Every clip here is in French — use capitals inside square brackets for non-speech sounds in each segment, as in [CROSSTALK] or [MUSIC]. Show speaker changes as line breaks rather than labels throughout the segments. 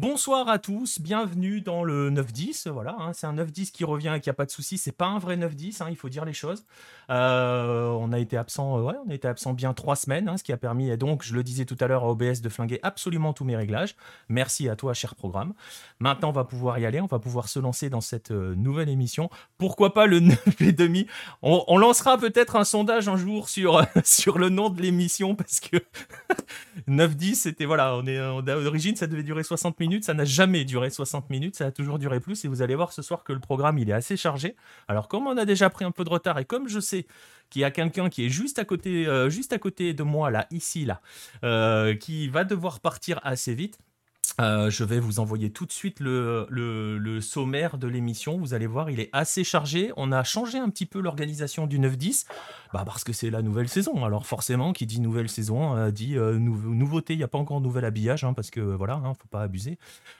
Bonsoir à tous, bienvenue dans le 9-10. Voilà, hein, c'est un 9-10 qui revient et qui a pas de souci. C'est pas un vrai 9-10, hein, il faut dire les choses. Euh, on a été absent, euh, ouais, on a absent bien trois semaines, hein, ce qui a permis, et donc, je le disais tout à l'heure à OBS, de flinguer absolument tous mes réglages. Merci à toi, cher programme. Maintenant, on va pouvoir y aller, on va pouvoir se lancer dans cette euh, nouvelle émission. Pourquoi pas le [LAUGHS] 9 et demi? On, lancera peut-être un sondage un jour sur, [LAUGHS] sur le nom de l'émission parce que [LAUGHS] 9-10, c'était voilà, on est d'origine, ça devait durer 60 minutes, ça n'a jamais duré 60 minutes, ça a toujours duré plus. Et vous allez voir ce soir que le programme il est assez chargé. Alors comme on a déjà pris un peu de retard et comme je sais qu'il y a quelqu'un qui est juste à côté, euh, juste à côté de moi là, ici là, euh, qui va devoir partir assez vite. Euh, je vais vous envoyer tout de suite le, sommaire de l'émission. Vous allez voir, il est assez chargé. On a changé un petit peu l'organisation du 9-10 bah parce que c'est la nouvelle saison. Alors forcément, qui dit nouvelle saison euh, dit euh, nouveauté. Il n'y a pas encore nouvel habillage hein, parce que voilà, hein, faut pas abuser.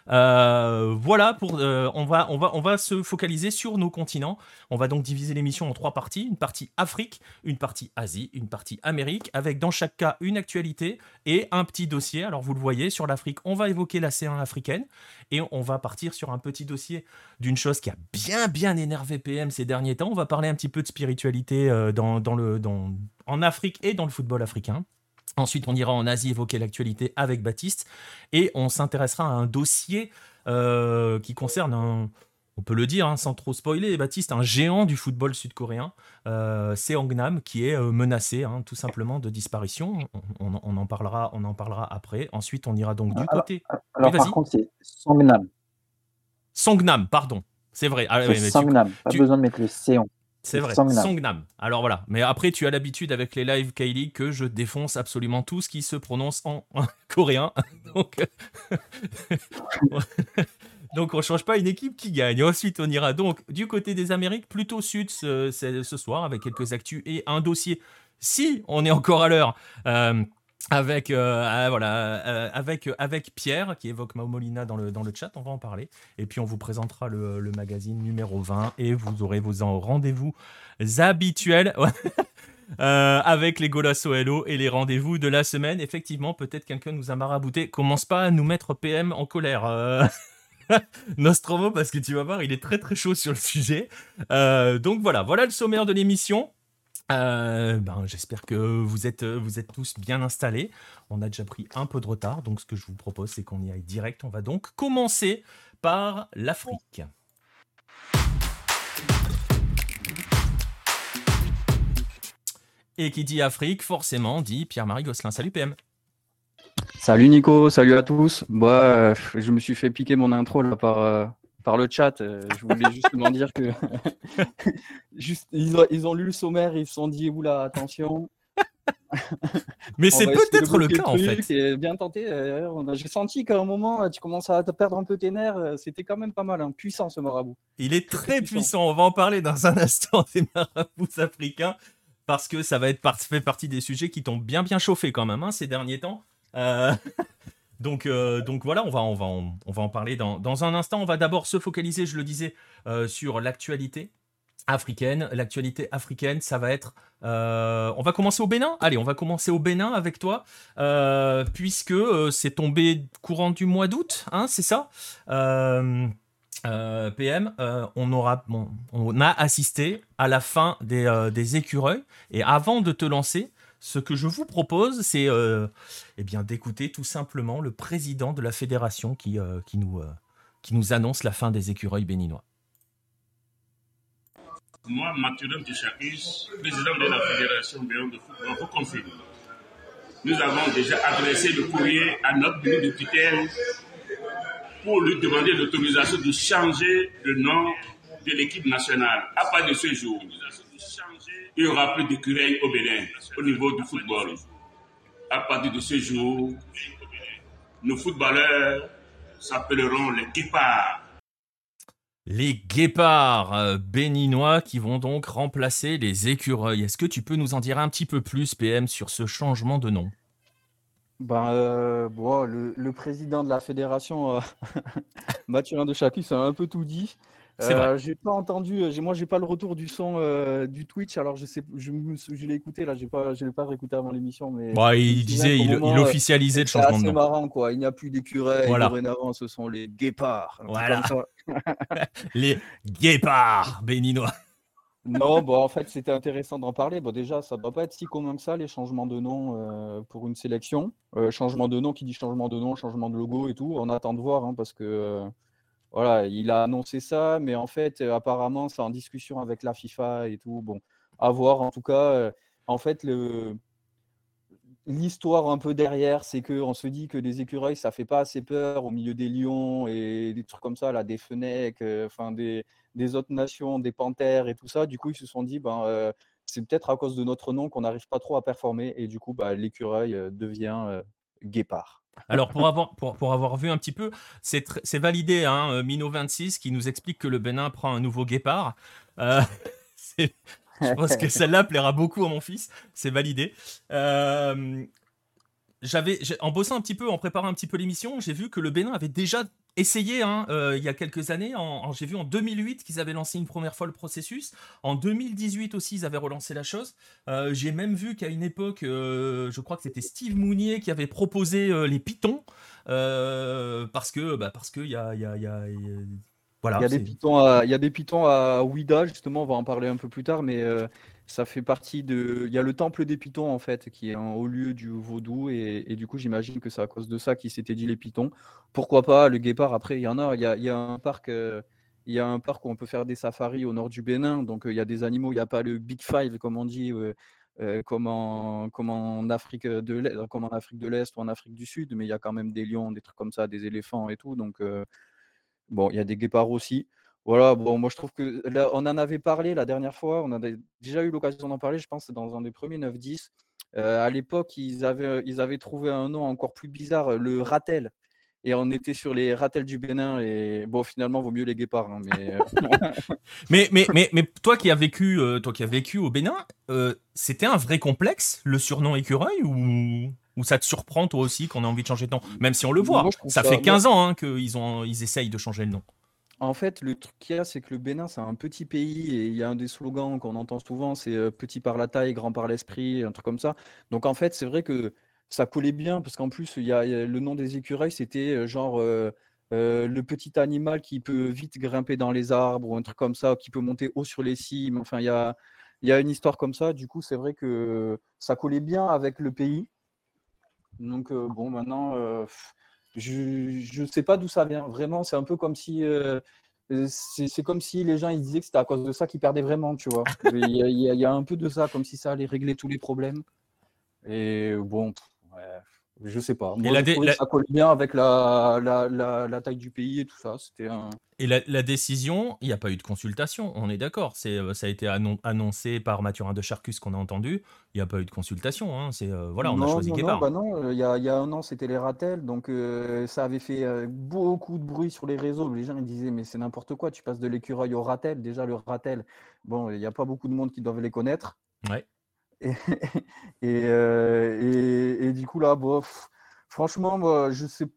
voilà on va on va on va se focaliser sur nos continents. On va donc diviser l'émission en trois parties une partie Afrique, une partie Asie, une partie Amérique, avec dans chaque cas une actualité et un petit dossier. Alors vous le voyez sur l'Afrique, on va évoquer la C1 africaine et on va partir sur un petit dossier d'une chose qui a bien bien énervé PM ces derniers temps. On va parler un petit peu de spiritualité euh, dans, dans le, dans, en Afrique et dans le football africain. Ensuite, on ira en Asie évoquer l'actualité avec Baptiste et on s'intéressera à un dossier euh, qui concerne un, on peut le dire hein, sans trop spoiler, Baptiste, un géant du football sud-coréen, euh, Seongnam, qui est euh, menacé hein, tout simplement de disparition. On, en parlera, on en parlera après. Ensuite, on ira donc du côté.
Alors, par contre, c'est Songnam.
Songnam, pardon. C'est vrai.
Ah, Songnam, pas besoin de mettre le Seon.
C'est vrai, Songnam. Alors voilà, mais après tu as l'habitude avec les lives Kylie que je défonce absolument tout ce qui se prononce en, [LAUGHS] coréen. Donc [LAUGHS] [LAUGHS] Donc on change pas une équipe qui gagne. Ensuite, on ira donc du côté des Amériques, plutôt sud ce, soir, avec quelques actus et un dossier, si on est encore à l'heure. Euh, avec euh, ah, voilà euh, avec avec Pierre qui évoque Mao Molina dans le dans le chat on va en parler et puis on vous présentera le, magazine numéro 20 et vous aurez vos rendez-vous habituels [LAUGHS] avec les Golasso Hello et les rendez-vous de la semaine effectivement peut-être quelqu'un nous a marabouté commence pas à nous mettre PM en colère [LAUGHS] [LAUGHS] Nostromo, parce que tu vas voir, il est très très chaud sur le sujet. Euh, donc voilà, voilà le sommaire de l'émission. Euh, ben, J'espère que vous êtes, vous êtes tous bien installés. On a déjà pris un peu de retard, donc ce que je vous propose, c'est qu'on y aille direct. On va donc commencer par l'Afrique. Et qui dit Afrique, forcément dit Pierre-Marie Gosselin. Salut PM.
Salut Nico, salut à tous. Moi, euh, je me suis fait piquer mon intro là par, euh, par le chat. Euh, je voulais [LAUGHS] justement dire que [LAUGHS] juste, ils, ont, lu le sommaire, ils se sont dit oula, attention. [LAUGHS]
Mais c'est peut-être le cas en fait.
C'est bien tenté. J'ai senti qu'à un moment, tu commences à te perdre un peu tes nerfs. C'était quand même pas mal, hein. puissant ce marabout.
Il est très puissant. On va en parler dans un instant des marabouts africains parce que ça va être fait partie des sujets qui t'ont bien bien chauffé quand même hein, ces derniers temps. Euh, [LAUGHS] donc, euh, donc voilà, on va, on va, on, va en parler dans, dans, un instant. On va d'abord se focaliser, je le disais, euh, sur l'actualité africaine. L'actualité africaine, ça va être... on va commencer au Bénin Allez, on va commencer au Bénin avec toi, puisque c'est tombé courant du mois d'août, hein, c'est ça? PM, on, aura, on a assisté à la fin des, des écureuils. Et avant de te lancer, ce que je vous propose, c'est euh, eh d'écouter tout simplement le président de la fédération qui, euh, qui, nous, euh, qui nous annonce la fin des écureuils béninois.
Moi, Mathurin Tichakis, président de la fédération bénin de football, vous confirme. Nous avons déjà adressé le courrier à notre bureau de tutelle pour lui demander l'autorisation de changer le nom de l'équipe nationale. À partir de ce jour, il n'y aura plus d'écureuils au Bénin au niveau du football. À partir de ce jour, nos footballeurs s'appelleront les guépards.
Les guépards euh, béninois qui vont donc remplacer les écureuils. Est-ce que tu peux nous en dire un petit peu plus, PM, sur ce changement de nom?
Ben, euh, bon, le, président de la fédération, euh, [LAUGHS] Mathurin de Chapis, a un peu tout dit. Euh, j'ai pas entendu, euh, moi j'ai pas le retour du son euh, du Twitch, alors je sais, je, je l'ai écouté là, j'ai pas, je l'ai pas réécouté avant l'émission, mais.
Il disait, il, officialisait le changement de nom.
C'est marrant quoi, il n'y a plus d'écureuils, voilà. dorénavant ce sont les guépards.
Voilà. [LAUGHS] les guépards béninois. [LAUGHS]
non, bon, en fait, c'était intéressant d'en parler. Bon, déjà, ça ne doit pas être si commun que ça, les changements de nom pour une sélection. changement de nom, qui dit changement de nom, changement de logo et tout. On attend de voir, hein, parce que voilà, il a annoncé ça, mais en fait, euh, apparemment, c'est en discussion avec la FIFA et tout. Bon, à voir. En tout cas, euh, en fait, l'histoire un peu derrière, c'est qu'on se dit que des écureuils, ça fait pas assez peur au milieu des lions et des trucs comme ça, là, des fenêtres, euh, enfin des, des, autres nations, des panthères et tout ça. Du coup, ils se sont dit, ben, c'est peut-être à cause de notre nom qu'on n'arrive pas trop à performer et du coup, bah, l'écureuil devient guépard.
Alors, pour avoir, pour, avoir vu un petit peu, c'est validé, hein, euh, Mino26 qui nous explique que le Bénin prend un nouveau guépard. Euh, [LAUGHS] je pense que celle-là plaira beaucoup à mon fils. C'est validé. Euh, j'avais, en bossant un petit peu, en préparant un petit peu l'émission, j'ai vu que le Bénin avait déjà essayé hein, euh, il y a quelques années. j'ai vu en 2008 qu'ils avaient lancé une première fois le processus. En 2018 aussi, ils avaient relancé la chose. Euh, j'ai même vu qu'à une époque, euh, je crois que c'était Steve Mounier qui avait proposé les pitons parce que bah, parce que il y a, y a,
voilà, il y a des pitons à, il y a des pitons à Ouida justement. On va en parler un peu plus tard, mais ça fait partie de. Il y a le temple des pitons, en fait, qui est un haut lieu du vaudou. Et, du coup, j'imagine que c'est à cause de ça qu'il s'était dit les pitons. Pourquoi pas le guépard? Après, il y en a. Il y a, un parc. Euh, il y a un parc où on peut faire des safaris au nord du Bénin. Donc, euh, il y a des animaux. Il n'y a pas le Big Five, comme on dit, euh, comme, en, Afrique de comme en Afrique de l'Est ou en Afrique du Sud. Mais il y a quand même des lions, des trucs comme ça, des éléphants et tout. Donc, bon, il y a des guépards aussi. Voilà, bon, moi je trouve que on en avait parlé la dernière fois, on avait déjà eu l'occasion d'en parler, je pense, dans un des premiers 9-10. Euh, à l'époque, ils avaient, ils avaient trouvé un nom encore plus bizarre, le ratel. Et on était sur les ratels du Bénin. Et bon, finalement, vaut mieux les guépards. Hein,
mais... [LAUGHS] mais, mais, mais, mais, toi qui as vécu, euh, toi qui as vécu au Bénin, euh, c'était un vrai complexe, le surnom écureuil ou, ou ça te surprend toi aussi qu'on ait envie de changer de nom Même si on le voit, ça, fait 15 ans hein, qu'ils ont, ils essayent de changer le nom.
En fait, le truc qu'il y a, c'est que le Bénin, c'est un petit pays et il y a un des slogans qu'on entend souvent, c'est euh, petit par la taille, grand par l'esprit, un truc comme ça. Donc en fait, c'est vrai que ça collait bien parce qu'en plus, il y a, le nom des écureuils, c'était euh, genre euh, le petit animal qui peut vite grimper dans les arbres ou un truc comme ça, qui peut monter haut sur les cimes. Enfin, il y a, il y a une histoire comme ça. Du coup, c'est vrai que ça collait bien avec le pays. Donc bon, maintenant. Je ne sais pas d'où ça vient. Vraiment, c'est un peu comme si. Euh, c'est comme si les gens ils disaient que c'était à cause de ça qu'ils perdaient vraiment, tu vois. [LAUGHS] Il y, a un peu de ça, comme si ça allait régler tous les problèmes. Et bon, je sais pas. Moi, Ça colle bien avec la, la, la, taille du pays et tout ça. C'était un...
Et la, décision, il n'y a pas eu de consultation, on est d'accord. C'est, euh, ça a été annoncé par Mathurin de Charcus qu'on a entendu. Il n'y a pas eu de consultation. Hein. C'est, euh, voilà, on a choisi
non, bah non, euh, il y, a, y, a, un an, c'était les ratels. Donc ça avait fait beaucoup de bruit sur les réseaux. Les gens ils disaient, mais c'est n'importe quoi, tu passes de l'écureuil au ratel. Déjà, le ratel, bon, il n'y a pas beaucoup de monde qui doivent les connaître.
Ouais. [LAUGHS]
Et, et, du coup, là, bof, franchement, moi,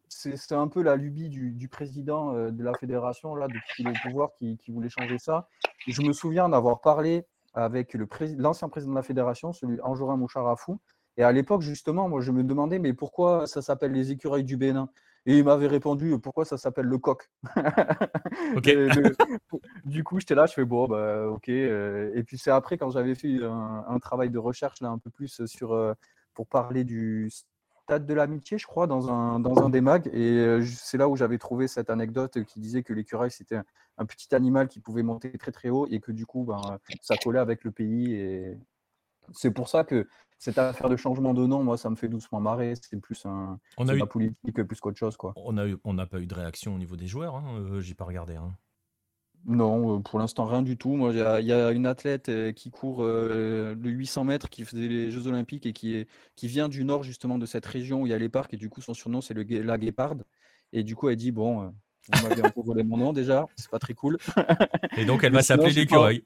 c'est un peu la lubie du, président de la fédération, là, depuis au pouvoir, qui, voulait changer ça. je me souviens d'avoir parlé avec l'ancien président de la fédération, celui Anjorin Moucharafou. Et à l'époque, justement, moi, je me demandais, mais pourquoi ça s'appelle les écureuils du Bénin? Et il m'avait répondu pourquoi ça s'appelle le coq? [LAUGHS] [LAUGHS] du coup, j'étais là, je fais bon, bah, ok. Euh, et puis c'est après quand j'avais fait un, travail de recherche là un peu plus sur euh, pour parler du stade de l'amitié, je crois, dans un, dans un des mags. Et euh, c'est là où j'avais trouvé cette anecdote qui disait que l'écureuil c'était un, petit animal qui pouvait monter très très haut et que du coup, ben, ça collait avec le pays. Et c'est pour ça que cette affaire de changement de nom, moi, ça me fait doucement marrer. C'est plus un, on a eu... politique plus qu'autre chose, quoi.
On n'a pas eu de réaction au niveau des joueurs. Hein, euh, J'ai pas regardé. Hein.
Non, euh, pour l'instant rien du tout. Moi, il y, a une athlète euh, qui court le 800 mètres, qui faisait les Jeux Olympiques et qui, est, qui vient du nord justement de cette région où il y a les parcs et du coup son surnom c'est le la guéparde. Et du coup elle dit bon, vous m'avez volé mon nom déjà, c'est pas très cool.
Et donc elle va s'appeler l'écureuil.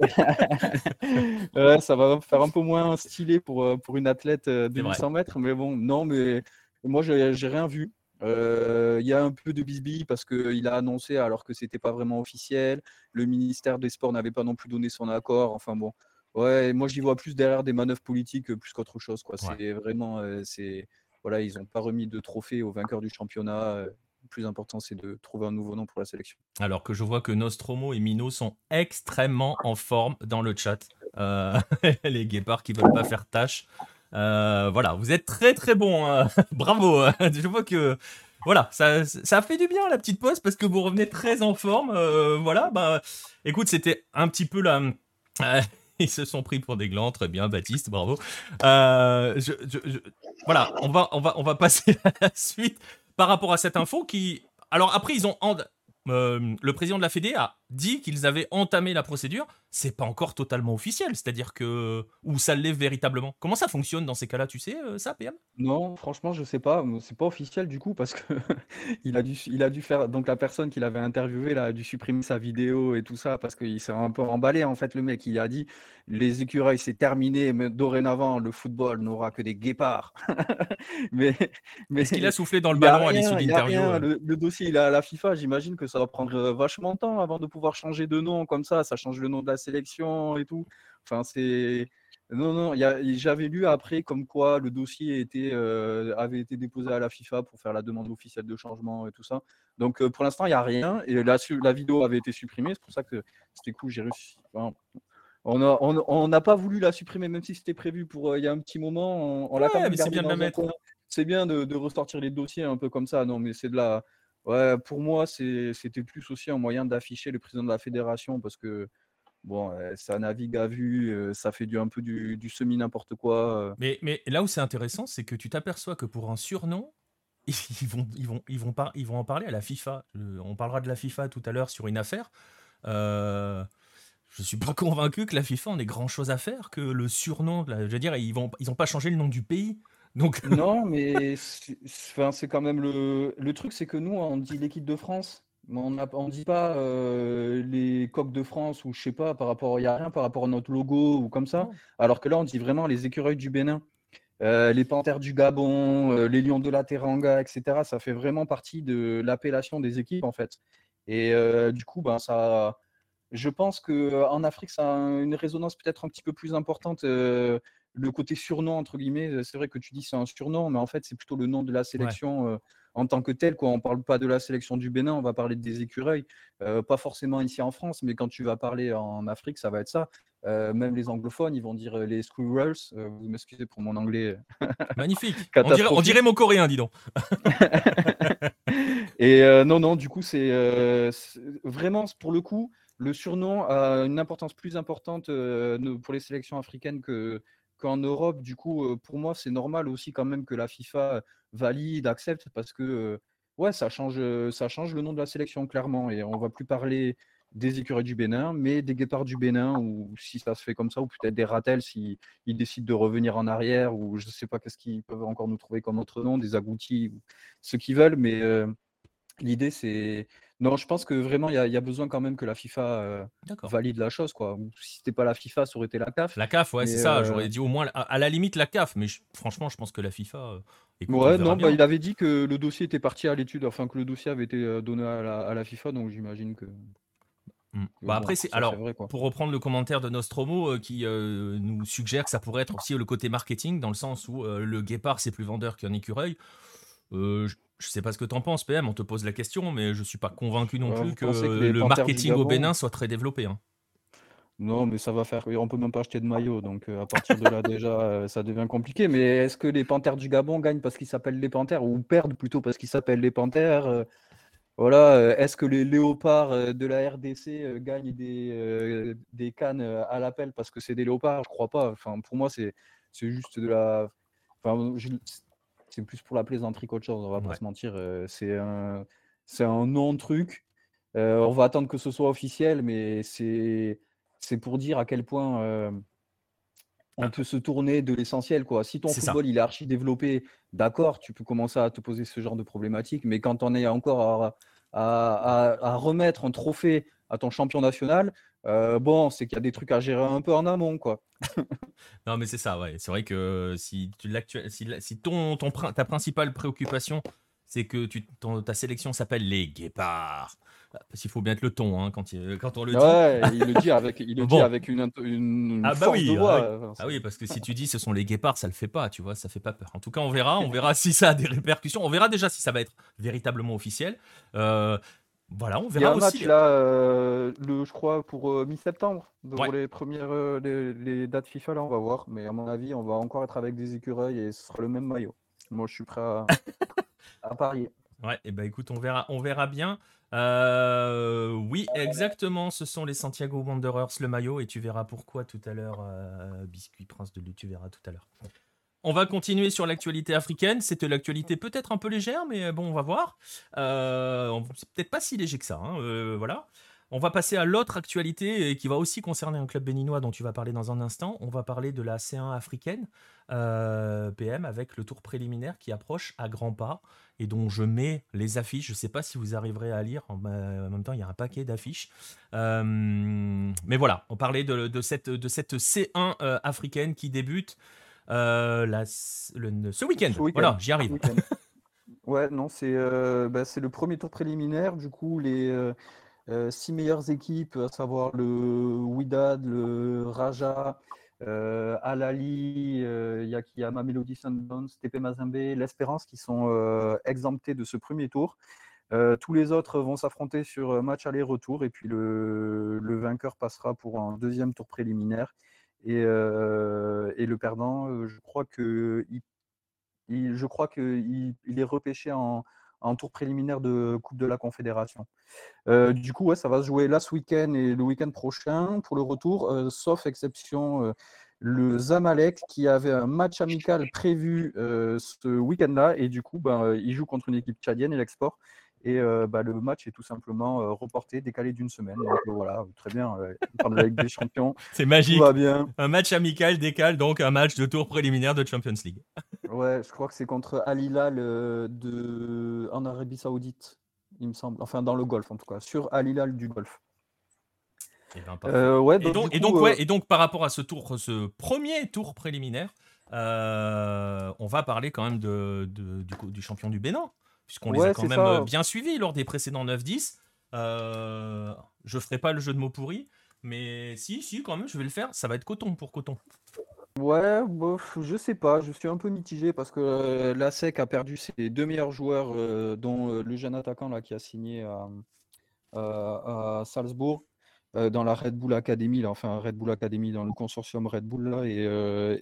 [LAUGHS]
ça va faire un peu moins stylé pour, euh, pour une athlète euh, de 800 mètres, mais bon, non, mais moi, j'ai rien vu. Il y a un peu de bisbille parce qu'il a annoncé alors que c'était pas vraiment officiel. Le ministère des Sports n'avait pas non plus donné son accord. Enfin bon, ouais, moi j'y vois plus derrière des manœuvres politiques plus qu'autre chose. Quoi. C'est vraiment, c'est voilà, ils n'ont pas remis de trophée au vainqueur du championnat. Plus important, c'est de trouver un nouveau nom pour la sélection.
Alors que je vois que Nostromo et Mino sont extrêmement en forme dans le chat. [LAUGHS] les guépards qui veulent pas faire tâche. Euh, voilà, vous êtes très très bon. Hein. [LAUGHS] Bravo. Je vois que voilà, ça, ça fait du bien la petite pause parce que vous revenez très en forme. Euh, voilà, bah écoute, c'était un petit peu la. [LAUGHS] ils se sont pris pour des glands, très bien, Baptiste, bravo. Euh, voilà, on va, on, va, on va passer à la suite par rapport à cette info qui. Alors après, ils ont. le président de la Fédé a dit qu'ils avaient entamé la procédure c'est pas encore totalement officiel, c'est-à-dire que ou ça l'est véritablement. Comment ça fonctionne dans ces cas-là, tu sais euh, ça, PM
Non, franchement, je sais pas. C'est pas officiel du coup parce que [LAUGHS] il a dû, il a dû faire. Donc la personne qui l'avait interviewé là a dû supprimer sa vidéo et tout ça parce qu'il s'est un peu emballé en fait le mec. Il a dit les écureuils c'est terminé, mais dorénavant le football n'aura que des guépards. [LAUGHS]
mais mais est-ce qu'il a soufflé dans le ballon à l'issue de l'interview
euh? Le, dossier il est à la FIFA. J'imagine que ça va prendre euh, vachement de temps avant de pouvoir changer de nom comme ça. Ça change le nom de la sélection et tout. Enfin, c'est. Non, non, j'avais lu après comme quoi le dossier était, euh, avait été déposé à la FIFA pour faire la demande officielle de changement et tout ça. Donc euh, pour l'instant, il n'y a rien. Et la, la vidéo avait été supprimée. C'est pour ça que c'était cool. J'ai réussi. on n'a on, pas voulu la supprimer, même si c'était prévu pour euh, il y a un petit moment. On, l'a
quand même c'est bien de la mettre.
C'est bien de, de, ressortir les dossiers un peu comme ça. Non, mais c'est de la. Pour moi, c'était plus aussi un moyen d'afficher le président de la fédération parce que Bon, ça navigue à vue, ça fait du, un peu du, semi n'importe quoi.
Mais, mais là où c'est intéressant, c'est que tu t'aperçois que pour un surnom, [LAUGHS] ils vont, ils vont, ils vont, pas, ils vont en parler à la FIFA. on parlera de la FIFA tout à l'heure sur une affaire. Euh, je suis pas [LAUGHS] convaincu que la FIFA en ait grand chose à faire que le surnom. je veux dire, ils vont, ils pas changé le nom du pays. Donc... [LAUGHS]
Non, mais c'est quand même le, le truc, c'est que nous, on dit l'équipe de France. On ne dit pas euh, les coques de France ou je sais pas, par rapport, il n'y a rien par rapport à notre logo ou comme ça. Alors que là, on dit vraiment les écureuils du Bénin, euh, les panthères du Gabon, euh, les lions de la Teranga, etc. Ça fait vraiment partie de l'appellation des équipes en fait. Et du coup, ben, ça, je pense qu'en Afrique, ça a une résonance peut-être un petit peu plus importante le côté surnom, entre guillemets, c'est vrai que tu dis c'est un surnom, mais en fait, c'est plutôt le nom de la sélection en tant que tel. Quoi. On ne parle pas de la sélection du Bénin, on va parler des écureuils. pas forcément ici en France, mais quand tu vas parler en Afrique, ça va être ça. même les anglophones, ils vont dire les squirrels. vous m'excusez pour mon anglais. [LAUGHS]
Magnifique. on, dirait, on, dirait, mon coréen, dis donc. [LAUGHS]
Et non, non, du coup, c'est vraiment pour le coup. Le surnom a une importance plus importante pour les sélections africaines que, qu'en Europe, du coup, pour moi, c'est normal aussi quand même que la FIFA valide, accepte, parce que ouais, ça change, ça change le nom de la sélection clairement. Et on va plus parler des écureuils du Bénin, mais des guépards du Bénin, ou si ça se fait comme ça, ou peut-être des ratels s'ils décident de revenir en arrière, ou je ne sais pas qu'est-ce qu'ils peuvent encore nous trouver comme autre nom, des agoutis, ou ce qu'ils veulent, mais l'idée c'est non, je pense que vraiment, il y, a besoin quand même que la FIFA euh, valide la chose. Quoi. Si c'était pas la FIFA, ça aurait été la CAF.
La CAF, ouais, c'est ça. Euh, j'aurais dit au moins, à, la limite, la CAF. Mais franchement, je pense que la FIFA. Euh,
ouais, non, bah, il avait dit que le dossier était parti à l'étude, enfin que le dossier avait été donné à la, FIFA, donc j'imagine que.
Mmh. Bah après, c'est alors pour reprendre le commentaire de Nostromo qui nous suggère que ça pourrait être aussi le côté marketing dans le sens où le guépard c'est plus vendeur qu'un écureuil. Euh, je sais pas ce que tu en penses, PM, on te pose la question, mais je suis pas convaincu non plus que, le marketing au Bénin soit très développé. Hein.
Non, mais ça va faire. On peut même pas acheter de maillot, donc euh, à partir de là [LAUGHS] déjà, euh, ça devient compliqué. Mais est-ce que les Panthères du Gabon gagnent parce qu'ils s'appellent les Panthères ou perdent plutôt parce qu'ils s'appellent les Panthères Voilà. est-ce que les léopards de la RDC gagnent des, des cannes à l'appel parce que c'est des léopards? Je crois pas. Enfin, pour moi, c'est juste de la. Enfin, c'est plus pour la plaisanterie qu'autre chose, on va pas se mentir. c'est un, c'est un non-truc. on va attendre que ce soit officiel, mais c'est, c'est pour dire à quel point on ah. peut se tourner de l'essentiel. Quoi. Si ton football il est archi développé, d'accord, tu peux commencer à te poser ce genre de problématiques, mais quand on est encore à, à, remettre un trophée à ton champion national, bon, c'est qu'il y a des trucs à gérer un peu en amont, quoi. [LAUGHS]
non, mais c'est ça, ouais. C'est vrai que si, tu si, si ton, ton, ta principale préoccupation, c'est que tu, ta sélection s'appelle les Guépards. Parce qu'il faut bien être le ton hein, quand, il, quand on le dit.
Ouais, il le dit avec, il le [LAUGHS] dit avec une, une,
ah
bah
oui,
de
voix. Ah oui. ah oui. parce que si [LAUGHS] tu dis ce sont les guépards, ça le fait pas, tu vois, ça fait pas peur. En tout cas, on verra, on verra si ça a des répercussions. On verra déjà si ça va être véritablement officiel. Euh, voilà, on verra
Il y a un match là, euh, le, je crois, pour euh, mi-septembre. Pour les premières les, les, dates FIFA, là, on va voir. Mais à mon avis, on va encore être avec des écureuils et ce sera le même maillot. Moi, je suis prêt à, [LAUGHS] à parier.
Ouais, et eh ben écoute, on verra, on verra bien. Euh, oui, exactement, ce sont les Santiago Wanderers, le maillot, et tu verras pourquoi tout à l'heure, euh, Biscuit Prince de Lu, tu verras tout à l'heure. On va continuer sur l'actualité africaine. C'était l'actualité peut-être un peu légère, mais bon, on va voir. Euh, c'est peut-être pas si léger que ça. Hein, euh, voilà. On va passer à l'autre actualité qui va aussi concerner un club béninois dont tu vas parler dans un instant. On va parler de la C1 africaine euh, PM avec le tour préliminaire qui approche à grands pas et dont je mets les affiches. Je ne sais pas si vous arriverez à lire. En, même temps, il y a un paquet d'affiches. Mais voilà, on parlait de, cette, de cette C1 euh, africaine qui débute la, ce week-end. voilà, j'y arrive. [LAUGHS]
ouais, non, c'est bah, le premier tour préliminaire. Du coup, les euh, six meilleures équipes, à savoir le Widad, le Raja, euh, Alali, euh, Yakiyama, Melody Sundowns, TP Mazembe, l'Espérance qui sont euh, exemptés de ce premier tour. tous les autres vont s'affronter sur match aller-retour et puis le, vainqueur passera pour un deuxième tour préliminaire. Et, le perdant, je crois que il, je crois qu'il il est repêché en, tour préliminaire de Coupe de la Confédération. Du coup, ouais, ça va se jouer là ce week-end et le week-end prochain pour le retour, sauf exception le Zamalek qui avait un match amical prévu ce week-end-là et du coup, ben, il joue contre une équipe tchadienne et l'export. Et bah, le match est tout simplement reporté, décalé d'une semaine. Donc voilà, très bien. on parle des champions. [LAUGHS]
C'est magique.
Tout va bien.
Un match amical décale donc un match de tour préliminaire de Champions League. [LAUGHS]
ouais, je crois que c'est contre Al Hilal de... en Arabie Saoudite, il me semble. Enfin, dans le Golfe en tout cas, sur Al Hilal du Golfe.
Et, ben, ouais, donc, et, donc, ouais, et donc, par rapport à ce tour, ce premier tour préliminaire, on va parler quand même de, de du, du champion du Bénin puisqu'on les a quand même euh, bien suivis lors des précédents 9-10. Euh, je ferai pas le jeu de mots pourri, mais si, si, quand même, je vais le faire. Ça va être coton pour coton.
Ouais, bof, je sais pas, je suis un peu mitigé parce que euh, la SEC a perdu ses deux meilleurs joueurs, dont le jeune attaquant là, qui a signé à, Salzbourg. dans la Red Bull Academy, là, enfin Red Bull Academy, dans le consortium Red Bull, là, et,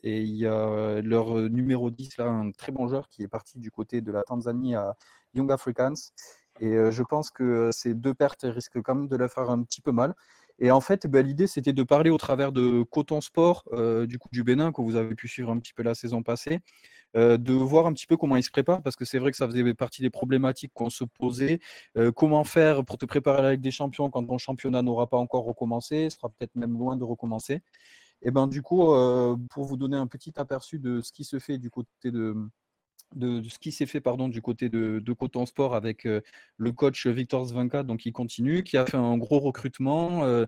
et il y a leur numéro 10, là, un très bon joueur qui est parti du côté de la Tanzanie à, Young Africans. Et euh, je pense que ces deux pertes risquent quand même de la faire un petit peu mal. Et en fait, bah, l'idée, c'était de parler au travers de Coton Sport, euh, du coup du Bénin, que vous avez pu suivre un petit peu la saison passée, euh, de voir un petit peu comment ils se préparent, parce que c'est vrai que ça faisait partie des problématiques qu'on se posait. comment faire pour te préparer à la Ligue des Champions quand ton championnat n'aura pas encore recommencé, sera peut-être même loin de recommencer. Et ben du coup, pour vous donner un petit aperçu de ce qui se fait du côté de, de, ce qui s'est fait pardon, du côté de, Coton Sport avec euh, le coach Victor Zvanka, donc il continue, qui a fait un gros recrutement, euh,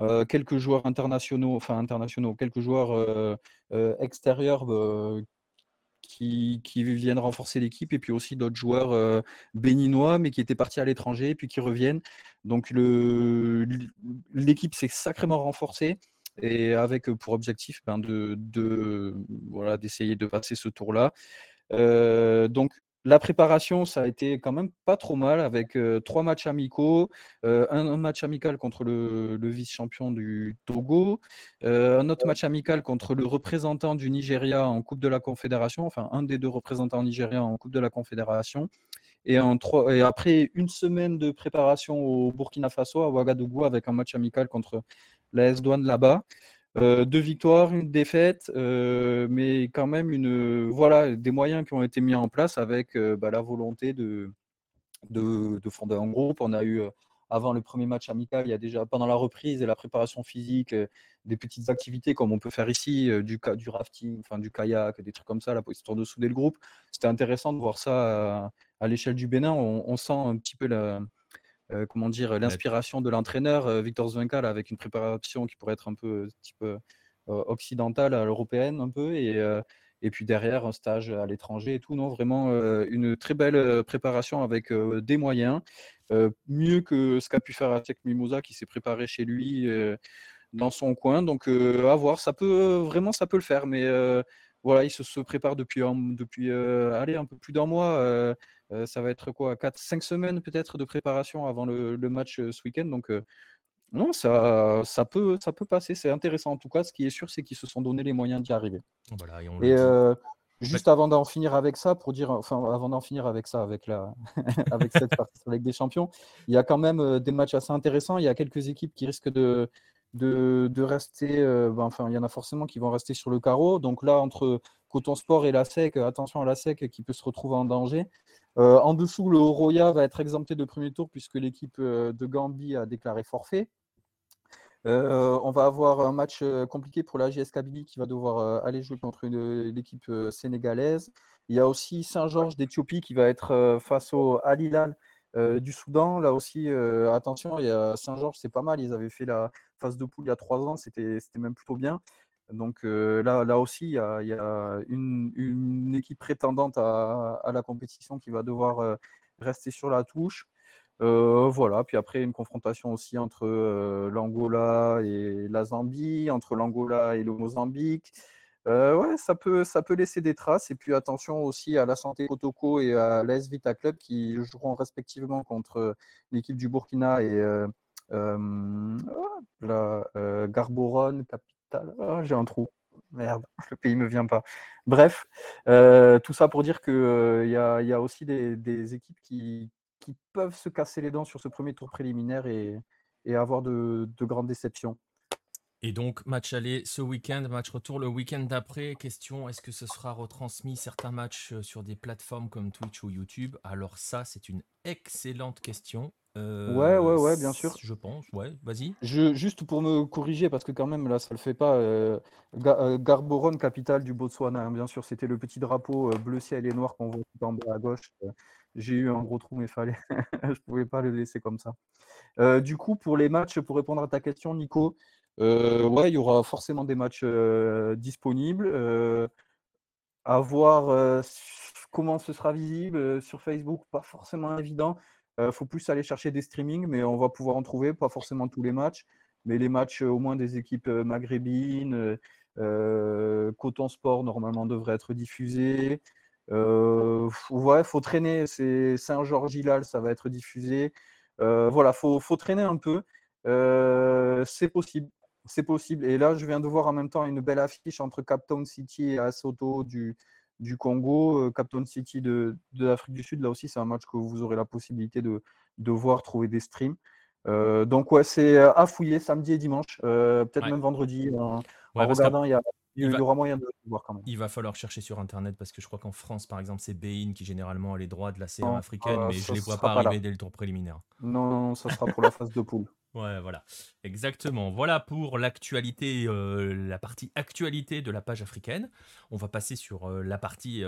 euh, quelques joueurs internationaux, enfin internationaux, quelques joueurs extérieurs qui, qui, viennent renforcer l'équipe, et puis aussi d'autres joueurs béninois, mais qui étaient partis à l'étranger, puis qui reviennent. Donc l'équipe s'est sacrément renforcée et avec pour objectif ben, de, de, voilà, d'essayer de passer ce tour-là. Donc la préparation, ça a été quand même pas trop mal avec euh, trois matchs amicaux, euh, un, match amical contre le, vice-champion du Togo, un autre match amical contre le représentant du Nigeria en Coupe de la Confédération, enfin un des deux représentants nigériens en Coupe de la Confédération. Et, en et après une semaine de préparation au Burkina Faso, à Ouagadougou, avec un match amical contre la S-Douane là-bas. Euh, deux victoires, une défaite, euh, mais quand même une, voilà, des moyens qui ont été mis en place avec euh, bah, la volonté de, de, fonder un groupe. On a eu, avant le premier match amical, il y a déjà pendant la reprise et la préparation physique, des petites activités comme on peut faire ici, du, du rafting, enfin, du kayak, des trucs comme ça, là, histoire de souder le groupe. C'était intéressant de voir ça à, l'échelle du Bénin. On, sent un petit peu la, comment dire, l'inspiration de l'entraîneur Victor Zwinkal avec une préparation qui pourrait être un peu type occidentale, européenne un peu. Et, Et puis derrière, un stage à l'étranger et tout. Non, vraiment une très belle préparation avec des moyens. mieux que ce qu'a pu faire Atek Mimosa qui s'est préparé chez lui dans son coin. Donc à voir, ça peut vraiment ça peut le faire. Mais voilà, il se, prépare depuis, depuis allez, un peu plus d'un mois. Ça va être quoi 4, 5 semaines peut-être de préparation avant le, match ce week-end. Donc non, ça, ça, peut, ça peut passer, c'est intéressant. En tout cas, ce qui est sûr, c'est qu'ils se sont donné les moyens d'y arriver. et, euh, juste avant d'en finir avec ça, pour dire, enfin, avant d'en finir avec ça, avec, la, [LAUGHS] avec cette partie avec des champions, il y a quand même des matchs assez intéressants. Il y a quelques équipes qui risquent de, de, de rester, euh, ben, enfin, il y en a forcément qui vont rester sur le carreau. Donc là, entre Coton Sport et la SEC, attention à la SEC qui peut se retrouver en danger. En dessous, le Roya va être exempté de premier tour puisque l'équipe de Gambie a déclaré forfait. Euh, on va avoir un match euh, compliqué pour la GS Kabylie qui va devoir euh, aller jouer contre l'équipe sénégalaise. Il y a aussi Saint-Georges d'Éthiopie qui va être face au Al Hilal du Soudan. Là aussi, attention, Saint-Georges, c'est pas mal. Ils avaient fait la phase de poule il y a trois ans, c'était même plutôt bien. Donc là, là aussi, il y a, une, équipe prétendante à, la compétition qui va devoir rester sur la touche. Euh, voilà, puis après une confrontation aussi entre euh, l'Angola et la Zambie, entre l'Angola et le Mozambique. Euh, ouais, ça peut, ça peut laisser des traces. Et puis attention aussi à la Santé Kotoko et à l'AS Vita Club qui joueront respectivement contre l'équipe du Burkina et la Garborone Ah, j'ai un trou. Merde, [LAUGHS] le pays ne me vient pas. Bref, tout ça pour dire qu'il y, a, aussi des équipes qui, qui peuvent se casser les dents sur ce premier tour préliminaire et, avoir de, grandes déceptions.
Et donc, match aller ce week-end, match retour le week-end d'après. Question est-ce que ce sera retransmis certains matchs euh, sur des plateformes comme Twitch ou YouTube? Alors, ça, c'est une excellente question.
Euh, ouais, ouais, ouais, bien sûr.
Je pense, ouais, vas-y.
juste pour me corriger, parce que quand même, là, ça le fait pas. Euh, euh Garborone, capitale du Botswana, hein, bien sûr, c'était le petit drapeau bleu ciel et noir qu'on voit tout en bas à gauche. J'ai eu un gros trou, mais fallait, [LAUGHS] je pouvais pas le laisser comme ça. du coup, pour les matchs, pour répondre à ta question, Nico, ouais, il y aura forcément des matchs disponibles. à voir comment ce sera visible sur Facebook, pas forcément évident. Il faut plus aller chercher des streamings, mais on va pouvoir en trouver, pas forcément tous les matchs, mais les matchs au moins des équipes maghrébines. Coton Sport normalement devrait être diffusé. Euh, ouais, faut traîner. C'est Saint-Georges-Hilal, ça va être diffusé. Euh, voilà, faut, faut traîner un peu. Euh, c'est possible. C'est possible. Et là, je viens de voir en même temps une belle affiche entre Captown City et Asoto du, du Congo. Captown City de, de l'Afrique du Sud, là aussi, c'est un match que vous aurez la possibilité de, de voir, trouver des streams. donc, ouais, c'est à fouiller samedi et dimanche, peut-être même vendredi. En, regardant, il y a il, y aura moyen de voir quand même.
Il va falloir chercher sur internet parce que je crois qu'en France, par exemple, c'est Bein qui généralement a les droits de la série africaine, euh, mais je ne les vois pas arriver dès le tour préliminaire.
Non, non, ça sera pour la phase de poule. [LAUGHS]
Ouais, voilà, exactement. Voilà pour l'actualité, euh, la partie actualité de la page africaine. On va passer sur euh, la partie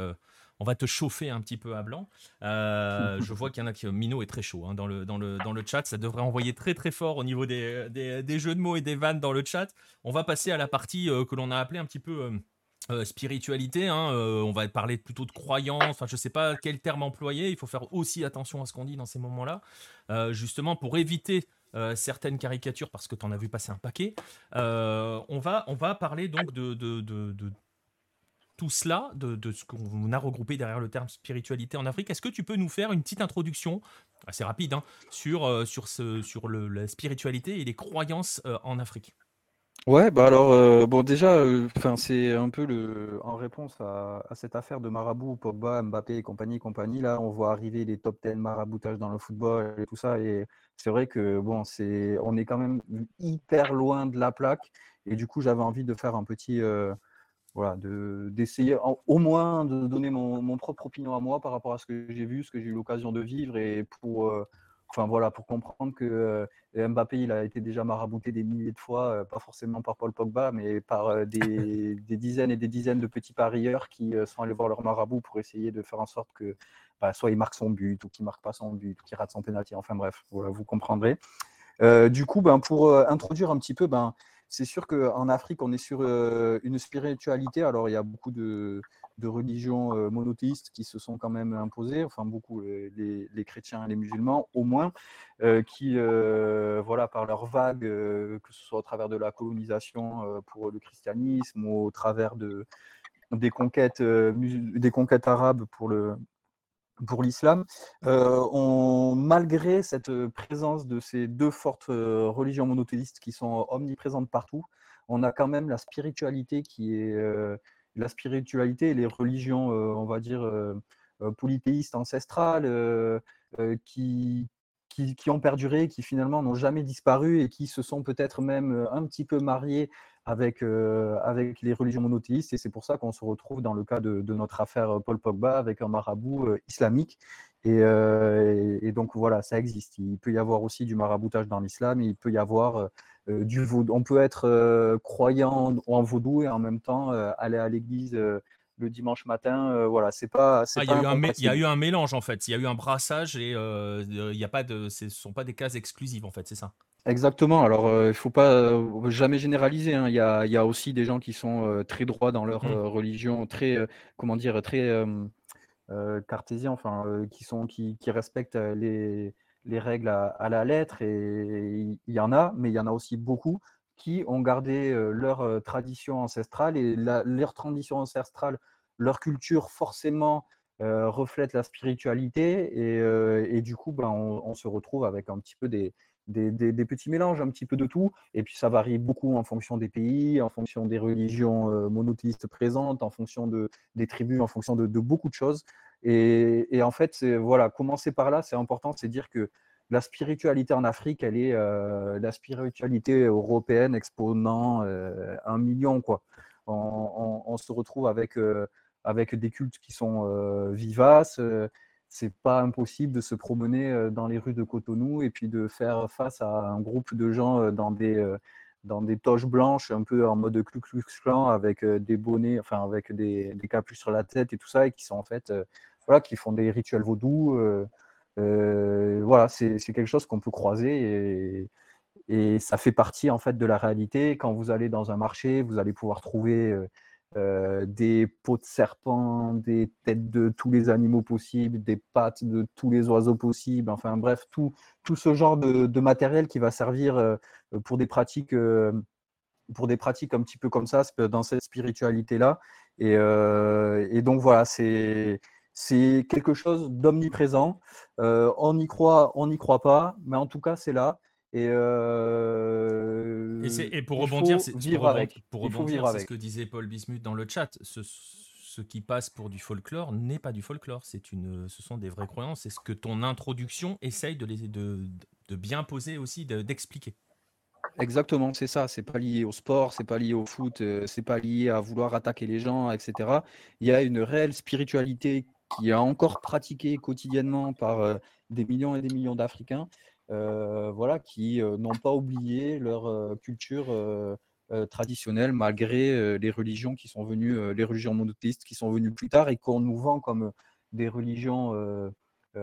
on va te chauffer un petit peu à blanc. Euh, je vois qu'il y en a qui. Mino est très chaud hein, dans, le, dans, le, dans le chat. Ça devrait envoyer très très fort au niveau des, des, jeux de mots et des vannes dans le chat. On va passer à la partie euh, que l'on a appelée un petit peu. Euh, spiritualité, hein, on va parler plutôt de croyance, enfin je sais pas quel terme employer, il faut faire aussi attention à ce qu'on dit dans ces moments-là, justement pour éviter certaines caricatures parce que tu en as vu passer un paquet. on, va, on va parler donc de, de, tout cela, de, ce qu'on a regroupé derrière le terme spiritualité en Afrique. Est-ce que tu peux nous faire une petite introduction, assez rapide, hein, sur, euh, sur, le, la spiritualité et les croyances euh, en Afrique?
Ouais, bah alors, euh, bon, déjà, enfin c'est un peu en réponse à, cette affaire de Marabout, Pogba, Mbappé et compagnie, compagnie. Là, on voit arriver les top 10 maraboutages dans le football et tout ça. Et c'est vrai que, bon, c'est, on est quand même hyper loin de la plaque. Et du coup, j'avais envie de faire un petit, voilà, d'essayer au moins de donner mon, propre opinion à moi par rapport à ce que j'ai vu, ce que j'ai eu l'occasion de vivre et pour, euh, enfin, voilà, pour comprendre que euh, Mbappé, il a été déjà marabouté des milliers de fois, euh, pas forcément par Paul Pogba, mais par [LAUGHS] des, dizaines et des dizaines de petits parieurs qui sont allés voir leur marabout pour essayer de faire en sorte que bah, soit il marque son but ou qu'il marque pas son but ou qu'il rate son penalty. Enfin bref, voilà, vous comprendrez. du coup, ben, pour introduire un petit peu, ben, c'est sûr qu'en Afrique, on est sur une spiritualité. Alors, il y a beaucoup de, religions monothéistes qui se sont quand même imposées, enfin beaucoup les, chrétiens et les musulmans au moins, qui, voilà, par leur vague, que ce soit au travers de la colonisation pour le christianisme au travers des conquêtes arabes pour le, pour l'islam, malgré cette présence de ces deux fortes religions monothéistes qui sont omniprésentes partout, on a quand même la spiritualité qui est la spiritualité et les religions, on va dire, polythéistes ancestrales, qui, qui, ont perduré, qui finalement n'ont jamais disparu et qui se sont peut-être même un petit peu mariés avec, avec les religions monothéistes. Et c'est pour ça qu'on se retrouve dans le cas de, notre affaire Paul Pogba avec un marabout islamique. Et, et, donc voilà, ça existe. Il peut y avoir aussi du maraboutage dans l'islam, il peut y avoir du vaudou. On peut être croyant en vaudou et en même temps aller à l'église le dimanche matin. voilà, c'est pas.
Ah, il, y a eu un mélange en fait. Il y a eu un brassage et il y a pas de. Ce sont pas des cases exclusives en fait, c'est ça?
Exactement. Alors, il ne faut pas jamais généraliser. Hein. Il, y a, il, y a, aussi des gens qui sont très droits dans leur mmh. religion, très, comment dire, très cartésiens, enfin, qui sont, qui, qui respectent les, les règles à, la lettre. Et il y en a, mais il y en a aussi beaucoup qui ont gardé leur tradition ancestrale et leur tradition ancestrale, leur culture forcément reflète la spiritualité et, du coup ben, on, se retrouve avec un petit peu des, des, petits mélanges, un petit peu de tout et puis ça varie beaucoup en fonction des pays, en fonction des religions monothéistes présentes, en fonction de, des tribus, en fonction de, de beaucoup de choses et, et en fait voilà, commencer par là c'est important, c'est dire que la spiritualité en Afrique, elle est euh, la spiritualité européenne exponent euh, un million. Quoi. On, se retrouve avec, euh, avec des cultes qui sont vivaces. c'est pas impossible de se promener dans les rues de Cotonou et puis de faire face à un groupe de gens dans des, dans des toches blanches, un peu en mode Ku Klux Klan, avec des bonnets, enfin avec des, des, capuches sur la tête et tout ça, et qui sont en fait, voilà, qui font des rituels vaudous. Euh, voilà, c'est quelque chose qu'on peut croiser et, ça fait partie en fait de la réalité. Quand vous allez dans un marché, vous allez pouvoir trouver euh, euh, des peaux de serpent, des têtes de tous les animaux possibles, des pattes de tous les oiseaux possibles, enfin bref, tout, tout ce genre de, matériel qui va servir pour des pratiques pour des pratiques un petit peu comme ça, dans cette spiritualité-là. Et, et, donc voilà, c'est c'est quelque chose d'omniprésent. Euh, on y croit, on n'y croit pas, mais en tout cas, c'est là. Et,
euh, et, pour rebondir, c'est vivre avec. Pour rebondir, c'est ce que disait Paul Bismuth dans le chat. Ce, qui passe pour du folklore n'est pas du folklore. C'est une, ce sont des vraies croyances. C'est ce que ton introduction essaye de, les, de, de bien poser aussi, d'expliquer.
Exactement, c'est ça. C'est pas lié au sport, c'est pas lié au foot, euh, c'est pas lié à vouloir attaquer les gens, etc. Il y a une réelle spiritualité qui est encore pratiqué quotidiennement par des millions et des millions d'Africains, voilà, qui n'ont pas oublié leur culture traditionnelle malgré les religions qui sont venues, les religions monothéistes qui sont venues plus tard et qu'on nous vend comme des religions euh,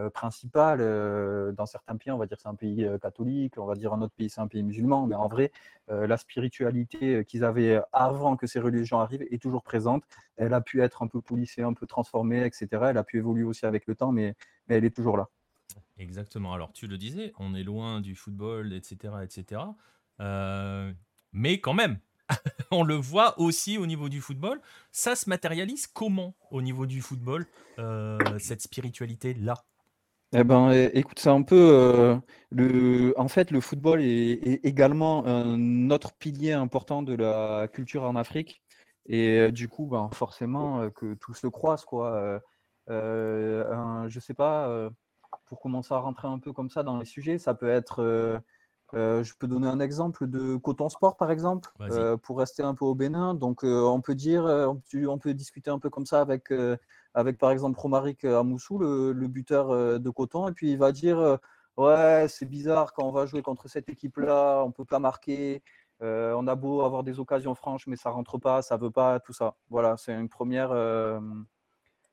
principal. Euh, dans certains pays, on va dire c'est un pays euh, catholique, on va dire un autre pays, c'est un pays musulman, mais en vrai, la spiritualité qu'ils avaient avant que ces religions arrivent est toujours présente. Elle a pu être un peu polissée, un peu transformée, etc. Elle a pu évoluer aussi avec le temps, mais, mais elle est toujours là.
Exactement. Alors, tu le disais, on est loin du football, etc. etc. mais quand même, [LAUGHS] on le voit aussi au niveau du football. Ça se matérialise comment au niveau du football, cette spiritualité-là?
Eh ben, écoute, c'est un peu euh, le. En fait, le football est, également un autre pilier important de la culture en Afrique. Et euh, du coup, ben, forcément, euh, que tout se croise, quoi. Euh, je sais pas, pour commencer à rentrer un peu comme ça dans les sujets, ça peut être. je peux donner un exemple de Coton Sport, par exemple, pour rester un peu au Bénin. Donc, on peut dire, on peut discuter un peu comme ça avec avec par exemple Romaric euh, Amoussou, le, le buteur euh, de Coton, et puis il va dire euh, Ouais, c'est bizarre quand on va jouer contre cette équipe-là, on ne peut pas marquer. on a beau avoir des occasions franches, mais ça rentre pas, ça veut pas, tout ça. Voilà, c'est une première,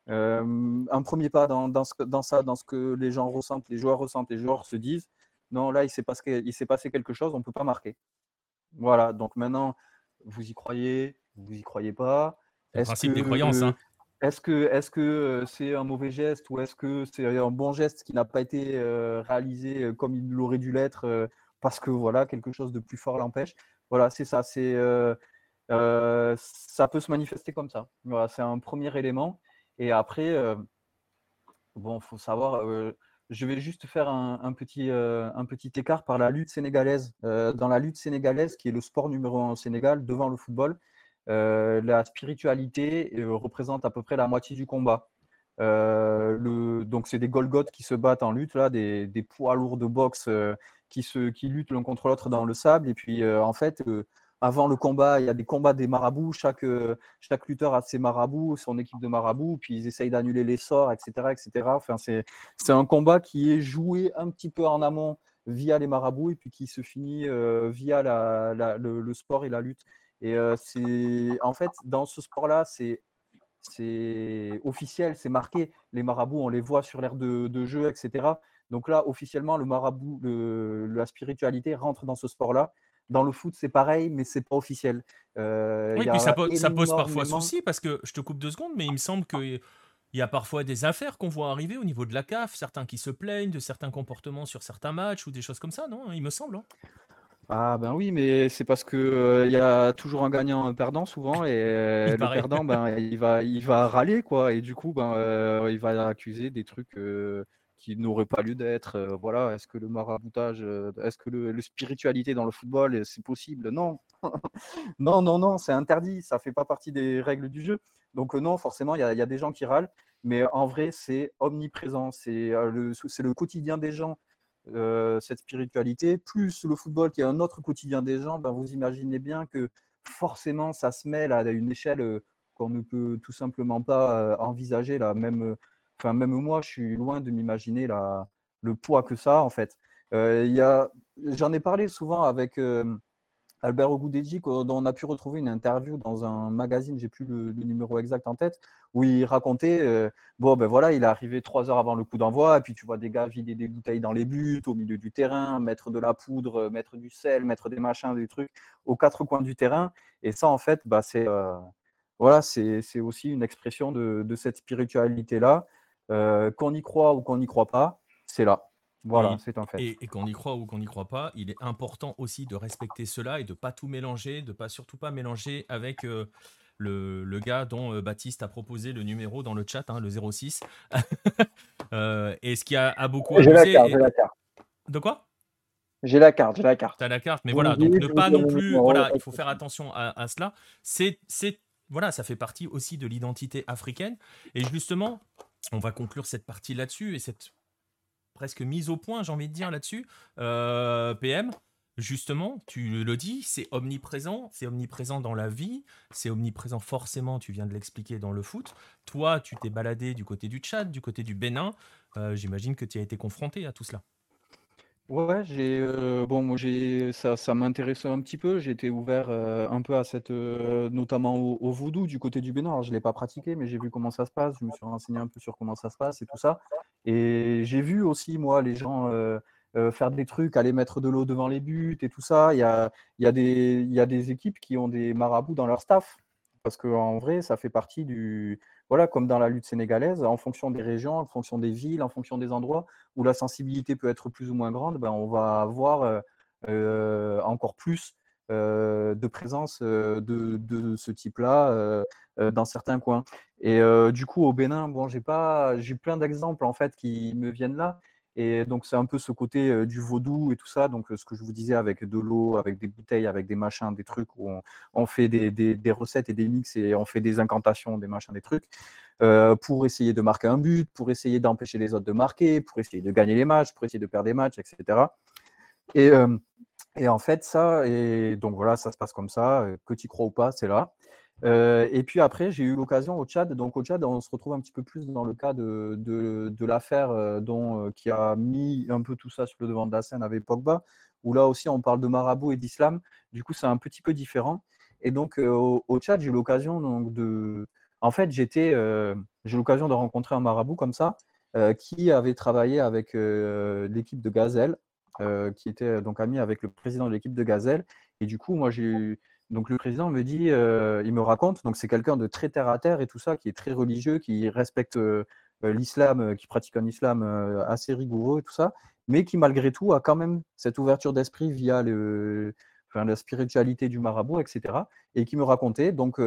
un premier pas dans, dans, ce, dans, ça, dans ce que les gens ressentent, les joueurs ressentent, les joueurs se disent. Non, là, il s'est passé, il s'est passé quelque chose, on ne peut pas marquer. Voilà, donc maintenant, vous y croyez, vous y croyez pas.
Le principe des croyances. Hein.
Est-ce que est-ce que c'est un mauvais geste ou est-ce que c'est un bon geste qui n'a pas été réalisé comme il l'aurait dû l'être parce que voilà quelque chose de plus fort l'empêche? Voilà, c'est ça. Ça peut se manifester comme ça. Voilà, c'est un premier élément. Et après, bon, faut savoir. je vais juste faire un, petit, un petit écart par la lutte sénégalaise. dans la lutte sénégalaise, qui est le sport numéro un au Sénégal, devant le football, la spiritualité représente à peu près la moitié du combat. le, donc, c'est des Golgotes qui se battent en lutte, là, des, poids lourds de boxe qui, se, qui luttent l'un contre l'autre dans le sable. Et puis, en fait, avant le combat, il y a des combats des marabouts. Chaque, chaque lutteur a ses marabouts, son équipe de marabouts, puis ils essayent d'annuler les sorts, etc. etc. Enfin, c'est, c'est un combat qui est joué un petit peu en amont via les marabouts et puis qui se finit via le, sport et la lutte. Et c'est en fait dans ce sport-là, c'est c'est officiel, c'est marqué. Les marabouts, on les voit sur l'air de, jeu, etc. Donc là, officiellement, le marabout, le, la spiritualité rentre dans ce sport-là. Dans le foot, c'est pareil, mais c'est pas officiel.
oui, puis ça, pose, ça pose parfois souci parce que je te coupe deux secondes, mais il me semble qu'il y a parfois des affaires qu'on voit arriver au niveau de la CAF, certains qui se plaignent de certains comportements sur certains matchs ou des choses comme ça, non? Il me semble. Hein.
Ah ben oui, mais c'est parce que il y a toujours un gagnant, un perdant souvent, et [LAUGHS] le perdant, ben il va, il va râler quoi, et du coup, ben il va accuser des trucs qui n'auraient pas lieu d'être. voilà, est-ce que le maraboutage, est-ce que le, spiritualité dans le football, c'est possible? Non, [LAUGHS] non, non, non, c'est interdit, ça fait pas partie des règles du jeu. Donc non, forcément, il y, y, a des gens qui râlent, mais en vrai, c'est omniprésent, c'est le, le quotidien des gens euh, cette spiritualité, plus le football qui est un autre quotidien des gens, ben vous imaginez bien que forcément ça se mêle à une échelle euh, qu'on ne peut tout simplement pas euh, envisager. Là. Même, enfin, même moi, je suis loin de m'imaginer le poids que ça a en fait. J'en ai parlé souvent avec Albert Ogoudéji, dont on a pu retrouver une interview dans un magazine, j'ai plus le, numéro exact en tête, où il racontait, euh, bon ben voilà, il est arrivé trois heures avant le coup d'envoi, et puis tu vois des gars vider des bouteilles dans les buts, au milieu du terrain, mettre de la poudre, euh, mettre du sel, mettre des machins, des trucs aux quatre coins du terrain, et ça en fait, bah, c'est euh, voilà, c'est aussi une expression de, cette spiritualité-là, qu'on y croit ou qu'on n'y croit pas, c'est là. Voilà, c'est un fait.
Et, qu'on y croit ou qu'on n'y croit pas, il est important aussi de respecter cela et de pas tout mélanger, de pas surtout pas mélanger avec euh, le, le, gars dont euh, Baptiste a proposé le numéro dans le chat, hein, le 06. [LAUGHS] euh, et ce qui a, a beaucoup
J'ai la carte, j'ai la carte.
De quoi?
J'ai la carte, j'ai la carte.
T'as la carte, mais voilà, donc ne pas non plus, voilà, il faut faire attention à, à cela. C'est, voilà, ça fait partie aussi de l'identité africaine. Et justement, on va conclure cette partie là-dessus et cette presque mise au point, j'ai envie de dire là-dessus. Euh, PM, justement, tu le dis, c'est omniprésent, c'est omniprésent dans la vie, c'est omniprésent forcément, tu viens de l'expliquer dans le foot. Toi, tu t'es baladé du côté du Tchad, du côté du Bénin, euh, j'imagine que tu as été confronté à tout cela.
Ouais, j'ai euh, bon, moi j'ai ça, ça m'intéressait un petit peu. J'étais ouvert un peu à cette, notamment au, au vaudou du côté du Bénin. Alors, je l'ai pas pratiqué, mais j'ai vu comment ça se passe. Je me suis renseigné un peu sur comment ça se passe et tout ça. Et j'ai vu aussi moi les gens faire des trucs, aller mettre de l'eau devant les buts et tout ça. Il y a, y a y a des équipes qui ont des marabouts dans leur staff parce qu'en vrai, ça fait partie du, voilà, comme dans la lutte sénégalaise, en fonction des régions, en fonction des villes, en fonction des endroits où la sensibilité peut être plus ou moins grande, ben, on va avoir euh, euh, encore plus euh, de présence de, ce type-là dans certains coins. Et du coup, au Bénin, bon, j'ai pas, j'ai plein d'exemples en fait qui me viennent là. Et donc, c'est un peu ce côté du vaudou et tout ça. Donc, ce que je vous disais avec de l'eau, avec des bouteilles, avec des machins, des trucs où on, fait des, recettes et des mix et on fait des incantations, des machins, des trucs, pour essayer de marquer un but, pour essayer d'empêcher les autres de marquer, pour essayer de gagner les matchs, pour essayer de perdre des matchs, etc. Et, et en fait, ça, donc voilà, ça se passe comme ça, que tu crois ou pas, c'est là. Euh, et puis après, j'ai eu l'occasion au Tchad. Donc au Tchad, on se retrouve un petit peu plus dans le cas de, de, l'affaire euh, dont euh, qui a mis un peu tout ça sur le devant de la scène avec Pogba, où là aussi on parle de marabout et d'islam. Du coup, c'est un petit peu différent. Et donc au, Tchad, j'ai eu l'occasion de, en fait, j'ai l'occasion de rencontrer un marabout comme ça, qui avait travaillé avec l'équipe de Gazelle, qui était donc ami avec le président de l'équipe de Gazelle. Et du coup, moi, j'ai eu Donc le président me dit, euh, il me raconte, donc c'est quelqu'un de très terre à terre et tout ça, qui est très religieux, qui respecte euh, euh, l'islam, qui pratique un islam assez rigoureux et tout ça, mais qui malgré tout a quand même cette ouverture d'esprit via le, la spiritualité du marabout, etc. Et qui me racontait donc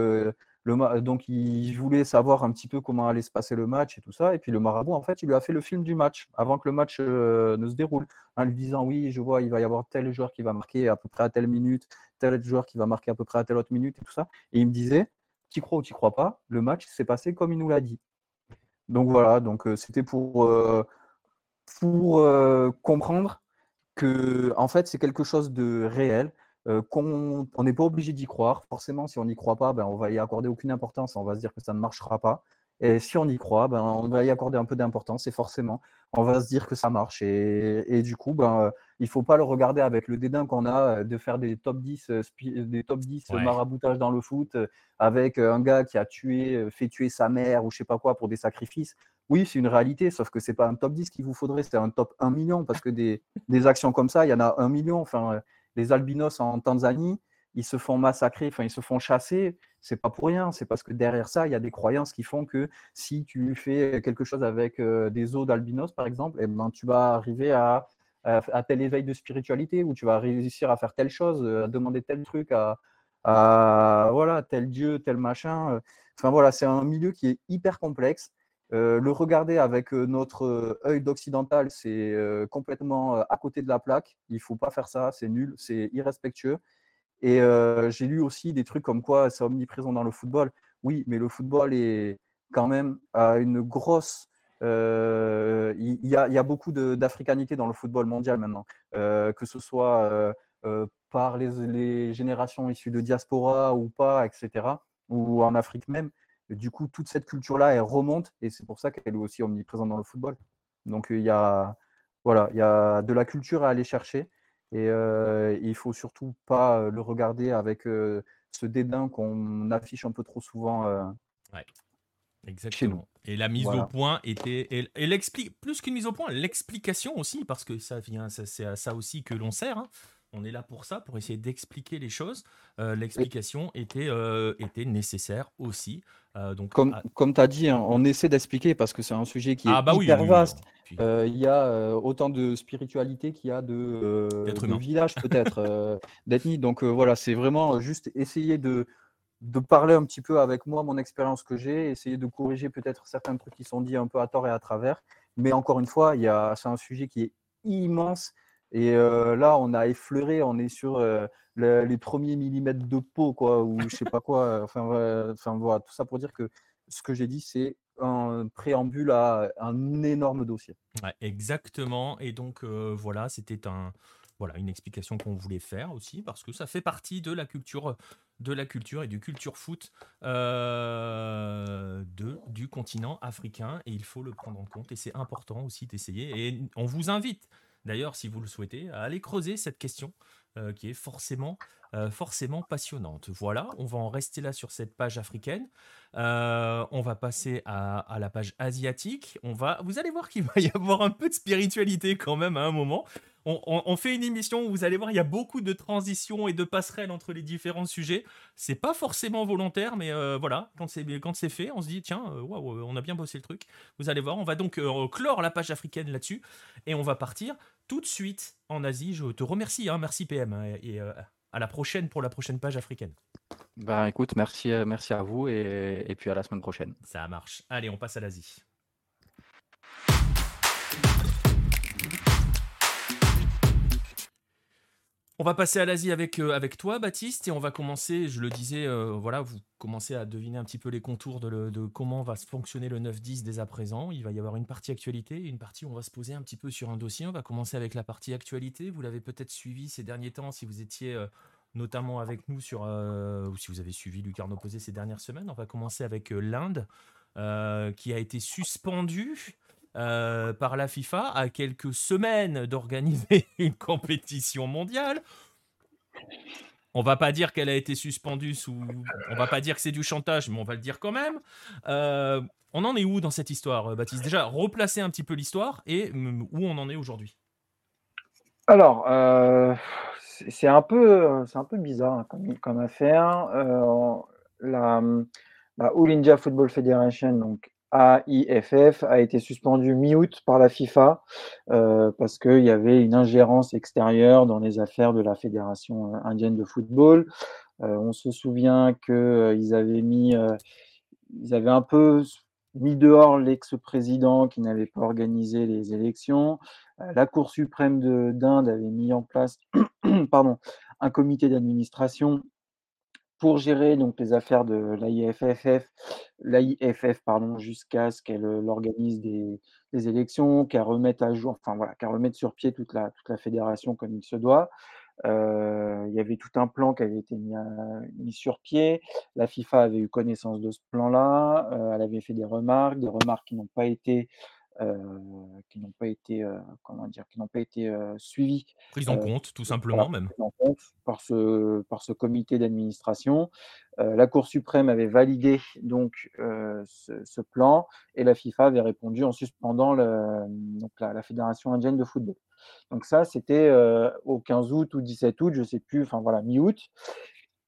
donc, il voulait savoir un petit peu comment allait se passer le match et tout ça. Et puis, le marabout, en fait, il lui a fait le film du match avant que le match euh, ne se déroule, en lui disant Oui, je vois, il va y avoir tel joueur qui va marquer à peu près à telle minute, tel joueur qui va marquer à peu près à telle autre minute et tout ça. Et il me disait Tu crois ou tu crois pas Le match s'est passé comme il nous l'a dit. Donc, voilà, donc euh, c'était pour, euh, pour comprendre que, en fait, c'est quelque chose de réel euh, qu'on on n'est pas obligé d'y croire. Forcément, si on n'y croit pas, ben, on va y accorder aucune importance, on va se dire que ça ne marchera pas. Et si on y croit, ben, on va y accorder un peu d'importance et forcément, on va se dire que ça marche. Et, du coup, ben, il ne faut pas le regarder avec le dédain qu'on a euh, de faire des top 10, euh, des top 10 maraboutages dans le foot avec un gars qui a tué, fait tuer sa mère ou je sais pas quoi pour des sacrifices. Oui, c'est une réalité, sauf que ce n'est pas un top 10 qu'il vous faudrait, c'est un top 1 million parce que des, des actions comme ça, il y en a un million. Enfin, les albinos en Tanzanie, ils se font massacrer, enfin ils se font chasser, c'est pas pour rien, c'est parce que derrière ça, il y a des croyances qui font que si tu fais quelque chose avec euh, des os d'albinos, par exemple, eh ben, tu vas arriver à, à, tel éveil de spiritualité, ou tu vas réussir à faire telle chose, euh, à demander tel truc, à, voilà, tel dieu, tel machin. Euh. Enfin voilà, c'est un milieu qui est hyper complexe. Le regarder avec notre œil d'occidental, c'est complètement à côté de la plaque. Il ne faut pas faire ça, c'est nul, c'est irrespectueux. Et j'ai lu aussi des trucs comme quoi c'est omniprésent dans le football. Oui, mais le football est quand même à une grosse. Il y, a beaucoup d'africanité dans le football mondial maintenant, que ce soit par les, générations issues de diaspora ou pas, etc., ou en Afrique même. Du coup, toute cette culture-là, elle remonte et c'est pour ça qu'elle est aussi omniprésente dans le football. Donc, il y a, voilà, il y a de la culture à aller chercher et euh, il faut surtout pas euh, le regarder avec euh, ce dédain qu'on affiche un peu trop souvent. Euh,
ouais. Exactement. Et la mise au point était. Et, et plus qu'une mise au point, l'explication aussi, parce que ça vient, c'est à ça aussi que l'on sert. Hein on est là pour ça, pour essayer d'expliquer les choses. Euh, l'explication était, euh, était nécessaire aussi.
Euh, donc, comme comme tu as dit, hein, on essaie d'expliquer parce que c'est un sujet qui est ah, bah hyper vaste. Il y a autant de spiritualité qu'il y a de, de villages [LAUGHS] peut-être, d'ethnie. Donc voilà, c'est vraiment juste essayer de, de parler un petit peu avec moi, mon expérience que j'ai, essayer de corriger peut-être certains trucs qui sont dits un peu à tort et à travers. Mais encore une fois, c'est un sujet qui est immense et là, on a effleuré, on est sur les premiers millimètres de peau, quoi, ou je sais pas quoi. Enfin, enfin, voilà, tout ça pour dire que ce que j'ai dit, c'est un préambule à un énorme dossier.
exactement. Et donc, voilà, c'était une explication qu'on voulait faire aussi, parce que ça fait partie de la culture, de la culture et du culture foot du continent africain. Et il faut le prendre en compte. Et c'est important aussi d'essayer. Et on vous invite d'ailleurs, si vous le souhaitez, à aller creuser cette question euh, qui est forcément, euh, forcément passionnante. Voilà, on va en rester là sur cette page africaine. Euh, on va passer à, la page asiatique. On va, vous allez voir qu'il [LAUGHS] va y avoir un peu de spiritualité quand même à un moment. On, fait une émission où vous allez voir, il y a beaucoup de transitions et de passerelles entre les différents sujets. C'est pas forcément volontaire, mais voilà, quand c'est quand c'est fait, on se dit tiens, on a bien bossé le truc. Vous allez voir, on va donc clore la page africaine là-dessus et on va partir tout de suite en Asie. Je te remercie, hein, merci PM, hein, et, euh, à la prochaine pour la prochaine page africaine.
Ben écoute, merci, euh, merci à vous et, et puis à la semaine prochaine.
Ça marche. Allez, on passe à l'Asie. On va passer à l'Asie avec, euh, avec toi, Baptiste, et on va commencer, je le disais, euh, voilà, vous commencez à deviner un petit peu les contours de, comment va fonctionner le 9-10 dès à présent. Il va y avoir une partie actualité une partie où on va se poser un petit peu sur un dossier. On va commencer avec la partie actualité. Vous l'avez peut-être suivi ces derniers temps si vous étiez euh, notamment avec nous sur, ou si vous avez suivi Lucarno Posé ces dernières semaines. On va commencer avec l'Inde, qui a été suspendue euh, par la FIFA à quelques semaines d'organiser [LAUGHS] une compétition mondiale. On va pas dire qu'elle a été suspendue sous. On va pas dire que c'est du chantage, mais on va le dire quand même. Euh, on en est où dans cette histoire, Baptiste? Déjà, replacer un petit peu l'histoire et où on en est aujourd'hui?
Alors, euh, c'est un peu, un peu bizarre hein, comme, affaire. Euh, la, la All India Football Federation, donc AIFF, a été suspendue mi-août par la FIFA euh, parce qu'il y avait une ingérence extérieure dans les affaires de la Fédération indienne de football. Euh, on se souvient qu'ils avaient mis, euh, ils avaient un peu mis dehors l'ex-président qui n'avait pas organisé les élections. Euh, la Cour suprême de- d'Inde avait mis en place [CLEARS THROAT] pardon, un comité d'administration pour gérer donc les affaires de l'AIFF, pardon, jusqu'à ce qu'elle euh, organise des, élections, qu'elle remette à jour, enfin voilà, qu'elle remette sur pied toute la, toute la fédération comme il se doit. Euh, il y avait tout un plan qui avait été mis, sur pied. La FIFA avait eu connaissance de ce plan-là. euh, elle avait fait des remarques, des remarques qui n'ont pas été, qui n'ont pas été, euh, comment dire, qui n'ont pas été euh, suivies
Prise en
euh,
compte, tout
voilà,
simplement même.
prises en compte par ce, par ce comité d'administration. Euh, la Cour suprême avait validé donc euh, ce, ce plan et la FIFA avait répondu en suspendant le- donc la, la Fédération indienne de football. Donc ça, c'était euh, au 15 août ou 17 août, je ne sais plus, enfin voilà, mi-août.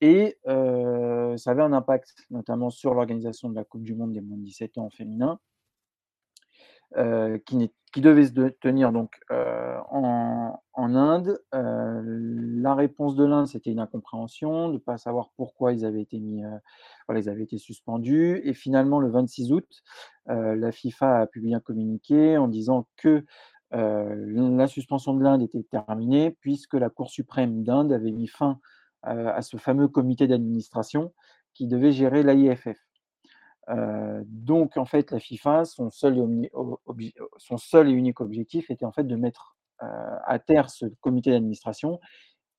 Et euh, ça avait un impact notamment sur l'organisation de la Coupe du Monde des moins de 17 ans en féminin, euh, qui, devait se tenir donc euh, en, Inde. Euh, la réponse de l'Inde, c'était une incompréhension, de ne pas savoir pourquoi ils avaient été ils avaient été suspendus. Et finalement, le 26 août, la FIFA a publié un communiqué en disant que la suspension de l'Inde était terminée puisque la Cour suprême d'Inde avait mis fin à ce fameux comité d'administration qui devait gérer l'AIFF. Euh, donc, en fait, la FIFA, son seul, et son seul unique objectif était en fait de mettre euh, à terre ce comité d'administration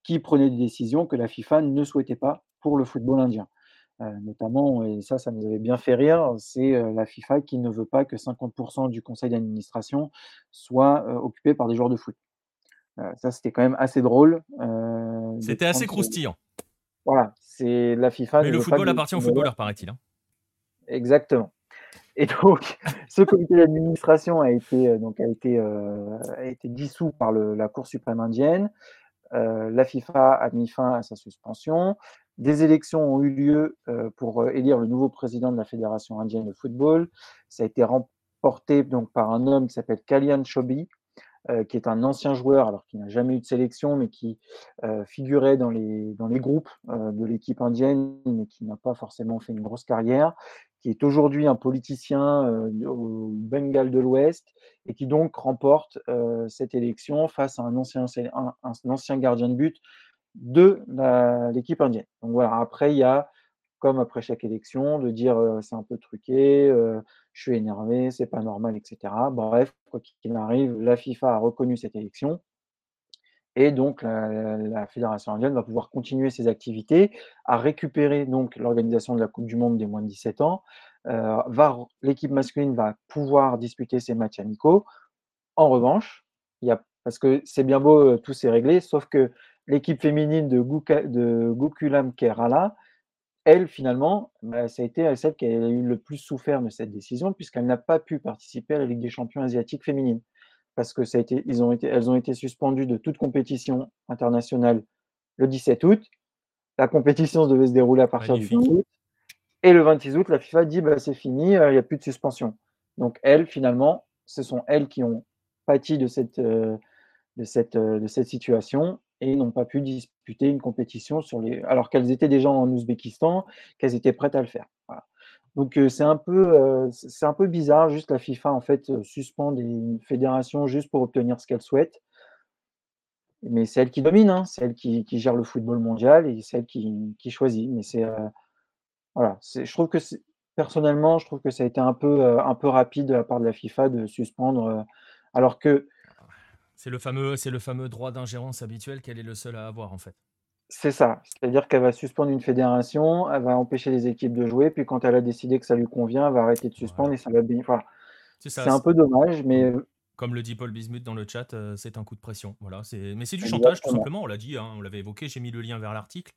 qui prenait des décisions que la FIFA ne souhaitait pas pour le football indien. Euh, notamment, et ça, ça nous avait bien fait rire, c'est la FIFA qui ne veut pas que 50% du conseil d'administration soit occupé par des joueurs de foot. Ça, c'était quand même assez drôle.
C'était assez croustillant.
Voilà, c'est la FIFA.
Mais le football appartient aux footballeurs, paraît-il. hein.
Exactement. Et donc, [LAUGHS] ce comité d'administration a été, euh, donc, a été, euh, a été dissous par le- la Cour suprême indienne. Euh, la FIFA a mis fin à sa suspension. Des élections ont eu lieu pour élire le nouveau président de la Fédération indienne de football. Ça a été remporté donc, par un homme qui s'appelle Kalyan Chobi, qui est un ancien joueur, alors qu'il n'a jamais eu de sélection, mais qui figurait dans les, dans les groupes de l'équipe indienne, mais qui n'a pas forcément fait une grosse carrière, qui est aujourd'hui un politicien euh, au Bengale de l'Ouest, et qui donc remporte euh, cette élection face à un ancien, gardien de but de l'équipe indienne. Donc voilà, après, il y a, comme après chaque élection, de dire euh, c'est un peu truqué, je suis énervé, c'est pas normal, etc. Bref, quoi qu'il arrive, la FIFA a reconnu cette élection. Et donc, la, Fédération indienne va pouvoir continuer ses activités, à récupérer donc l'organisation de la Coupe du Monde des moins de 17 ans. Euh, l'équipe masculine va pouvoir disputer ses matchs amicaux. En revanche, parce que c'est bien beau, euh, tout s'est réglé, sauf que l'équipe féminine de, Gokulam Kerala, elle, finalement, bah, a été celle qui a eu le plus souffert de cette décision, puisqu'elle n'a pas pu participer à la Ligue des champions asiatiques féminine. Parce que ça a été, ils ont été, elles ont été suspendues de toute compétition internationale le 17 août. La compétition devait se dérouler à partir
Magnifique.
du 20 août. Et le 26 août, la FIFA dit bah, c'est fini, euh, il n'y a plus de suspension. Donc, elles, finalement, ce sont elles qui ont pâti de cette, euh, de cette, euh, de cette situation et n'ont pas pu disputer une compétition sur les... alors qu'elles étaient déjà en Ouzbékistan, qu'elles étaient prêtes à le faire. Voilà. Donc euh, c'est un peu euh, c'est un peu bizarre, juste la FIFA en fait euh, suspend des fédérations juste pour obtenir ce qu'elle souhaite. Mais c'est elle qui domine, hein, c'est elle qui, qui gère le football mondial et c'est elle qui, qui choisit. Mais c'est voilà, je trouve que personnellement, je trouve que ça a été un peu un peu rapide de la part de la FIFA de suspendre, alors que
C'est le fameux, c'est le fameux droit d'ingérence habituel qu'elle est le seul à avoir en fait.
C'est ça, c'est-à-dire qu'elle va suspendre une fédération, elle va empêcher les équipes de jouer, puis quand elle a décidé que ça lui convient, elle va arrêter de suspendre
Voilà.
et ça va bien. Voilà.
C'est ça.
C'est un peu dommage, mais
Comme le dit Paul Bismuth dans le chat, euh, c'est un coup de pression. Voilà, c'est... Mais c'est du chantage, tout simplement. On l'a dit, hein, on l'avait évoqué. J'ai mis le lien vers l'article.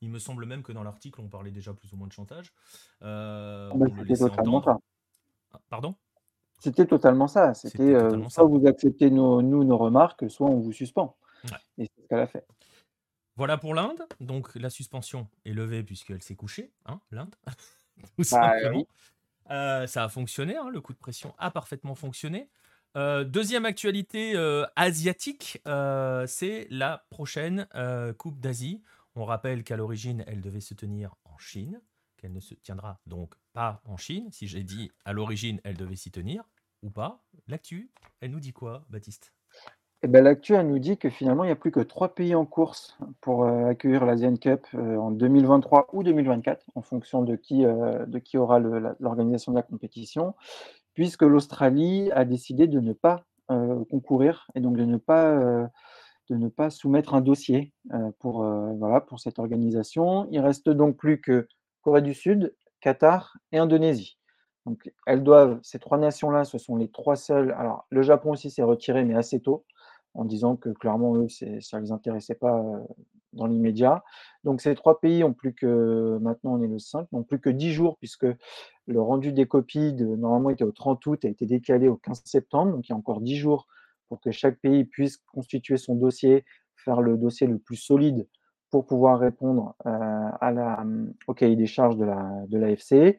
Il me semble même que dans l'article, on parlait déjà plus ou moins de chantage. Euh,
bah,
on le
c'était totalement
entendre.
ça.
Ah, Pardon?
C'était totalement ça.
C'était
euh, soit
ça.
vous acceptez nos, nous nos remarques, soit on vous suspend. Et c'est ce qu'elle a fait.
Voilà pour l'Inde. Donc la suspension est levée puisqu'elle s'est couchée, hein, l'Inde. [LAUGHS]
Bah,
euh, ça a fonctionné, hein, le coup de pression a parfaitement fonctionné. Euh, deuxième actualité euh, asiatique, c'est la prochaine Coupe d'Asie. On rappelle qu'à l'origine, elle devait se tenir en Chine, qu'elle ne se tiendra donc pas en Chine. Si j'ai dit à l'origine, elle devait s'y tenir ou pas, l'actu, elle nous dit quoi, Baptiste?
Eh ben, L'actu, nous dit que finalement, il n'y a plus que trois pays en course pour euh, accueillir l'Asian Cup euh, en 2023 ou 2024, en fonction de qui, euh, de qui aura l'organisation de la compétition, puisque l'Australie a décidé de ne pas concourir et donc de ne pas, de ne pas soumettre un dossier pour, voilà, pour cette organisation. Il reste donc plus que Corée du Sud, Qatar et Indonésie. Donc, elles doivent, ces trois nations-là, ce sont les trois seules. Alors, le Japon aussi s'est retiré, mais assez tôt en disant que clairement, eux, ça ne les intéressait pas dans l'immédiat. Donc ces trois pays ont plus que, maintenant on est le 5, n'ont plus que 10 jours puisque le rendu des copies, de, normalement était au 30 août, a été décalé au 15 septembre. Donc il y a encore 10 jours pour que chaque pays puisse constituer son dossier, faire le dossier le plus solide pour pouvoir répondre à la, au cahier des charges de la de l'AFC.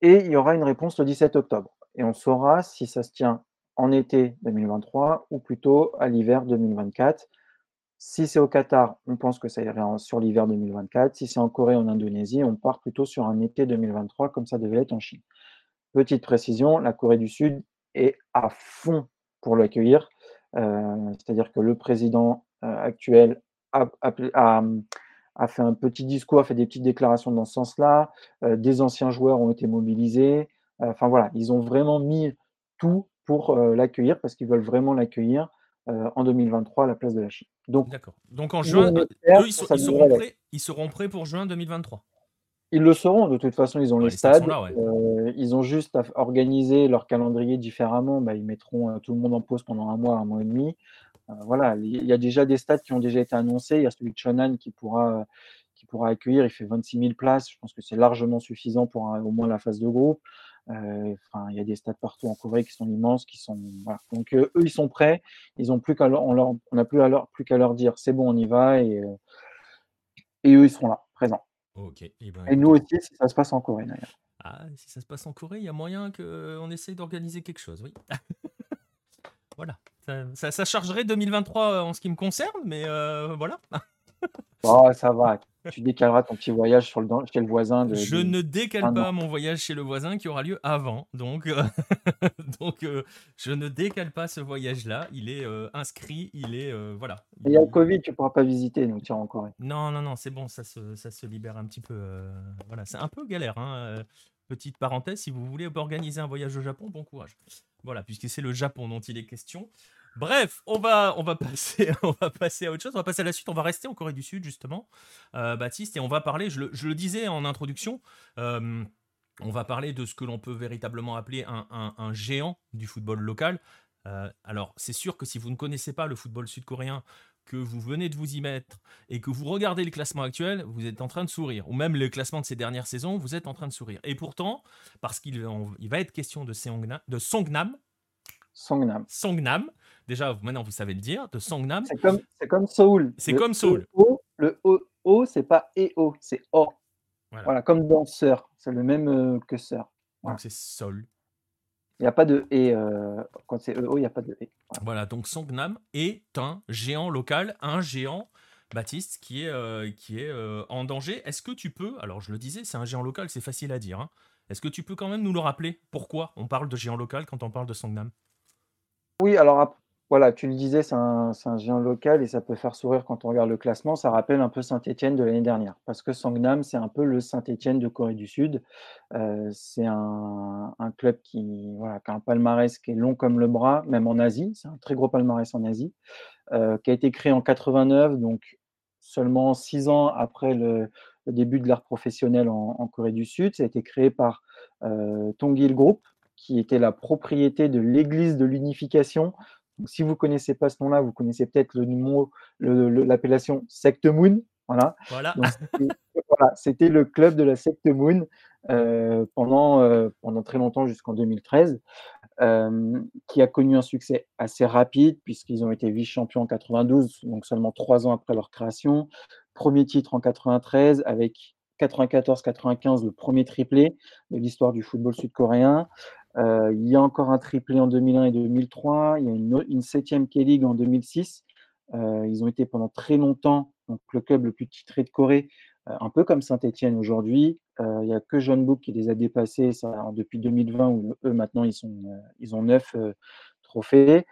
Et il y aura une réponse le 17 octobre. Et on saura si ça se tient en été 2023 ou plutôt à l'hiver 2024. Si c'est au Qatar, on pense que ça irait sur l'hiver 2024. Si c'est en Corée en Indonésie, on part plutôt sur un été 2023 comme ça devait être en Chine. Petite précision, la Corée du Sud est à fond pour l'accueillir. Euh, c'est-à-dire que le président euh, actuel a, fait un petit discours, a fait des petites déclarations dans ce sens-là. Euh, des anciens joueurs ont été mobilisés. Enfin voilà, ils ont vraiment mis tout pour euh, l'accueillir parce qu'ils veulent vraiment l'accueillir euh, en 2023 à la place de la Chine.
Donc, D'accord. Donc en juin, eux, ils, seront prêts, ils, seront prêts, pour juin 2023.
Ils le seront, de toute façon, ils ont les, stades. Euh, ils ont juste à organiser leur calendrier différemment. Bah, ils mettront tout le monde en pause pendant un mois, un mois et demi. voilà, il y a déjà des stades qui ont déjà été annoncés. Il y a celui de Shonan qui pourra, qui pourra accueillir. Il fait 26 000 places. Je pense que c'est largement suffisant pour au moins la phase de groupe. Euh, il y a des stades partout en Corée qui sont immenses, qui sont Donc euh, eux, ils sont prêts. Ils ont plus qu'à leur, on n'a plus, à leur, plus qu'à leur dire c'est bon, on y va et, euh, et eux, ils seront là, présents.
Ok.
Et, ben, nous aussi, si ça se passe en Corée d'ailleurs.
Ah, si ça se passe en Corée, il y a moyen qu'on essaye d'organiser quelque chose, oui. [LAUGHS] voilà. Ça, ça, chargerait 2023 en ce qui me concerne, mais voilà. [LAUGHS]
Oh, ça va. Tu décaleras ton petit voyage sur le, chez le voisin. De,
je ne décale pas mon voyage chez le voisin qui aura lieu avant. Donc, euh, [LAUGHS] donc euh, je ne décale pas ce voyage-là. Il est euh, inscrit. Il est. voilà.
Il y a le Covid, tu ne pourras pas visiter, nous, tiens, encore.
Non, non, non, c'est bon. Ça se, ça se libère un petit peu. voilà, c'est un peu galère. Hein, petite parenthèse, si vous voulez organiser un voyage au Japon, bon courage. Voilà, puisque c'est le Japon dont il est question. Bref, on va, on, va passer, [LAUGHS] on va passer à autre chose. On va passer à la suite. On va rester en Corée du Sud, justement, euh, Baptiste, et on va parler, je le, disais en introduction, euh, on va parler de ce que l'on peut véritablement appeler un, géant du football local. Euh, alors, c'est sûr que si vous ne connaissez pas le football sud-coréen, que vous venez de vous y mettre et que vous regardez le classement actuel, vous êtes en train de sourire. Ou même le classement de ces dernières saisons, vous êtes en train de sourire. Et pourtant, parce qu'il va être question de, de Songnam,
Songnam.
Songnam. Déjà, maintenant, vous savez le dire, de Songnam.
C'est comme, comme Seoul.
C'est comme Seoul.
le O, o c'est pas EO, c'est O. Voilà. comme danseur. C'est le même euh, que sœur.
Donc c'est Seoul.
Il n'y a pas de E. Euh, quand c'est EO, il n'y a pas de E.
Voilà. donc Songnam est un géant local, un géant, Baptiste, qui est, euh, qui est en danger. Est-ce que tu peux, alors je le disais, c'est un géant local, c'est facile à dire. Hein. Est-ce que tu peux quand même nous le rappeler? Pourquoi on parle de géant local quand on parle de Songnam?
Oui, alors voilà, tu le disais, c'est un, géant local et ça peut faire sourire quand on regarde le classement. Ça rappelle un peu Saint-Étienne de l'année dernière, parce que Sangnam, c'est un peu le Saint-Étienne de Corée du Sud. Euh, c'est un, club qui, voilà, a un palmarès qui est long comme le bras, même en Asie. C'est un très gros palmarès en Asie, euh, qui a été créé en 89, donc seulement six ans après le, début de l'art professionnel en, Corée du Sud. Ça a été créé par euh, Tongil Group, qui était la propriété de l'Église de l'Unification. Si vous ne connaissez pas ce nom-là, vous connaissez peut-être le mot, l'appellation Secte Moon. Voilà. [LAUGHS]
Voilà.
C'était le club de la Secte Moon euh, pendant, euh, pendant très longtemps, jusqu'en 2013. qui a connu un succès assez rapide puisqu'ils ont été vice-champions en 92, donc seulement trois ans après leur création. Premier titre en 93 avec 94-95, le premier triplé de l'histoire du football sud-coréen. Euh, il y a encore un triplé en 2001 et 2003. Il y a une, septième K-League en 2006. Euh, ils ont été pendant très longtemps donc, le club le plus titré de Corée, euh, un peu comme Saint-Etienne aujourd'hui. il n'y a que John Book qui les a dépassés depuis 2020, où eux maintenant ils, ont neuf trophées.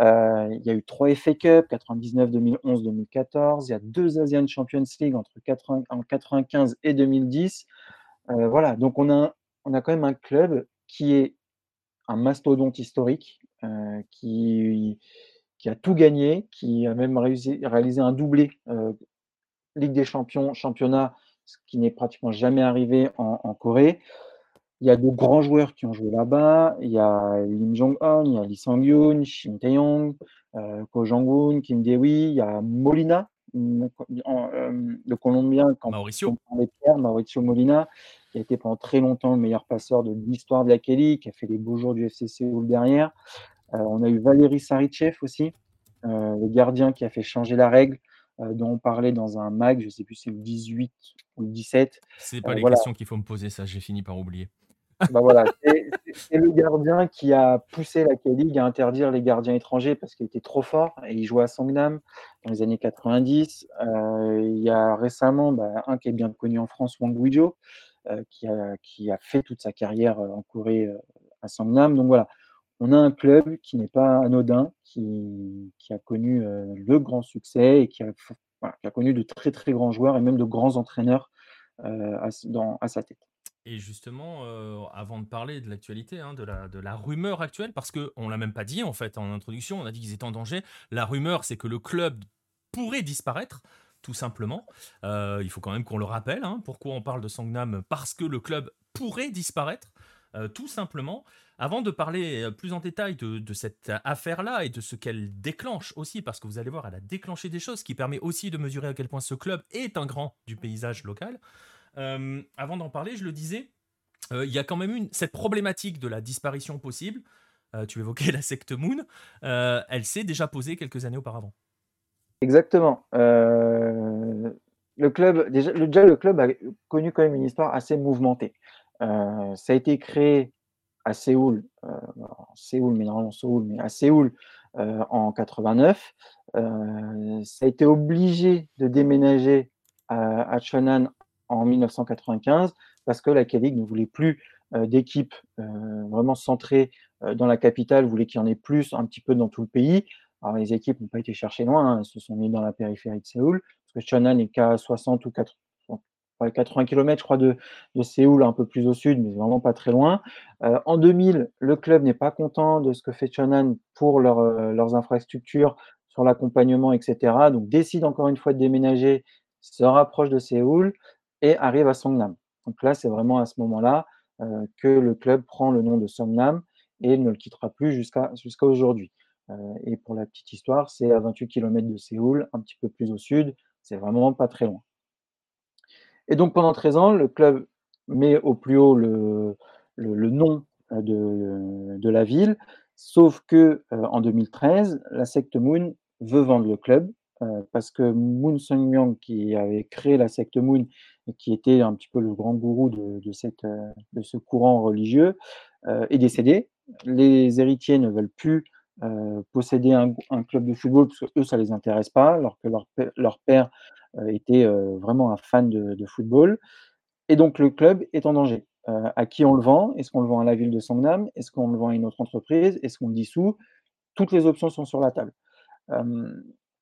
il y a eu trois FA Cup, 99, 2011, 2014. Il y a deux Asian Champions League entre 1995 et 2010. voilà, donc on a, on a quand même un club qui est un mastodonte historique euh, qui, qui, a tout gagné, qui a même réussi, réalisé un doublé euh, Ligue des Champions, championnat, ce qui n'est pratiquement jamais arrivé en, Corée. Il y a de grands joueurs qui ont joué là-bas. Il y a Lim Jong-un, il y a Lee Sang-yoon, Shin Tae-yong, euh, Ko Jong-un, Kim Dae-wi, il y a Molina, le Colombien,
quand Mauricio.
Pierre, Mauricio Molina qui a été pendant très longtemps le meilleur passeur de l'histoire de la Kelly, qui a fait les beaux jours du FC Séoul derrière. Euh, on a eu Valérie Sarichev aussi, euh, le gardien qui a fait changer la règle, euh, dont on parlait dans un mag, je ne sais plus si c'est le 18 ou le 17.
Ce n'est pas les questions qu'il faut me poser, ça, j'ai fini par oublier.
Bah c'est le gardien qui a poussé la K-League à interdire les gardiens étrangers parce qu'il était trop fort et il jouait à Songnam dans les années 90. il y a récemment bah, un qui est bien connu en France, Wang Guijo, euh, qui, a, fait toute sa carrière euh, en Corée euh, à Sangnam. Donc voilà, on a un club qui n'est pas anodin, qui, a connu le grand succès et qui a, connu de très très grands joueurs et même de grands entraîneurs à sa tête.
Et justement, avant de parler de l'actualité, hein, de, la, rumeur actuelle, parce qu'on ne l'a même pas dit en fait en introduction, on a dit qu'ils étaient en danger. La rumeur, c'est que le club pourrait disparaître tout simplement. Euh, il faut quand même qu'on le rappelle. Hein. pourquoi on parle de Sangnam Parce que le club pourrait disparaître, euh, tout simplement. Avant de parler euh, plus en détail de, cette affaire-là et de ce qu'elle déclenche aussi, parce que vous allez voir, elle a déclenché des choses qui permet aussi de mesurer à quel point ce club est un grand du paysage local. Avant d'en parler, je le disais, il y a quand même une, cette problématique de la disparition possible. tu évoquais [LAUGHS] la secte Moon, elle s'est déjà posée quelques années auparavant.
Exactement. Euh, le club, a connu quand même une histoire assez mouvementée. Euh, ça a été créé à Séoul, euh, Séoul, mais normalement Séoul, mais à Séoul en 89. ça a été obligé de déménager à, à Cheonan en 1995 parce que la K-League ne voulait plus d'équipes vraiment centrées dans la capitale, voulait qu'il y en ait plus un petit peu dans tout le pays. Alors, les équipes n'ont pas été cherchées loin, hein, elles se sont mises dans la périphérie de Séoul, parce que Cheonan est qu'à 60 ou 80, km, je crois, de, Séoul, un peu plus au sud, mais vraiment pas très loin. Euh, en 2000, le club n'est pas content de ce que fait Cheonan pour euh, leurs infrastructures, sur l'accompagnement, etc. Donc, décide encore une fois de déménager, se rapproche de Séoul et arrive à Songnam. Donc là, c'est vraiment à ce moment-là euh, que le club prend le nom de Songnam et ne le quittera plus jusqu'à jusqu'à aujourd'hui. Euh, et pour la petite histoire, c'est à 28 km de Séoul, un petit peu plus au sud, c'est vraiment pas très loin. Et donc pendant 13 ans, le club met au plus haut le, nom euh, de, la ville, sauf que en 2013, la secte Moon veut vendre le club parce que Moon Sung-myung, qui avait créé la secte Moon qui était un petit peu le grand gourou de, cette, de ce courant religieux, est décédé. Les héritiers ne veulent plus euh, posséder un, club de football, parce que eux, ça les intéresse pas, alors que leur, leur père euh, était euh, vraiment un fan de, football. Et donc, le club est en danger. à qui on le vend? Est-ce qu'on le vend à la ville de Songnam Est-ce qu'on le vend à une autre entreprise? Est-ce qu'on le dissout? Toutes les options sont sur la table.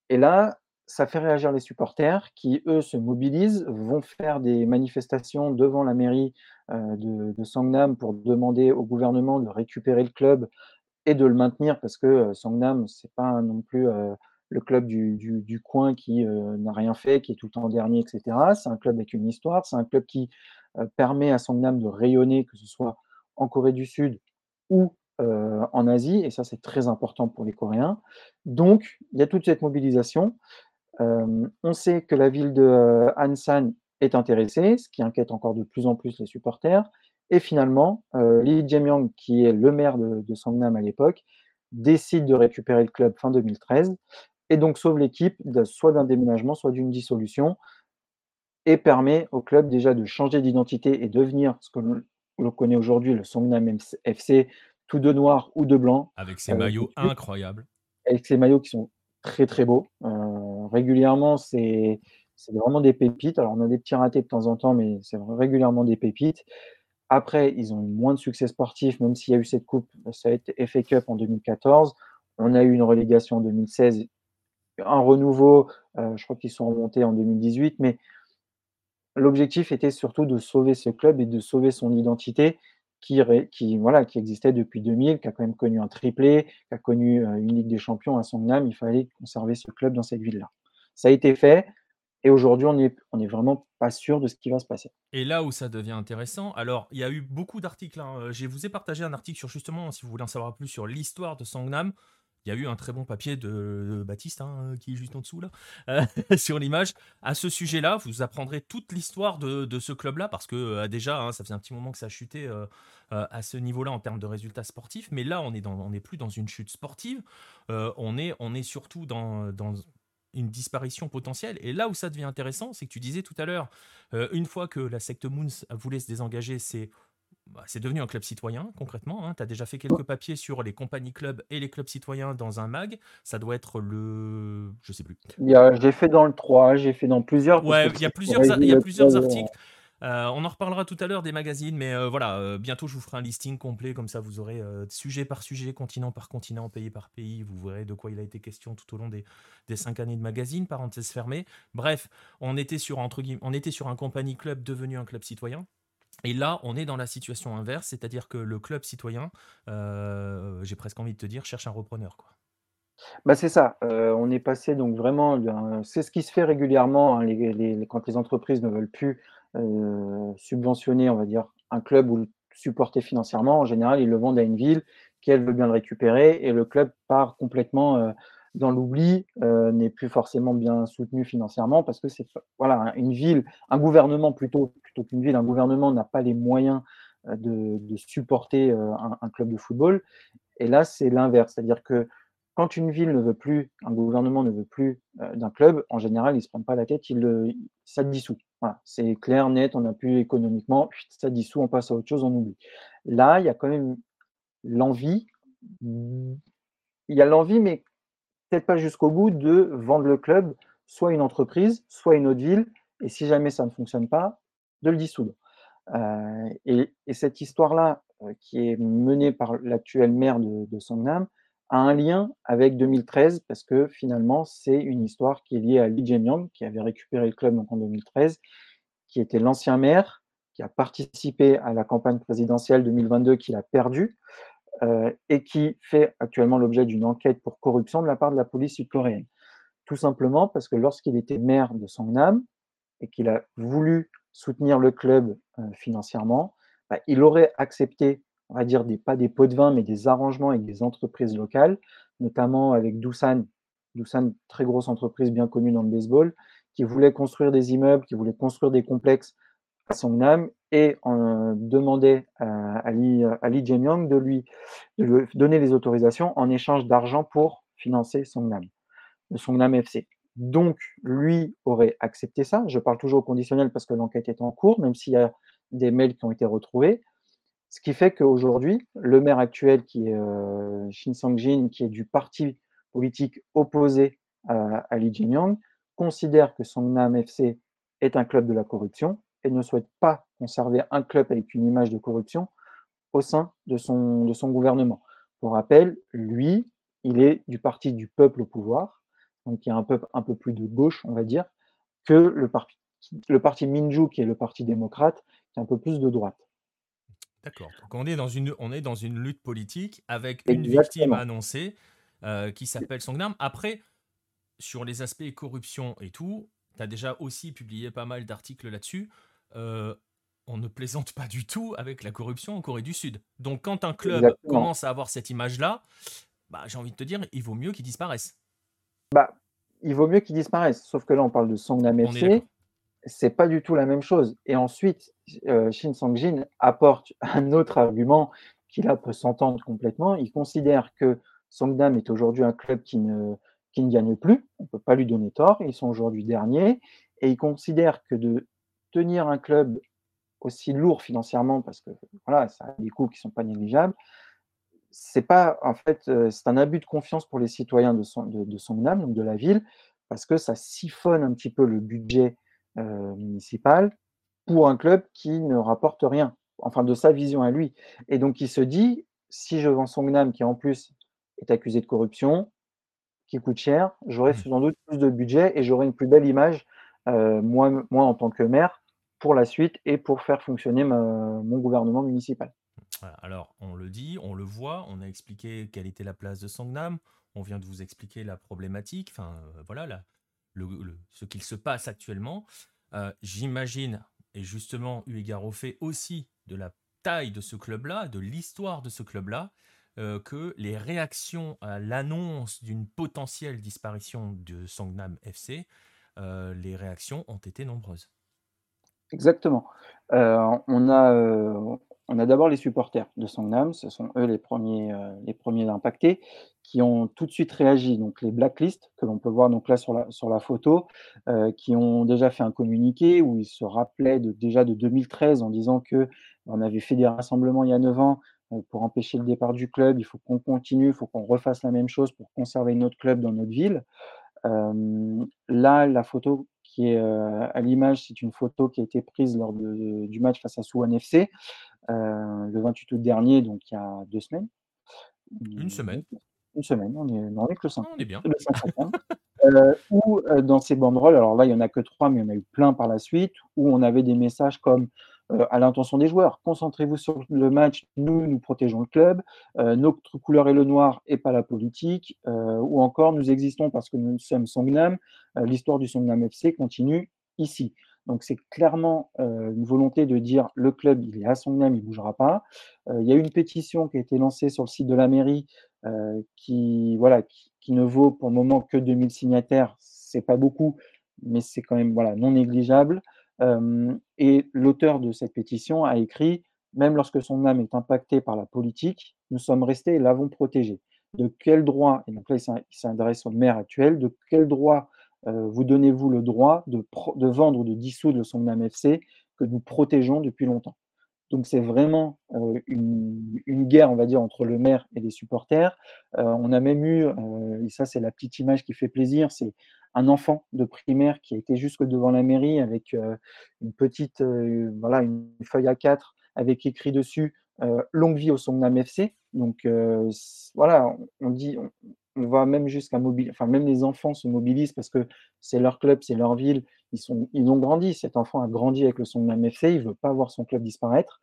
et là, ça fait réagir les supporters qui, eux, se mobilisent, vont faire des manifestations devant la mairie de, de, Songnam pour demander au gouvernement de récupérer le club et de le maintenir parce que Songnam, c'est pas non plus le club du, coin qui n'a rien fait, qui est tout le temps dernier, etc. C'est un club avec une histoire, c'est un club qui permet à Songnam de rayonner, que ce soit en Corée du Sud ou en Asie, et ça c'est très important pour les Coréens. Donc, il y a toute cette mobilisation. On sait que la ville de Ansan est intéressée, ce qui inquiète encore de plus en plus les supporters. Et finalement, euh, Lee Jae-myung, qui est le maire de, de Songnam à l'époque, décide de récupérer le club fin 2013 et donc sauve l'équipe soit d'un déménagement, soit d'une dissolution et permet au club déjà de changer d'identité et devenir ce que l'on connaît aujourd'hui, le Songnam FC, tout de noir ou de blanc.
Avec ses maillots incroyables.
Avec ses maillots qui sont très très beaux. Euh, régulièrement, c'est vraiment des pépites. Alors, on a des petits ratés de temps en temps, mais c'est régulièrement des pépites. Après, ils ont eu moins de succès sportif, même s'il y a eu cette coupe, ça a été FA Cup en 2014. On a eu une relégation en 2016, un renouveau, euh, je crois qu'ils sont remontés en 2018, mais l'objectif était surtout de sauver ce club et de sauver son identité qui, existait depuis 2000, qui a quand même connu un triplé, qui a connu euh, une Ligue des Champions à son. Il fallait conserver ce club dans cette ville-là. Ça a été fait. Et aujourd'hui, on n'est vraiment pas sûr de ce qui va se passer.
Et là où ça devient intéressant, alors il y a eu beaucoup d'articles. Hein. Je vous ai partagé un article sur justement, si vous voulez en savoir plus sur l'histoire de Songnam il y a eu un très bon papier de, Baptiste, hein, qui est juste en dessous là, euh, [LAUGHS] sur l'image. À ce sujet-là, vous apprendrez toute l'histoire de, ce club-là, parce que euh, déjà, hein, ça faisait un petit moment que ça euh, à ce niveau-là en termes de résultats sportifs. Mais là, on n'est plus dans une chute sportive, on, est, surtout dans, dans une disparition potentielle. Et là où ça devient intéressant, c'est que tu disais tout à l'heure, une fois que la secte Moons voulait se désengager, c'est bah, c'est devenu un club citoyen, concrètement. Hein. Tu as déjà fait quelques papiers sur les compagnies clubs et les clubs citoyens dans un mag. Ça doit être le. Je sais plus.
J'ai fait dans le 3, j'ai fait dans plusieurs.
Ouais, il y a plusieurs, il y a plusieurs articles. Euh, on en reparlera tout à l'heure des magazines, mais euh, voilà, euh, bientôt je vous ferai un listing complet, comme ça vous aurez sujet par sujet, continent par continent, pays par pays, vous verrez de quoi il a été question tout au long des, des cinq années de magazine, parenthèse fermée. Bref, on était sur, entre on était sur un compagnie club devenu un club citoyen, et là, on est dans la situation inverse, c'est-à-dire que le club citoyen, euh, j'ai presque envie de te dire, cherche un repreneur.
Bah c'est ça, euh, on est passé donc vraiment, c'est ce qui se fait régulièrement hein, quand les entreprises ne veulent plus euh, subventionner, on va dire, un club ou le supporter financièrement. En général, ils le vendent à une ville qui, elle, veut bien le récupérer et le club part complètement dans l'oubli, euh, n'est plus forcément bien soutenu financièrement parce que c'est voilà une ville, un gouvernement plutôt plutôt qu'une ville, un gouvernement n'a pas les moyens euh, de, supporter euh, un, club de football. Et là, c'est l'inverse, c'est-à-dire que quand une ville ne veut plus, un gouvernement ne veut plus d'un club, en général, ils ne se prennent pas la tête, il le, ça dissout. C'est clair, net, on n'a plus économiquement, ça dissout, on passe à autre chose, on oublie. Là, il y a quand même l'envie, il y a l'envie, mais peut-être pas jusqu'au bout, de vendre le club, soit une entreprise, soit une autre ville, et si jamais ça ne fonctionne pas, de le dissoudre. Euh, et, cette histoire-là, euh, qui est menée par l'actuel maire de, de, Songnam, a un lien avec 2013, parce que finalement, c'est une histoire qui est liée à Lee Jae-myung, qui avait récupéré le club en 2013, qui était l'ancien maire, qui a participé à la campagne présidentielle 2022 qu'il a perdue, euh, et qui fait actuellement l'objet d'une enquête pour corruption de la part de la police sud-coréenne. Tout simplement parce que lorsqu'il était maire de Songnam et qu'il a voulu soutenir le club euh, financièrement, bah, il aurait accepté, on va dire, des, pas des pots de vin, mais des arrangements avec des entreprises locales, notamment avec Doosan, Doosan, très grosse entreprise bien connue dans le baseball, qui voulait construire des immeubles, qui voulait construire des complexes à Songnam et on demandait à Ali, Ali de lui, donner les autorisations en échange d'argent pour financer Songnam, le Songnam FC. Donc, lui aurait accepté ça. Je parle toujours au conditionnel parce que l'enquête est en cours, même s'il y a des mails qui ont été retrouvés. Ce qui fait qu'aujourd'hui, le maire actuel, qui est euh, Shin Sang-jin, qui est du parti politique opposé à, Ali Lee considère que Songnam FC est un club de la corruption et ne souhaite pas conserver un club avec une image de corruption au sein de son, de son gouvernement. Pour rappel, lui, il est du parti du peuple au pouvoir, donc il y a un peuple un peu plus de gauche, on va dire, que le parti, le parti Minju, qui est le parti démocrate, qui est un peu plus de droite.
D'accord. Donc on est dans une, on est dans une lutte politique avec une victime annoncée euh, qui s'appelle Songnam. Après, sur les aspects corruption et tout, tu as déjà aussi publié pas mal d'articles là-dessus. Euh, on ne plaisante pas du tout avec la corruption en Corée du Sud. Donc quand un club commence à avoir cette image-là, bah, j'ai envie de te dire, il vaut mieux qu'il disparaisse.
Bah, il vaut mieux qu'il disparaisse. Sauf que là, on parle de Songnam FC. c'est pas du tout la même chose. Et ensuite, euh, Shin Sang-jin apporte [LAUGHS] un autre argument qui là peut s'entendre complètement. Il considère que Songnam est aujourd'hui un club qui ne, qui ne gagne plus. On ne peut pas lui donner tort. Ils sont aujourd'hui derniers. Et il considère que de tenir un club aussi lourd financièrement, parce que voilà, ça a des coûts qui ne sont pas négligeables, c'est pas en fait euh, c'est un abus de confiance pour les citoyens de, son, de, de Songnam, donc de la ville, parce que ça siphonne un petit peu le budget euh, municipal pour un club qui ne rapporte rien, enfin de sa vision à lui. Et donc il se dit, si je vends Songnam, qui en plus est accusé de corruption, qui coûte cher, j'aurai mmh. sans doute plus de budget et j'aurai une plus belle image, euh, moi, moi en tant que maire, pour la suite et pour faire fonctionner mon gouvernement municipal.
Alors, on le dit, on le voit, on a expliqué quelle était la place de Songnam, on vient de vous expliquer la problématique, enfin euh, voilà, ce qu'il se passe actuellement. Euh, j'imagine, et justement, eu égard au fait aussi de la taille de ce club-là, de l'histoire de ce club-là, euh, que les réactions à l'annonce d'une potentielle disparition de Songnam FC, les réactions ont été nombreuses.
Exactement. on a, on a d'abord les supporters de Songnam, ce sont eux les premiers, euh, les premiers impactés, qui ont tout de suite réagi. Donc les blacklists, que l'on peut voir donc là sur la, sur la photo, euh, qui ont déjà fait un communiqué où ils se rappelaient de, déjà de 2013 en disant que on avait fait des rassemblements il y a 9 ans euh, pour empêcher le départ du club, il faut qu'on continue, il faut qu'on refasse la même chose pour conserver notre club dans notre ville. là, la photo qui est à l'image, c'est une photo qui a été prise lors du match face à Suwon FC. Euh, le 28 août dernier, donc il y a deux semaines.
Une semaine.
Une semaine, on est, on est que le 5.
On est bien. [LAUGHS]
euh, ou euh, dans ces banderoles, alors là, il n'y en a que trois, mais il y en a eu plein par la suite, où on avait des messages comme euh, à l'intention des joueurs, concentrez-vous sur le match, nous, nous protégeons le club, notre couleur est le noir et pas la politique, ou encore, nous existons parce que nous sommes Songnam, l'histoire du Songnam FC continue ici. Donc c'est clairement euh, une volonté de dire le club, il est à son âme, il ne bougera pas. Euh, il y a une pétition qui a été lancée sur le site de la mairie euh, qui, voilà, qui, ne vaut pour le moment que 2000 signataires. C'est pas beaucoup, mais c'est quand même voilà, non négligeable. Et l'auteur de cette pétition a écrit même lorsque son âme est impactée par la politique, nous sommes restés et l'avons protégé. De quel droit, et donc là il s'adresse au maire actuel, de quel droit euh, vous donnez-vous le droit de, vendre ou de dissoudre le Songnam FC que nous protégeons depuis longtemps? Donc c'est vraiment euh, une, guerre, on va dire, entre le maire et les supporters. Euh, on a même eu, et ça c'est la petite image qui fait plaisir, c'est un enfant de primaire qui été jusque devant la mairie avec une petite, voilà, une feuille à 4 avec écrit dessus longue vie au Songnam FC. Donc voilà, on dit, on va même jusqu'à mobiliser, enfin même les enfants se mobilisent parce que c'est leur club, c'est leur ville, ils, ont grandi, cet enfant a grandi avec le Songnam FC, il ne veut pas voir son club disparaître.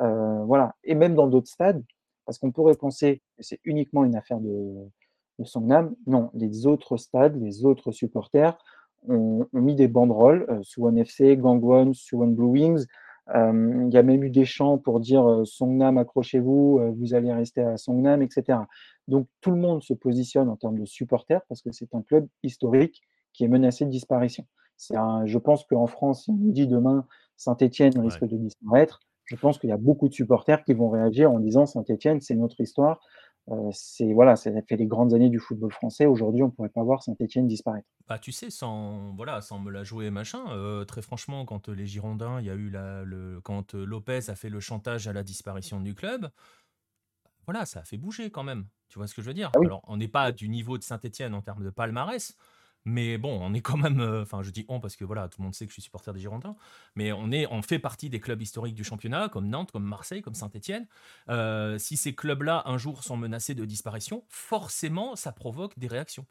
Euh, voilà, et même dans d'autres stades, parce qu'on pourrait penser que c'est uniquement une affaire de, de Songnam, non, les autres stades, les autres supporters ont, mis des banderoles, euh, Suwon FC, Gangwon, Suwon Blue Wings, euh, il y a même eu des chants pour dire euh, Songnam, accrochez-vous, euh, vous allez rester à Songnam, etc. Donc tout le monde se positionne en termes de supporters parce que c'est un club historique qui est menacé de disparition. Un, je pense qu'en France, si on nous dit demain Saint-Etienne risque de disparaître, je pense qu'il y a beaucoup de supporters qui vont réagir en disant Saint-Etienne, c'est notre histoire, c'est voilà, ça fait les grandes années du football français. Aujourd'hui, on ne pourrait pas voir Saint-Etienne disparaître.
Bah, tu sais, sans voilà, sans me la jouer machin. Euh, très franchement, quand les Girondins, il y a eu la, le, quand Lopez a fait le chantage à la disparition du club, voilà, ça a fait bouger quand même. Tu vois ce que je veux dire? Ah Alors, on n'est pas du niveau de Saint-Etienne en termes de palmarès, mais bon, on est quand même, euh, enfin je dis on parce que voilà, tout le monde sait que je suis supporter des Girondins, mais on, est, on fait partie des clubs historiques du championnat, comme Nantes, comme Marseille, comme Saint-Etienne. Euh, si ces clubs-là un jour sont menacés de disparition, forcément ça provoque des réactions.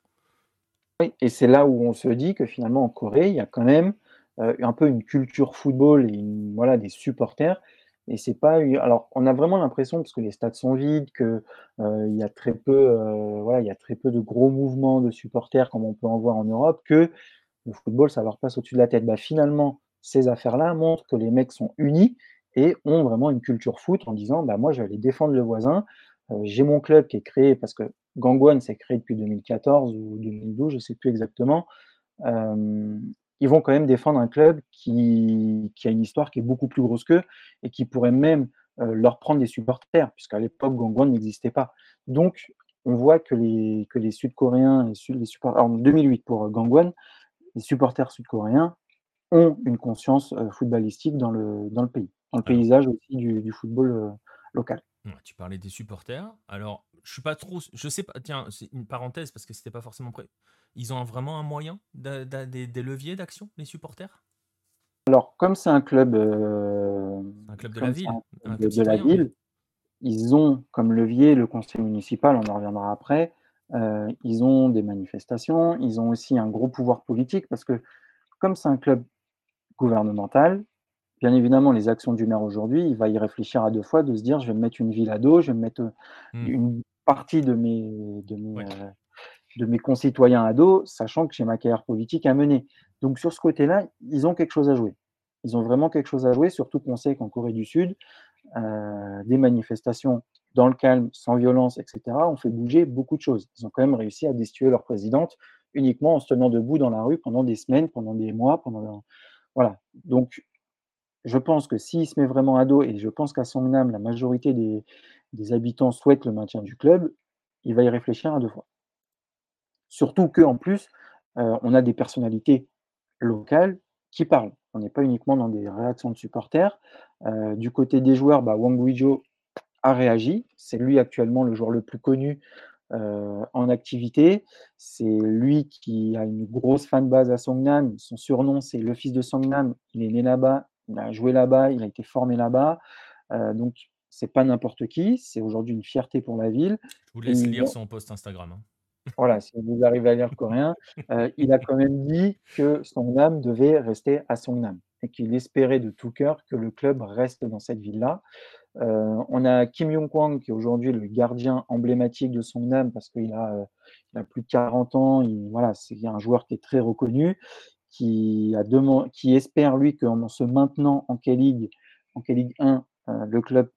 Oui, et c'est là où on se dit que finalement en Corée, il y a quand même euh, un peu une culture football et voilà, des supporters et c'est pas. Alors, on a vraiment l'impression, parce que les stades sont vides, qu'il euh, y a très peu, euh, voilà, il y a très peu de gros mouvements de supporters comme on peut en voir en Europe, que le football, ça leur passe au-dessus de la tête. Bah, finalement, ces affaires-là montrent que les mecs sont unis et ont vraiment une culture foot en disant, bah, moi, je vais aller défendre le voisin. Euh, j'ai mon club qui est créé parce que Gangwon s'est créé depuis 2014 ou 2012, je ne sais plus exactement. Ils vont quand même défendre un club qui, a une histoire qui est beaucoup plus grosse qu'eux et qui pourrait même euh, leur prendre des supporters, puisqu'à l'époque, Gangwon n'existait pas. Donc, on voit que les, que les Sud-Coréens, les supporters, en 2008 pour Gangwon, les supporters sud-coréens ont une conscience euh, footballistique dans le, dans le pays, dans le paysage aussi du, football euh, local.
Tu parlais des supporters. Alors, je suis pas trop. Je sais pas. Tiens, c'est une parenthèse parce que c'était pas forcément prêt. Ils ont vraiment un moyen, des, leviers d'action, les supporters?
Alors, comme c'est un club. Euh,
un club de la ville.
de, la ville, ils ont comme levier le conseil municipal, on en reviendra après. Euh, ils ont des manifestations, ils ont aussi un gros pouvoir politique parce que, comme c'est un club gouvernemental, bien évidemment, les actions du maire aujourd'hui, il va y réfléchir à deux fois, de se dire je vais me mettre une ville à dos, je vais me mettre euh, mmh. une partie de mes, de mes, de mes concitoyens ados, sachant que j'ai ma carrière politique à mener. Donc sur ce côté-là, ils ont quelque chose à jouer. Ils ont vraiment quelque chose à jouer, surtout qu'on sait qu'en Corée du Sud, euh, des manifestations dans le calme, sans violence, etc., ont fait bouger beaucoup de choses. Ils ont quand même réussi à destituer leur présidente uniquement en se tenant debout dans la rue pendant des semaines, pendant des mois, pendant voilà. Donc, je pense que s'il se met vraiment à dos, et je pense qu'à Songnam, la majorité des, des habitants souhaitent le maintien du club, il va y réfléchir à deux fois. Surtout qu'en plus, euh, on a des personnalités locales qui parlent. On n'est pas uniquement dans des réactions de supporters. Euh, du côté des joueurs, bah, Wang Guizhou a réagi. C'est lui actuellement le joueur le plus connu euh, en activité. C'est lui qui a une grosse fanbase à Songnam. Son surnom, c'est le fils de Songnam. Il est né là-bas, il a joué là-bas, il a été formé là-bas. donc, c'est pas n'importe qui. C'est aujourd'hui une fierté pour la ville.
Je vous laisse lire son post Instagram. Hein.
Voilà, si vous arrivez à lire le coréen, euh, il a quand même dit que son âme devait rester à son âme et qu'il espérait de tout cœur que le club reste dans cette ville-là. Euh, on a Kim Yong-kwang qui est aujourd'hui le gardien emblématique de son âme parce qu'il a, euh, plus de 40 ans. Il, voilà, c'est un joueur qui est très reconnu, qui espère lui qu'en se maintenant en K-League, en K-League 1, le club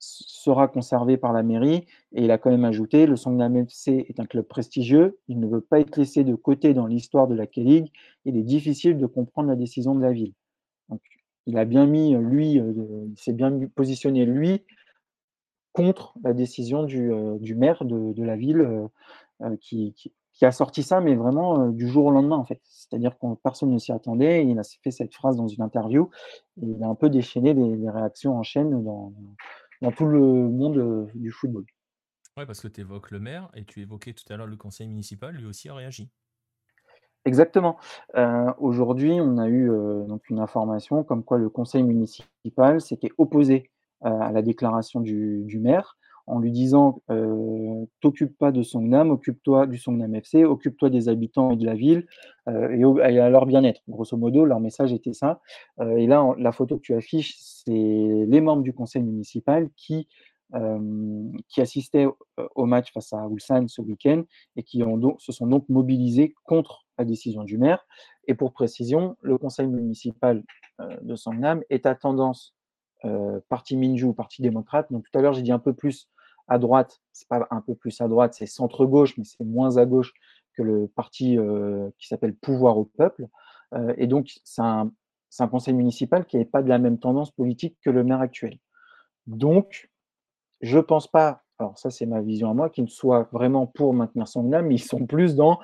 sera conservé par la mairie. Et il a quand même ajouté, le Songnam FC est un club prestigieux, il ne veut pas être laissé de côté dans l'histoire de la K-League, il est difficile de comprendre la décision de la ville. Donc, il a bien mis, lui, euh, il s'est bien positionné, lui, contre la décision du, euh, maire de, la ville euh, qui, a sorti ça, mais vraiment du jour au lendemain, en fait. C'est-à-dire que personne ne s'y attendait, il a fait cette phrase dans une interview, il a un peu déchaîné les, réactions en chaîne tout le monde euh, du football.
Oui, parce que tu évoques le maire et tu évoquais tout à l'heure le conseil municipal, lui aussi a réagi.
Exactement. Euh, aujourd'hui, on a eu euh, donc une information comme quoi le conseil municipal s'était opposé à la déclaration du, du, maire en lui disant euh, T'occupe pas de Songnam, occupe-toi du Songnam FC, occupe-toi des habitants et de la ville et, à leur bien-être. Grosso modo, leur message était ça. et là, la photo que tu affiches, c'est les membres du conseil municipal qui, qui assistaient au match face à Ulsan ce week-end et qui ont donc, se sont donc mobilisés contre la décision du maire. Et pour précision, le conseil municipal de Songnam est à tendance parti Minju, parti démocrate. Donc tout à l'heure, j'ai dit un peu plus à droite, c'est pas un peu plus à droite, c'est centre-gauche, mais c'est moins à gauche que le parti qui s'appelle Pouvoir au peuple. et donc, c'est un, un, conseil municipal qui n'est pas de la même tendance politique que le maire actuel. Donc, je ne pense pas, alors ça c'est ma vision à moi, qu'ils soient vraiment pour maintenir son âme, mais ils sont plus dans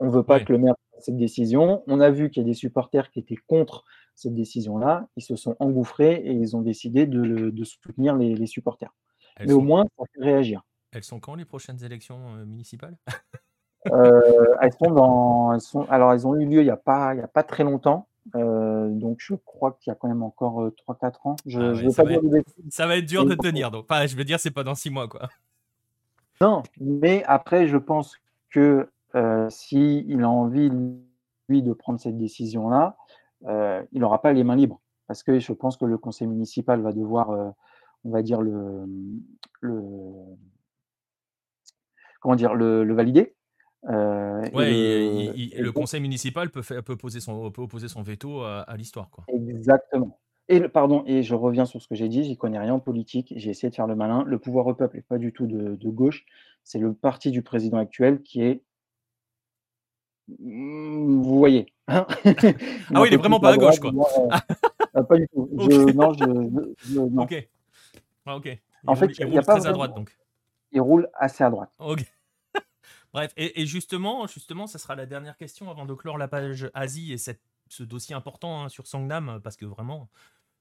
on ne veut pas que le maire fasse cette décision. On a vu qu'il y a des supporters qui étaient contre cette décision-là. Ils se sont engouffrés et ils ont décidé de, soutenir les, supporters. Mais au moins, ça fait réagir.
Elles sont quand les prochaines élections euh, municipales?
Euh, elles sont dans. Elles sont, alors, elles ont eu lieu il n'y a, pas, il a pas très longtemps. Euh, donc, je crois qu'il y a quand même encore 3-4 ans. Je,
ah
veux
ça, pas va être, ça, va être, dur de tenir. Donc, enfin, je veux dire, c'est pas dans 6 mois. quoi.
Non, mais après, je pense que s'il a envie, lui, de prendre cette décision-là, il n'aura pas les mains libres. Parce que je pense que le conseil municipal va devoir, on va dire, le, le comment dire, le, valider.
le, conseil municipal peut, peut, poser son, peut opposer son veto à, l'histoire.
Exactement. Et pardon, et je reviens sur ce que j'ai dit, j'y connais rien en politique, j'ai essayé de faire le malin. Le pouvoir au peuple n'est pas du tout de, de gauche, c'est le parti du président actuel qui est Mmh, vous voyez.
Hein ah oui, il est vraiment pas à gauche, quoi. [LAUGHS]
Euh, pas du tout. Je, non, je, non.
Ok. Ah, ok.
en fait, il, roule très
à droite, donc.
Il roule assez à droite.
Ok. [LAUGHS] Bref, et, justement, justement, ça sera la dernière question avant de clore la page Asie et cette, ce dossier important hein, sur Songnam, parce que vraiment,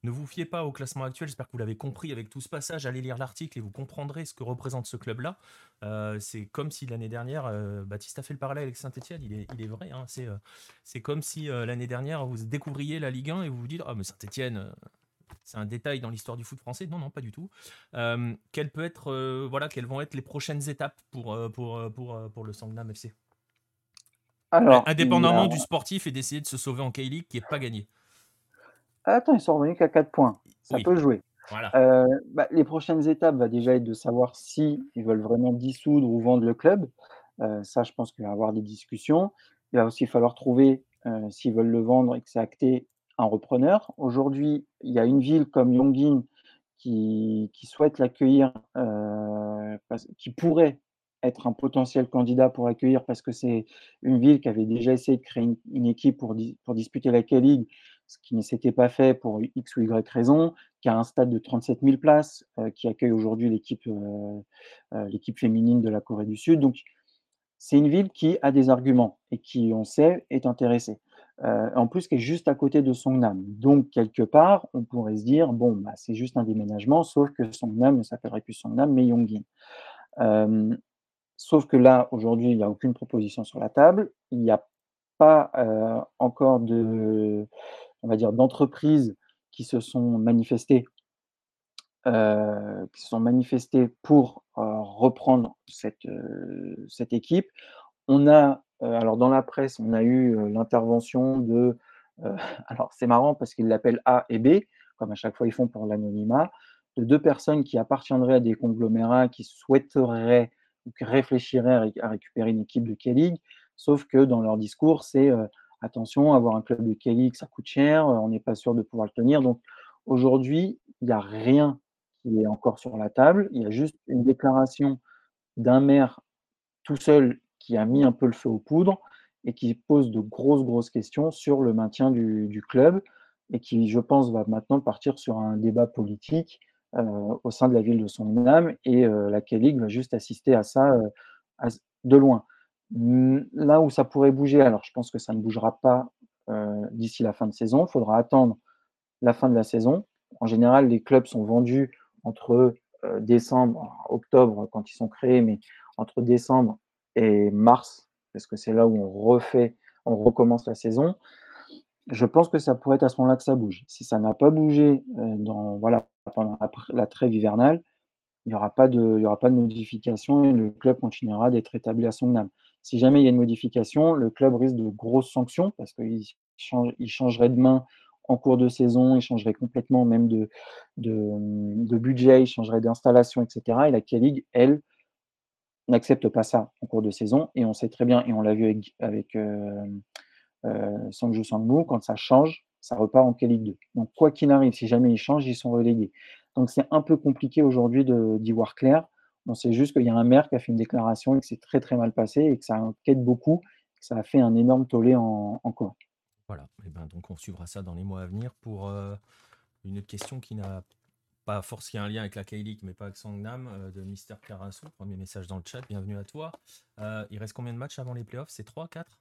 ne vous fiez pas au classement actuel, j'espère que vous l'avez compris avec tout ce passage, allez lire l'article et vous comprendrez ce que représente ce club-là. Euh, c'est comme si l'année dernière, euh, Baptiste a fait le parallèle avec Saint-Etienne, il est, il est vrai, hein, c'est, euh, c'est comme si l'année dernière vous découvriez la Ligue 1 et vous vous dites, ah mais Saint-Etienne, c'est un détail dans l'histoire du foot français. Non, non, pas du tout. Euh, quelles, peut être, euh, voilà, quelles vont être les prochaines étapes pour, euh, pour, pour, pour le Sangnam FC Alors, Indépendamment du sportif et d'essayer de se sauver en K-League qui n'est pas gagné.
Attends, ils sont revenus qu'à 4 points. Ça peut jouer. Voilà. Bah, les prochaines étapes va déjà être de savoir si ils veulent vraiment dissoudre ou vendre le club. ça, je pense qu'il va y avoir des discussions. Il va aussi falloir trouver, s'ils veulent le vendre et que c'est acté, un repreneur. Aujourd'hui, il y a une ville comme Yongin qui, souhaite l'accueillir, euh, qui pourrait être un potentiel candidat pour l'accueillir parce que c'est une ville qui avait déjà essayé de créer une, équipe pour, disputer la K-League, ce qui ne s'était pas fait pour X ou Y raison, qui a un stade de 37 000 places, euh, qui accueille aujourd'hui euh, l'équipe féminine de la Corée du Sud. Donc, c'est une ville qui a des arguments et qui, on sait, est intéressée. Euh, en plus qui est juste à côté de Songnam. Donc, quelque part, on pourrait se dire, bon, bah, c'est juste un déménagement, sauf que Songnam ne s'appellerait plus Songnam, mais Yongin. Euh, sauf que là, aujourd'hui, il n'y a aucune proposition sur la table. Il n'y a pas euh, encore de, on va dire, d'entreprises qui se sont manifestées, qui se sont pour reprendre cette, cette équipe. On a alors dans la presse, on a eu euh, l'intervention de, euh, [LAUGHS] alors c'est marrant parce qu'ils l'appellent A et B, comme à chaque fois ils font pour l'anonymat, de deux personnes qui appartiendraient à des conglomérats qui souhaiteraient ou qui réfléchiraient à récupérer une équipe de K-League, sauf que dans leur discours, c'est attention, avoir un club de K-League, ça coûte cher, on n'est pas sûr de pouvoir le tenir. Donc aujourd'hui, il n'y a rien qui est encore sur la table, il y a juste une déclaration d'un maire tout seul qui a mis un peu le feu aux poudres et qui pose de grosses, grosses questions sur le maintien du, club et qui, je pense, va maintenant partir sur un débat politique euh, au sein de la ville de son âme et euh, la K-League va juste assister à ça euh, de loin. Là où ça pourrait bouger, alors je pense que ça ne bougera pas d'ici la fin de saison, il faudra attendre la fin de la saison. En général, les clubs sont vendus entre décembre, octobre quand ils sont créés, mais entre décembre et mars, parce que c'est là où on refait, on recommence la saison. Je pense que ça pourrait être à ce moment-là que ça bouge. Si ça n'a pas bougé euh, dans, voilà, pendant la, trêve hivernale, il n'y aura, pas de, aura pas de modification et le club continuera d'être établi à son âme. Si jamais il y a une modification, le club risque de grosses sanctions parce qu'il change, il changerait de main en cours de saison, il changerait complètement même de, de, de budget, il changerait d'installation, etc. Et la K-League, elle, n'accepte pas ça en cours de saison. Et on sait très bien, et on l'a vu avec, avec euh, euh, quand ça change, ça repart en K-League 2. Donc, quoi qu'il arrive, si jamais ils changent, ils sont relégués. Donc, c'est un peu compliqué aujourd'hui d'y voir clair. On sait juste qu'il y a un maire qui a fait une déclaration et que c'est très très mal passé et que ça inquiète beaucoup, que ça a fait un énorme tollé en, en
Voilà, et ben donc on suivra ça dans les mois à venir pour euh, une autre question qui n'a pas forcément un lien avec la K-League, mais pas avec Songnam, euh, de Mister Karasu. Premier message dans le chat, bienvenue à toi. Euh, il reste combien de matchs avant les playoffs? C'est 3, 4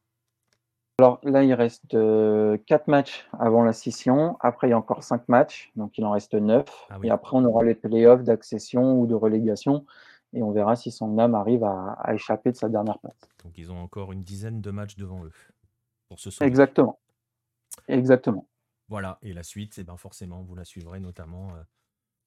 Alors là, il reste 4 euh, matchs avant la scission. Après, il y a encore 5 matchs, donc il en reste 9. Ah et après, on aura les playoffs d'accession ou de relégation. Et on verra si Songnam arrive à, échapper de sa dernière place.
Donc ils ont encore une dizaine de matchs devant eux
pour ce soir. Exactement. Exactement.
Voilà, et la suite, eh ben forcément, vous la suivrez notamment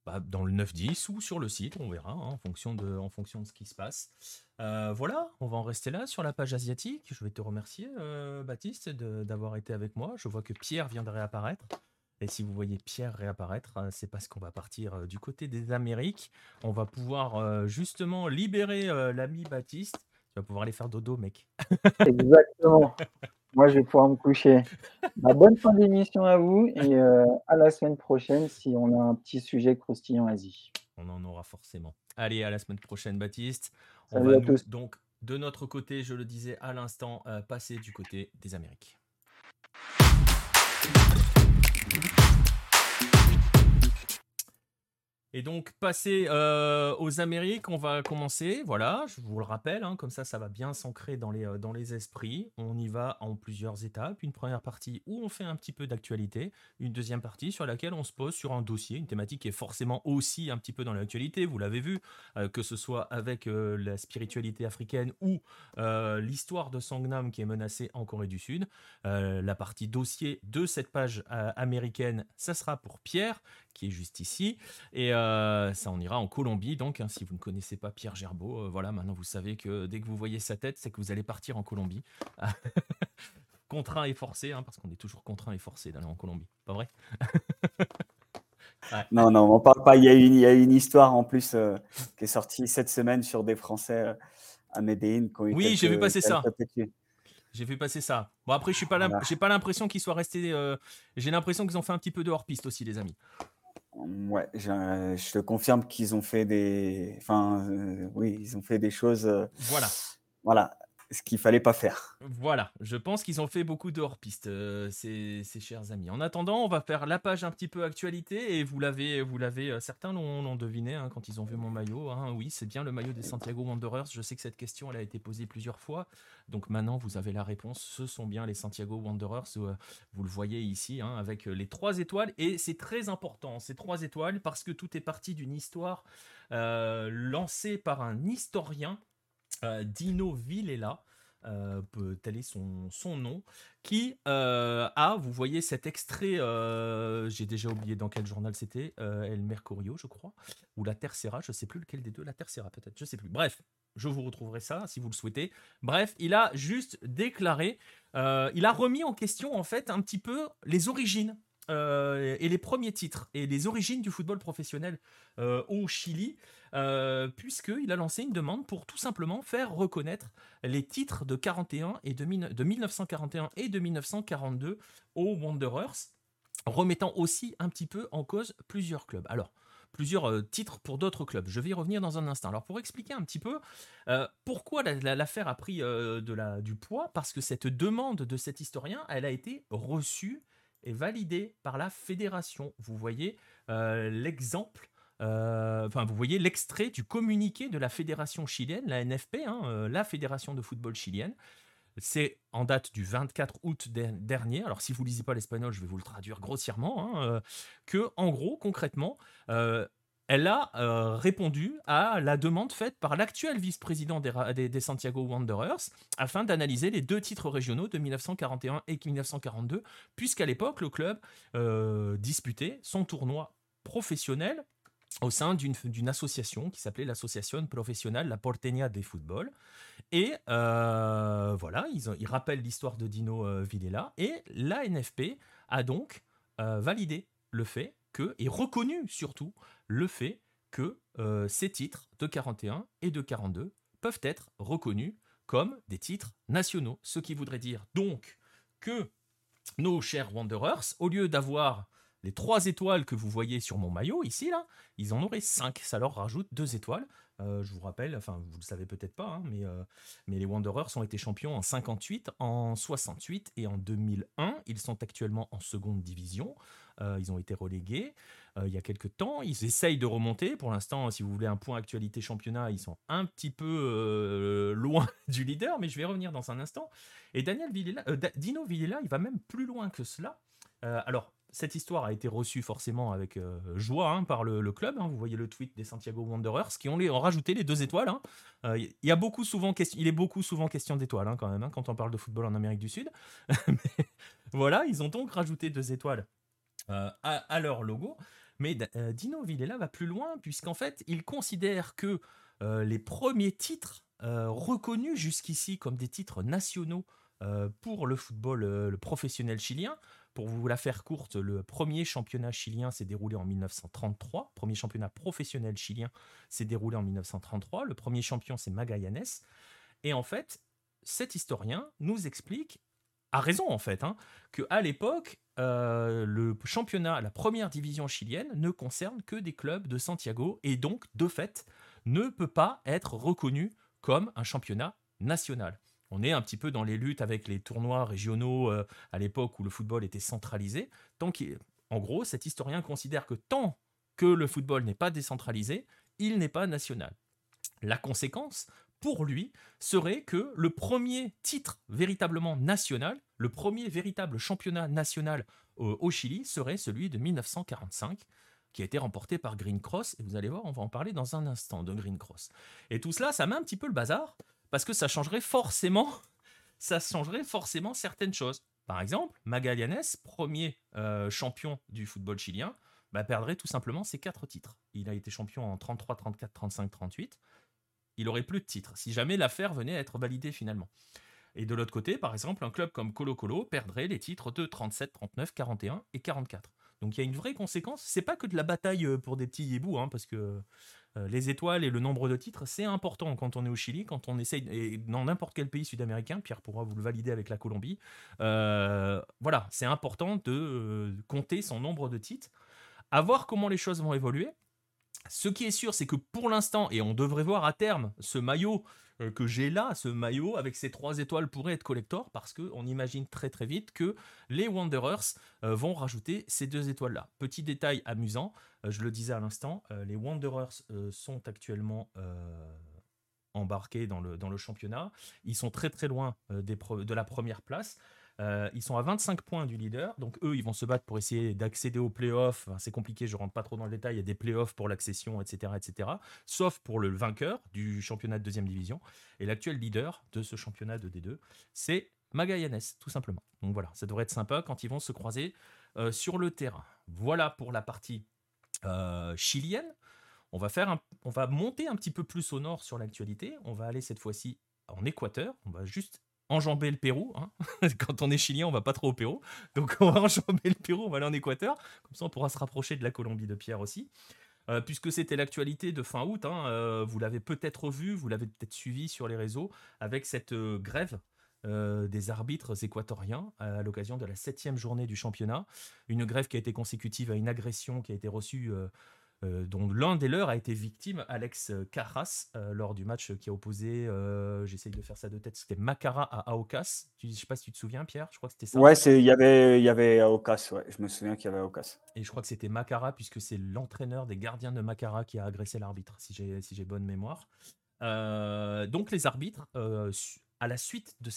bah, dans le 9-10 ou sur le site, on verra, hein, en, fonction de, en fonction de ce qui se passe. Euh, voilà, on va en rester là sur la page asiatique. Je vais te remercier, euh, Baptiste, d'avoir été avec moi. Je vois que Pierre vient de réapparaître. Et si vous voyez Pierre réapparaître, hein, c'est parce qu'on va partir euh, du côté des Amériques. On va pouvoir justement libérer l'ami Baptiste. Tu vas pouvoir aller faire dodo, mec.
Exactement. [LAUGHS] Moi, je vais pouvoir me coucher. [LAUGHS] Bah, bonne fin d'émission à vous et euh, à la semaine prochaine si on a un petit sujet croustillant Asie.
On en aura forcément. Allez, à la semaine prochaine, Baptiste.
On va
donc de notre côté, je le disais à l'instant, passer du côté des Amériques. Et donc, passer euh, aux Amériques, on va commencer. Voilà, je vous le rappelle, hein, comme ça, ça va bien s'ancrer dans les, euh, dans les esprits. On y va en plusieurs étapes. Une première partie où on fait un petit peu d'actualité. Une deuxième partie sur laquelle on se pose sur un dossier, une thématique qui est forcément aussi un petit peu dans l'actualité. Vous l'avez vu, euh, que ce soit avec la spiritualité africaine ou l'histoire de Sangnam qui est menacée en Corée du Sud. la partie dossier de cette page américaine, ça sera pour Pierre, qui est juste ici. Et euh, ça, on ira en Colombie. Donc, hein, si vous ne connaissez pas Pierre Gerbeau, euh, voilà, maintenant vous savez que dès que vous voyez sa tête, c'est que vous allez partir en Colombie. [LAUGHS] contraint et forcé, hein, parce qu'on est toujours contraint et forcé d'aller en Colombie. Pas vrai? [LAUGHS]
Non, non, on parle pas. Il y, a une, il y a une histoire en plus euh, qui est sortie cette semaine sur des Français à Medellin.
Oui, j'ai vu passer ça. J'ai vu passer ça. Bon, après, je n'ai pas, pas l'impression qu'ils soient restés. j'ai l'impression qu'ils ont fait un petit peu de hors-piste aussi, les amis.
Ouais, je, te confirme qu'ils ont fait des, enfin, euh, oui, ils ont fait des choses. Euh,
voilà.
Voilà, ce qu'il fallait pas faire.
Voilà, je pense qu'ils ont fait beaucoup de hors-piste, euh, ces, chers amis. En attendant, on va faire la page un petit peu actualité et vous l'avez, vous l'avez, euh, certains l'ont, deviné hein, quand ils ont vu mon maillot. Hein. Oui, c'est bien le maillot des Santiago Wanderers. Je sais que cette question a été posée plusieurs fois, donc maintenant vous avez la réponse. Ce sont bien les Santiago Wanderers. Euh, vous le voyez ici hein, avec les trois étoiles et c'est très important ces trois étoiles parce que tout est parti d'une histoire lancée par un historien. Dino Villela, euh, tel est son, son nom, qui euh, a, vous voyez cet extrait, euh, j'ai déjà oublié dans quel journal c'était, El Mercurio, je crois, ou La Tercera, je sais plus lequel des deux, La Tercera peut-être, je sais plus. Bref, je vous retrouverai ça si vous le souhaitez. Bref, il a juste déclaré, il a remis en question en fait un petit peu les origines et les premiers titres et les origines du football professionnel au Chili. Euh, puisqu'il a lancé une demande pour tout simplement faire reconnaître les titres de, 41 et de, 1941 et de 1942 aux Wanderers, remettant aussi un petit peu en cause plusieurs clubs. Alors, plusieurs euh, titres pour d'autres clubs. Je vais y revenir dans un instant. Alors pour expliquer un petit peu euh, pourquoi l'affaire a pris de la, du poids, parce que cette demande de cet historien, elle a été reçue et validée par la fédération. Vous voyez l'exemple euh, enfin, vous voyez l'extrait du communiqué de la fédération chilienne, la NFP, hein, euh, la fédération de football chilienne. C'est en date du 24 août dernier. Alors, si vous lisez pas l'espagnol, je vais vous le traduire grossièrement. Hein, euh, que, en gros, concrètement, elle a répondu à la demande faite par l'actuel vice-président des, des, Santiago Wanderers afin d'analyser les deux titres régionaux de 1941 et 1942, puisqu'à l'époque, le club disputait son tournoi professionnel au sein d'une association qui s'appelait l'association professionnelle La Porteña de Football. Et euh, voilà, ils, ils rappellent l'histoire de Dino euh, Villela. Et la NFP a donc euh, validé le fait que, et reconnu surtout le fait que ces titres de 41 et de 42 peuvent être reconnus comme des titres nationaux. Ce qui voudrait dire donc que nos chers Wanderers, au lieu d'avoir les trois étoiles que vous voyez sur mon maillot ici, là, ils en auraient cinq. Ça leur rajoute deux étoiles. Euh, je vous rappelle, enfin vous le savez peut-être pas, hein, mais, euh, mais les Wanderers ont été champions en 58, en 68 et en 2001. Ils sont actuellement en seconde division. Euh, ils ont été relégués il y a quelques temps. Ils essayent de remonter. Pour l'instant, si vous voulez un point actualité championnat, ils sont un petit peu loin [LAUGHS] du leader, mais je vais revenir dans un instant. Et Daniel Dino Villela, il va même plus loin que cela. alors, cette histoire a été reçue forcément avec euh, joie hein, par le, club. Hein. Vous voyez le tweet des Santiago Wanderers qui ont, rajouté les deux étoiles. Hein. Euh, il, y a beaucoup souvent il est beaucoup souvent question d'étoiles quand même quand on parle de football en Amérique du Sud. [LAUGHS] voilà, ils ont donc rajouté deux étoiles euh, à, leur logo. Mais Dino Villela va plus loin puisqu'en fait, il considère que les premiers titres reconnus jusqu'ici comme des titres nationaux pour le football professionnel chilien pour vous la faire courte, le premier championnat chilien s'est déroulé en 1933. Premier championnat professionnel chilien s'est déroulé en 1933. Le premier champion, c'est Magallanes. Et en fait, cet historien nous explique, a raison en fait, hein, qu'à l'époque, euh, le championnat, la première division chilienne, ne concerne que des clubs de Santiago et donc, de fait, ne peut pas être reconnu comme un championnat national. On est un petit peu dans les luttes avec les tournois régionaux euh, à l'époque où le football était centralisé. Tant en gros, cet historien considère que tant que le football n'est pas décentralisé, il n'est pas national. La conséquence, pour lui, serait que le premier titre véritablement national, le premier véritable championnat national euh, au Chili serait celui de 1945, qui a été remporté par Green Cross. Et vous allez voir, on va en parler dans un instant de Green Cross. Et tout cela, ça met un petit peu le bazar, parce que ça changerait forcément, [LAUGHS] ça changerait forcément certaines choses. Par exemple, Magallanes, premier euh, champion du football chilien, bah, perdrait tout simplement ses quatre titres. Il a été champion en 33, 34, 35, 38. Il aurait plus de titres si jamais l'affaire venait à être validée finalement. Et de l'autre côté, par exemple, un club comme Colo Colo perdrait les titres de 37, 39, 41 et 44. Donc il y a une vraie conséquence. C'est pas que de la bataille euh, pour des petits hiboux, hein, parce que euh, les étoiles et le nombre de titres, c'est important quand on est au Chili, quand on essaye, et dans n'importe quel pays sud-américain, Pierre pourra vous le valider avec la Colombie, euh, voilà, c'est important de compter son nombre de titres, à voir comment les choses vont évoluer. Ce qui est sûr, c'est que pour l'instant, et on devrait voir à terme, ce maillot euh, que j'ai là, ce maillot avec ces trois étoiles pourrait être collector parce qu'on imagine très très vite que les Wanderers euh, vont rajouter ces deux étoiles-là. Petit détail amusant, euh, je le disais à l'instant, les Wanderers sont actuellement embarqués dans le, dans le championnat. Ils sont très très loin de la première place. Euh, ils sont à 25 points du leader, donc eux, ils vont se battre pour essayer d'accéder aux playoffs. c'est compliqué, je rentre pas trop dans le détail. Il y a des playoffs pour l'accession, etc., etc. Sauf pour le vainqueur du championnat de deuxième division. Et l'actuel leader de ce championnat de D2, c'est Magallanes, tout simplement. Donc voilà, ça devrait être sympa quand ils vont se croiser euh, sur le terrain. Voilà pour la partie euh, chilienne. On va, faire on va monter un petit peu plus au nord sur l'actualité. On va aller cette fois-ci en Équateur. On va juste enjamber le Pérou. Hein. [LAUGHS] Quand on est chilien, on va pas trop au Pérou. Donc on va enjamber le Pérou, on va aller en Équateur. Comme ça, on pourra se rapprocher de la Colombie de Pierre aussi. Euh, puisque c'était l'actualité de fin août, hein, euh, vous l'avez peut-être vu, vous l'avez peut-être suivi sur les réseaux, avec cette euh, grève des arbitres équatoriens à l'occasion de la septième journée du championnat. Une grève qui a été consécutive à une agression qui a été reçue dont l'un des leurs a été victime, Alex Carras, euh, lors du match qui a opposé, euh, j'essaye de faire ça de tête, c'était Macara à Aokas. Je ne sais pas si tu te souviens, Pierre, je crois que c'était ça.
Ouais, il y avait, y avait Aokas, ouais. je me souviens qu'il y avait Aokas.
Et je crois que c'était Macara, puisque c'est l'entraîneur des gardiens de Macara qui a agressé l'arbitre, si j'ai si bonne mémoire. donc les arbitres, à la suite de,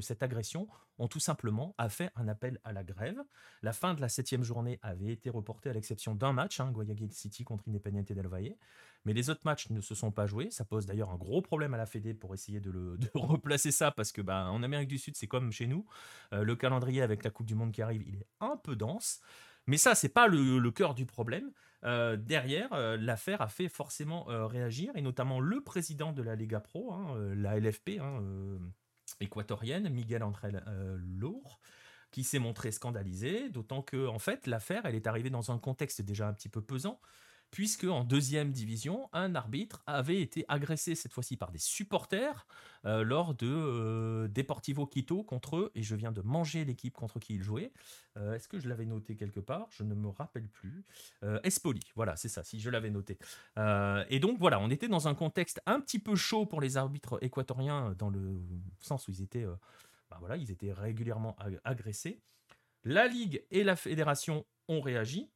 cette agression, ont tout simplement a fait un appel à la grève. La fin de la septième journée avait été reportée à l'exception d'un match, hein, Guayaquil City contre Independiente del Valle. Mais les autres matchs ne se sont pas joués. Ça pose d'ailleurs un gros problème à la Fédé pour essayer de, le, [LAUGHS] replacer ça, parce que bah, en Amérique du Sud, c'est comme chez nous. Euh, le calendrier avec la Coupe du Monde qui arrive, il est un peu dense. Mais ça, c'est pas le cœur du problème. Euh, derrière, euh, l'affaire a fait forcément euh, réagir, et notamment le président de la Lega Pro, hein, la LFP hein, équatorienne, Miguel André Lour, qui s'est montré scandalisé, d'autant que en fait l'affaire, est arrivée dans un contexte déjà un petit peu pesant, puisque en deuxième division, un arbitre avait été agressé cette fois-ci par des supporters euh, lors de euh, Deportivo Quito contre eux, et je viens de manger l'équipe contre qui il jouait. Euh, est-ce que je l'avais noté quelque part? Je ne me rappelle plus. Espoli, voilà, c'est ça, si je l'avais noté. et donc voilà, on était dans un contexte un petit peu chaud pour les arbitres équatoriens, dans le sens où ils étaient, bah voilà, ils étaient régulièrement agressés. La Ligue et la Fédération ont réagi.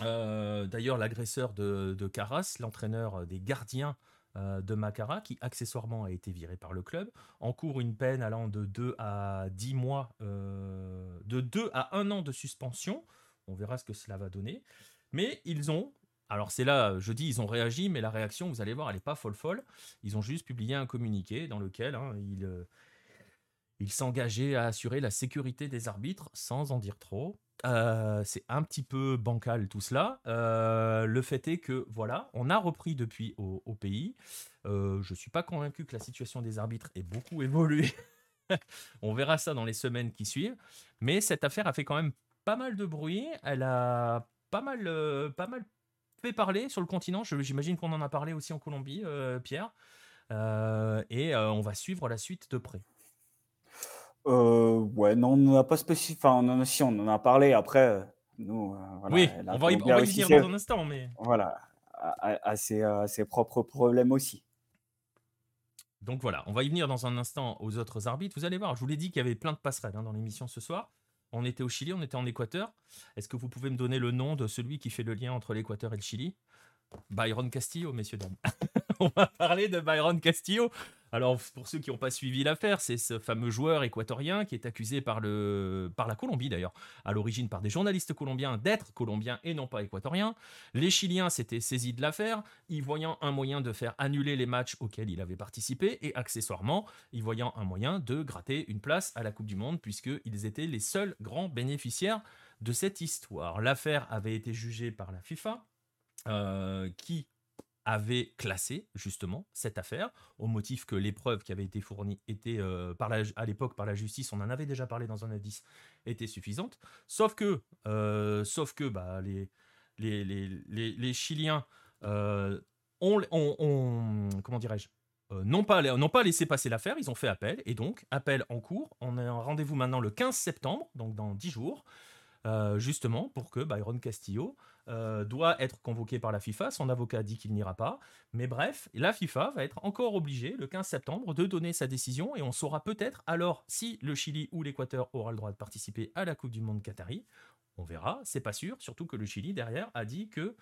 Euh, d'ailleurs, l'agresseur de, de Carras, l'entraîneur des gardiens euh, de Macara, qui accessoirement a été viré par le club, encourt une peine allant de 2 à 10 mois, euh, de 2 à 1 an de suspension. On verra ce que cela va donner. Mais ils ont, alors c'est là, je dis ils ont réagi, mais la réaction, vous allez voir, elle n'est pas folle folle. Ils ont juste publié un communiqué dans lequel hein, ils, ils s'engageaient à assurer la sécurité des arbitres, sans en dire trop. Euh, c'est un petit peu bancal tout cela. Euh, le fait est que, voilà, on a repris depuis au, pays. Euh, je ne suis pas convaincu que la situation des arbitres ait beaucoup [LAUGHS] évolué. on verra ça dans les semaines qui suivent. Mais cette affaire a fait quand même pas mal de bruit. Elle a pas mal, pas mal fait parler sur le continent. J'imagine qu'on en a parlé aussi en Colombie, Pierre. et on va suivre la suite de près.
Euh, ouais, non, on n'en a pas spécifié. Enfin, on en a, si, on en a parlé. Après, euh, nous,
euh, voilà, oui, on va, y, on va y venir dans un instant, mais
voilà, à, ses, ses, propres problèmes aussi.
Donc voilà, on va y venir dans un instant aux autres arbitres. Vous allez voir, je vous l'ai dit qu'il y avait plein de passerelles hein, dans l'émission ce soir. On était au Chili, on était en Équateur. Est-ce que vous pouvez me donner le nom de celui qui fait le lien entre l'Équateur et le Chili? Byron Castillo, messieurs, dames. [LAUGHS] on va parler de Byron Castillo. Alors, pour ceux qui n'ont pas suivi l'affaire, c'est ce fameux joueur équatorien qui est accusé par, le, par la Colombie, d'ailleurs, à l'origine par des journalistes colombiens d'être colombiens et non pas équatoriens. Les Chiliens s'étaient saisis de l'affaire, y voyant un moyen de faire annuler les matchs auxquels il avait participé et accessoirement, y voyant un moyen de gratter une place à la Coupe du Monde, puisqu'ils étaient les seuls grands bénéficiaires de cette histoire. L'affaire avait été jugée par la FIFA euh, qui avait classé justement cette affaire au motif que l'épreuve qui avait été fournie était euh, par à l'époque par la justice, on en avait déjà parlé dans un indice, était suffisante. Sauf que, euh, sauf que bah, les, les, les, les, Chiliens ont, comment dirais-je, n'ont pas, pas laissé passer l'affaire, ils ont fait appel, et donc, appel en cours, on a un rendez-vous maintenant le 15 septembre, donc dans 10 jours, justement pour que Byron Castillo euh, doit être convoqué par la FIFA. Son avocat dit qu'il n'ira pas. Mais bref, la FIFA va être encore obligée, le 15 septembre, de donner sa décision et on saura peut-être alors si le Chili ou l'Équateur aura le droit de participer à la Coupe du Monde Qatari. On verra, c'est pas sûr, surtout que le Chili derrière a dit que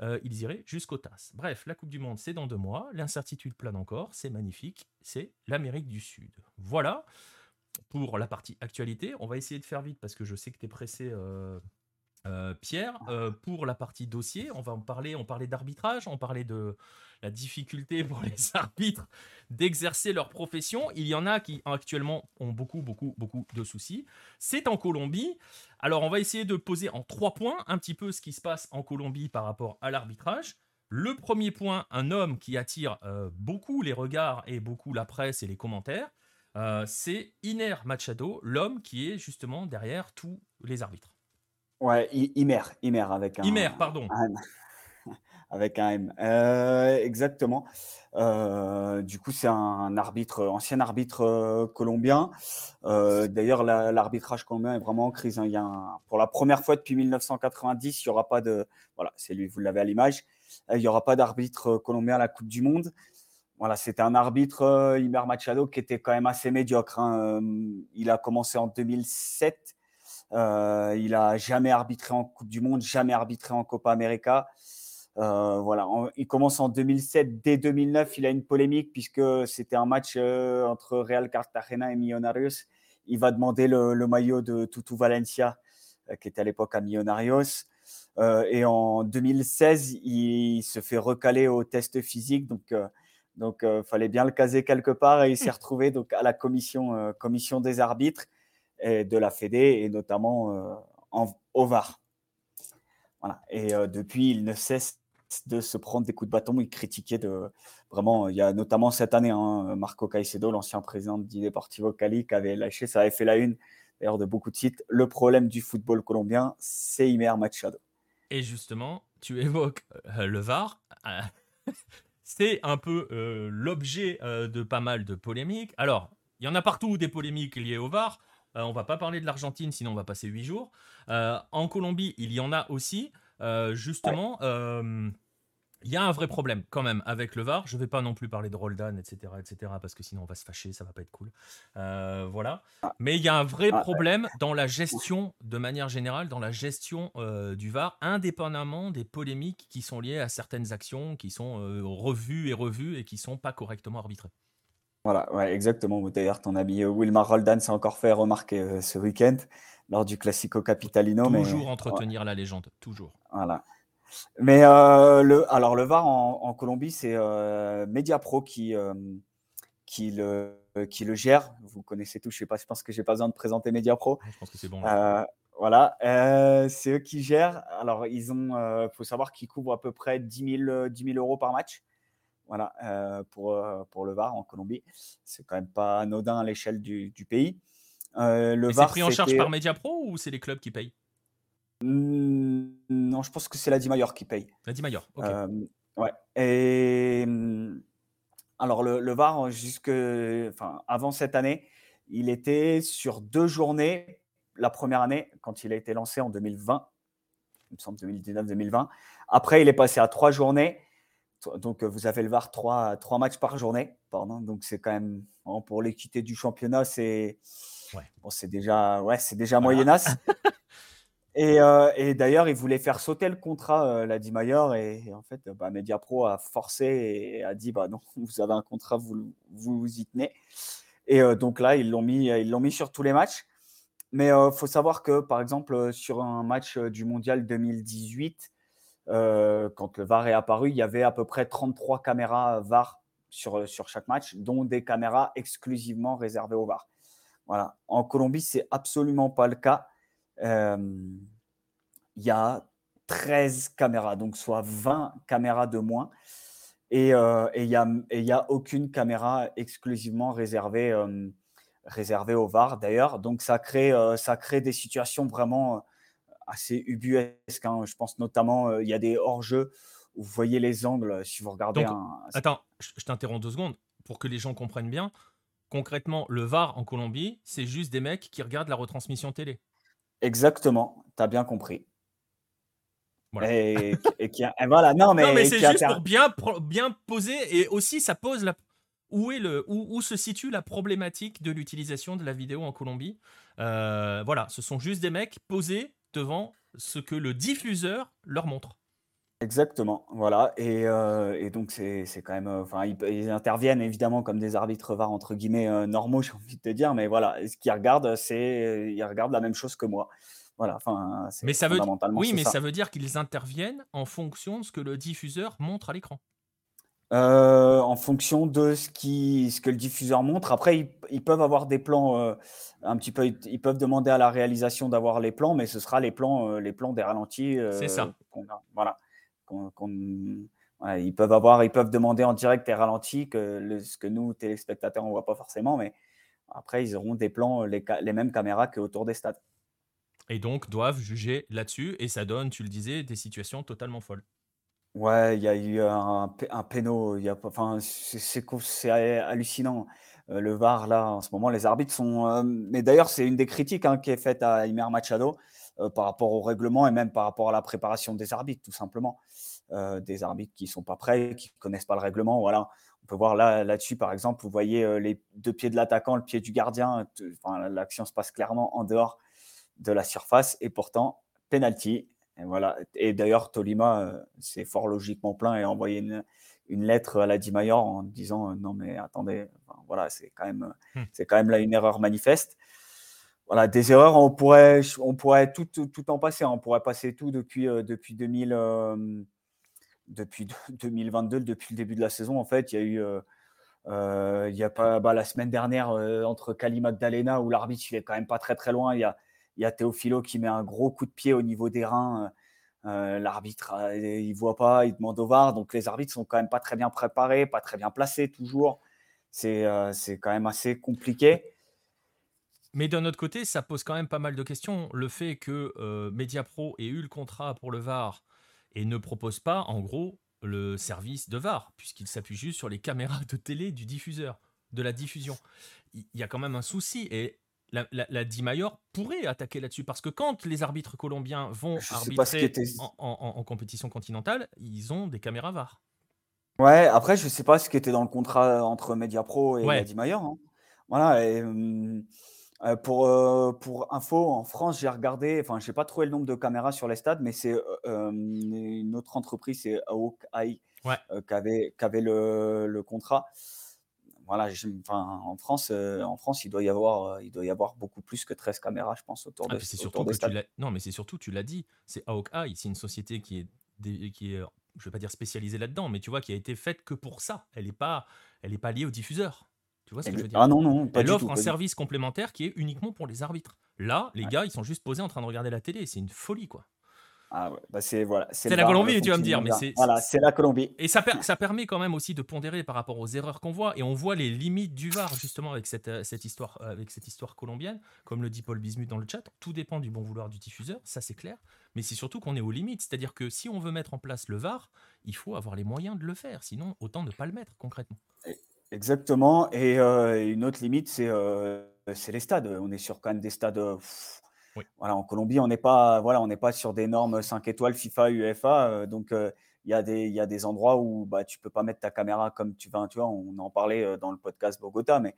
euh, ils iraient jusqu'au TAS. Bref, la Coupe du Monde c'est dans deux mois, l'incertitude plane encore, c'est magnifique, c'est l'Amérique du Sud. Voilà pour la partie actualité. On va essayer de faire vite parce que je sais que tu es pressé, euh, euh, Pierre, euh, pour la partie dossier, on va en parler. On parlait d'arbitrage, on parlait de la difficulté pour les [LAUGHS] arbitres d'exercer leur profession. Il y en a qui actuellement ont beaucoup, beaucoup, beaucoup de soucis. C'est en Colombie. Alors, on va essayer de poser en trois points un petit peu ce qui se passe en Colombie par rapport à l'arbitrage. Le premier point, un homme qui attire euh, beaucoup les regards et beaucoup la presse et les commentaires, c'est Iner Machado, l'homme qui est justement derrière tous les arbitres.
Ouais, Imer, Imer avec un.
Imer, pardon. [LAUGHS]
avec un M. Euh, exactement. Euh, du coup, c'est un arbitre, ancien arbitre euh, colombien. D'ailleurs, l'arbitrage colombien est vraiment en crise. Hein. Il y a pour la première fois depuis 1990, il n'y aura pas de. Voilà, c'est lui, vous l'avez à l'image. Il n'y aura pas d'arbitre colombien à la Coupe du Monde. Voilà, c'était un arbitre, Imer Machado, qui était quand même assez médiocre. Hein. Il a commencé en 2007 euh, il a jamais arbitré en Coupe du Monde, jamais arbitré en Copa América. Euh, voilà, il commence en 2007. Dès 2009, il a une polémique puisque c'était un match euh, entre Real Cartagena et Millonarios. Il va demander le, maillot de Tutu Valencia, qui était à l'époque à Millonarios. et en 2016, il se fait recaler au test physique. Donc, donc, fallait bien le caser quelque part et il s'est retrouvé donc à la commission, commission des arbitres de la Fédé et notamment euh, en, au VAR. Voilà. Et euh, depuis, il ne cesse de se prendre des coups de bâton. Il critiquait de vraiment. Il y a notamment cette année, hein, Marco Caicedo, l'ancien président de Deportivo Cali, qui avait lâché, ça avait fait la une d'ailleurs de beaucoup de sites. Le problème du football colombien, c'est Imer Machado.
Et justement, tu évoques euh, le VAR. [LAUGHS] c'est un peu l'objet de pas mal de polémiques. Alors, il y en a partout des polémiques liées au VAR. On euh, on va pas parler de l'Argentine, sinon on va passer huit jours. Euh, en Colombie, il y en a aussi. Euh, justement, il y a un vrai problème quand même avec le VAR. Je ne vais pas non plus parler de Roldan, etc., etc., parce que sinon on va se fâcher, ça va pas être cool. voilà. Ah. Mais il y a un vrai ah, problème dans la gestion, de manière générale, dans la gestion du VAR, indépendamment des polémiques qui sont liées à certaines actions qui sont revues et revues et qui sont pas correctement arbitrées.
Voilà, ouais, exactement. D'ailleurs, ton ami euh, Wilmar Roldan s'est encore fait remarquer euh, ce week-end lors du Classico Capitalino.
Toujours entretenir la légende, toujours.
Voilà. Mais euh, le, alors le VAR en, Colombie, c'est Mediapro qui, qui, le, qui le gère. Vous connaissez tous, je sais pas, je pense que j'ai pas besoin de présenter Mediapro.
Je pense que c'est bon.
voilà, c'est eux qui gèrent. Alors, ils ont, faut savoir qu'ils couvrent à peu près 10 000, 10 000 euros par match. Voilà, euh, pour, euh, pour le VAR en Colombie. C'est quand même pas anodin à l'échelle du, pays.
Euh, le c'est pris en charge par Mediapro ou c'est les clubs qui payent?
Mmh, Non, je pense que c'est la Dimayor qui paye.
La Dimayor, ok.
ouais. Et mmh, alors le, le VAR, jusque, enfin, avant cette année, il était sur deux journées. La première année, quand il a été lancé en 2020, il me semble 2019-2020. Après, il est passé à trois journées donc vous avez le VAR trois, trois matchs par journée. Pardon, donc c'est quand même pour l'équité du championnat, c'est bon, c'est déjà ouais, c'est déjà moyenasse. [LAUGHS] et, et d'ailleurs, il voulait faire sauter le contrat, l'a dit Maillard, et, en fait, bah, Mediapro a forcé et a dit bah non, [LAUGHS] vous avez un contrat, vous vous, y tenez. Et donc là, ils l'ont mis, ils l'ont mis sur tous les matchs. Mais il faut savoir que, par exemple, sur un match du Mondial 2018, euh, quand le VAR est apparu, il y avait à peu près 33 caméras VAR sur, sur chaque match, dont des caméras exclusivement réservées au VAR. Voilà. En Colombie, c'est absolument pas le cas. Euh, il y a 13 caméras, donc soit 20 caméras de moins. Et euh, il n'y a, a, aucune caméra exclusivement réservée, réservée au VAR d'ailleurs. Donc ça crée, ça crée des situations vraiment assez ubuesque. Hein. Je pense notamment, euh, il y a des hors-jeux où vous voyez les angles si vous regardez un.
Attends, je t'interromps deux secondes pour que les gens comprennent bien. Concrètement, le VAR en Colombie, c'est juste des mecs qui regardent la retransmission télé.
Exactement, tu as bien compris. Voilà. Et, [LAUGHS] qui voilà, non, mais,
mais c'est juste pour bien, bien poser et aussi ça pose la, où, est le, où, se situe la problématique de l'utilisation de la vidéo en Colombie. Euh, voilà, ce sont juste des mecs posés devant ce que le diffuseur leur montre.
Exactement, voilà. Et, euh, donc, c'est quand même. Euh, enfin, ils, interviennent évidemment comme des arbitres VAR, entre guillemets, euh, normaux, [LAUGHS] j'ai envie de te dire, mais voilà, ce qu'ils regardent, c'est. Ils regardent la même chose que moi. Voilà, enfin,
mais ça veut, oui, mais ça veut dire qu'ils interviennent en fonction de ce que le diffuseur montre à l'écran.
Euh, en fonction de ce, qui, ce que le diffuseur montre. Après, ils, peuvent avoir des plans euh, un petit peu. Ils peuvent demander à la réalisation d'avoir les plans, mais ce sera les plans, euh, les plans des ralentis.
C'est ça.
Voilà. Ils peuvent avoir, ils peuvent demander en direct des ralentis que ce que nous téléspectateurs on voit pas forcément, mais après ils auront des plans, les, les mêmes caméras qu'autour des stades.
Et donc doivent juger là-dessus, et ça donne, tu le disais, des situations totalement folles.
Ouais, il y a eu un, un péno, y a, enfin, c'est hallucinant. Euh, le VAR, là, en ce moment, les arbitres sont. Euh, mais d'ailleurs, c'est une des critiques hein, qui est faite à Imer Machado euh, par rapport au règlement et même par rapport à la préparation des arbitres, tout simplement. des arbitres qui ne sont pas prêts, qui ne connaissent pas le règlement. Voilà. On peut voir là, là-dessus, par exemple, vous voyez les deux pieds de l'attaquant, le pied du gardien. L'action se passe clairement en dehors de la surface et pourtant, penalty. Et voilà. Et d'ailleurs, Tolima euh, s'est fort logiquement plein et a envoyé une, une lettre à la Dimayor en disant euh, non mais attendez, voilà, c'est quand même, hmm. c'est quand même là une erreur manifeste. Voilà, des erreurs, on pourrait, on pourrait tout, tout, en passer. Hein. On pourrait passer tout depuis, euh, depuis, 2000, depuis 2022, [LAUGHS] depuis le début de la saison. En fait, il y a eu, il y a pas bah, la semaine dernière entre Kali Magdalena où l'arbitre il est quand même pas très très loin. Il y a, il y a Théophilo qui met un gros coup de pied au niveau des reins. Euh, euh, l'arbitre, euh, il voit pas, il demande au VAR. Donc les arbitres sont quand même pas très bien préparés, pas très bien placés toujours. C'est c'est quand même assez compliqué.
Mais d'un autre côté, ça pose quand même pas mal de questions. Le fait que Mediapro ait eu le contrat pour le VAR et ne propose pas, en gros, le service de VAR, puisqu'il s'appuie juste sur les caméras de télé du diffuseur, de la diffusion. Il y a quand même un souci. Et la, la, Mayor pourrait attaquer là-dessus parce que quand les arbitres colombiens vont arbitrer en, compétition continentale, ils ont des caméras VAR.
Ouais, après, je sais pas ce qui était dans le contrat entre Mediapro et la Mayor. Hein. Voilà, et, hum, euh, pour, euh, pour info, en France, j'ai regardé, enfin, je n'ai pas trouvé le nombre de caméras sur les stades, mais c'est euh, une autre entreprise, c'est Hawkeye, qui avait, qui avait le, le contrat voilà, enfin, en France, euh, en France, il doit y avoir, euh, il doit y avoir beaucoup plus que 13 caméras, je pense, autour ah, de.
C'est surtout non, mais c'est surtout, tu l'as dit, c'est Hawkeye, c'est une société qui est, qui est, je vais pas dire spécialisée là-dedans, mais tu vois, qui a été faite que pour ça. Elle n'est pas, elle est pas liée au diffuseur. Tu vois ce que je veux dire?
Ah non, non,
pas Elle offre un service complémentaire qui est uniquement pour les arbitres. Là, les gars, ils sont juste posés en train de regarder la télé. C'est une folie, quoi.
Ah bah c'est voilà,
c'est la Colombie, tu vas me dire, mais c'est
voilà, c'est la Colombie.
Et ça, ça permet quand même aussi de pondérer par rapport aux erreurs qu'on voit, et on voit les limites du VAR justement avec cette, euh, cette histoire, euh, avec cette histoire colombienne, comme le dit Paul Bismuth dans le chat. Tout dépend du bon vouloir du diffuseur, ça c'est clair, mais c'est surtout qu'on est aux limites, c'est-à-dire que si on veut mettre en place le VAR, il faut avoir les moyens de le faire, sinon autant ne pas le mettre concrètement.
Exactement, et euh, une autre limite, c'est c'est les stades. On est sur quand même des stades Voilà, en Colombie, on n'est pas, voilà, on n'est pas sur des normes 5 étoiles FIFA, UEFA. donc, il y, a des, y a des endroits où bah, tu peux pas mettre ta caméra comme tu veux. Tu vois, on en parlait dans le podcast Bogota, mais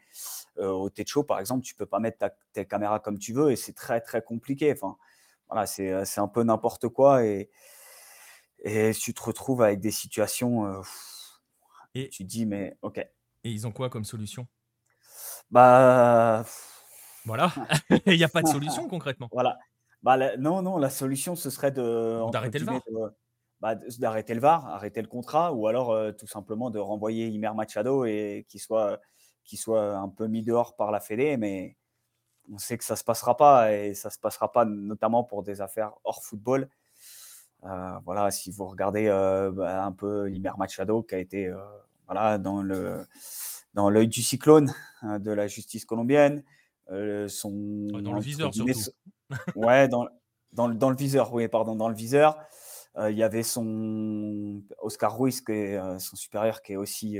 au Techo, par exemple, tu peux pas mettre ta, ta caméra comme tu veux et c'est très, très compliqué. Enfin, voilà, c'est un peu n'importe quoi et, et tu te retrouves avec des situations. et tu te dis, mais ok.
Et ils ont quoi comme solution?
Bah.
Voilà, [LAUGHS] il n'y a pas de solution [LAUGHS] concrètement.
Voilà. Bah, non, non, la solution, ce serait
de. D'arrêter le VAR.
Bah, d'arrêter le VAR, arrêter le contrat, ou alors euh, tout simplement de renvoyer Imer Machado et qu'il soit, soit un peu mis dehors par la Fédé. Mais on sait que ça ne se passera pas et ça ne se passera pas notamment pour des affaires hors football. Euh, voilà, si vous regardez euh, bah, un peu Imer Machado qui a été voilà, dans l'œil du cyclone de la justice colombienne, son
dans le viseur surtout.
ouais, dans, dans, dans, le viseur, oui, pardon, dans le viseur. il y avait son Oscar Ruiz, qui est, son supérieur, qui est aussi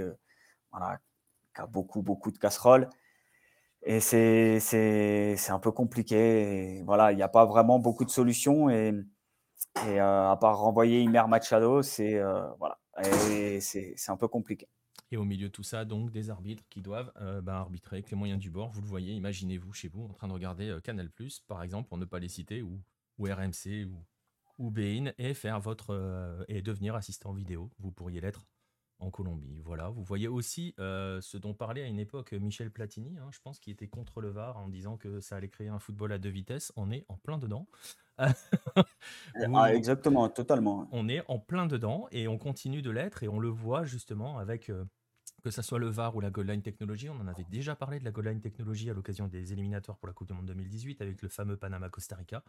voilà, qui a beaucoup beaucoup de casseroles. Et c'est un peu compliqué. voilà, il n'y a pas vraiment beaucoup de solutions et, et à part renvoyer Imer Machado, c'est voilà, c'est un peu compliqué.
Et au milieu de tout ça, donc, des arbitres qui doivent euh, bah, arbitrer avec les moyens du bord. Vous le voyez, imaginez-vous chez vous en train de regarder euh, Canal, par exemple, pour ne pas les citer, ou, ou RMC, ou, ou Bein, et faire votre. Euh, et devenir assistant vidéo. Vous pourriez l'être en Colombie. Voilà, vous voyez aussi ce dont parlait à une époque Michel Platini, hein, je pense, qui était contre le VAR en disant que ça allait créer un football à deux vitesses. On est en plein dedans. [LAUGHS]
ah, exactement, totalement.
On est en plein dedans et on continue de l'être et on le voit justement avec que ce soit le VAR ou la goal line technologie, on en avait déjà parlé de la goal line technologie à l'occasion des éliminatoires pour la Coupe du Monde 2018 avec le fameux Panama-Costa Rica.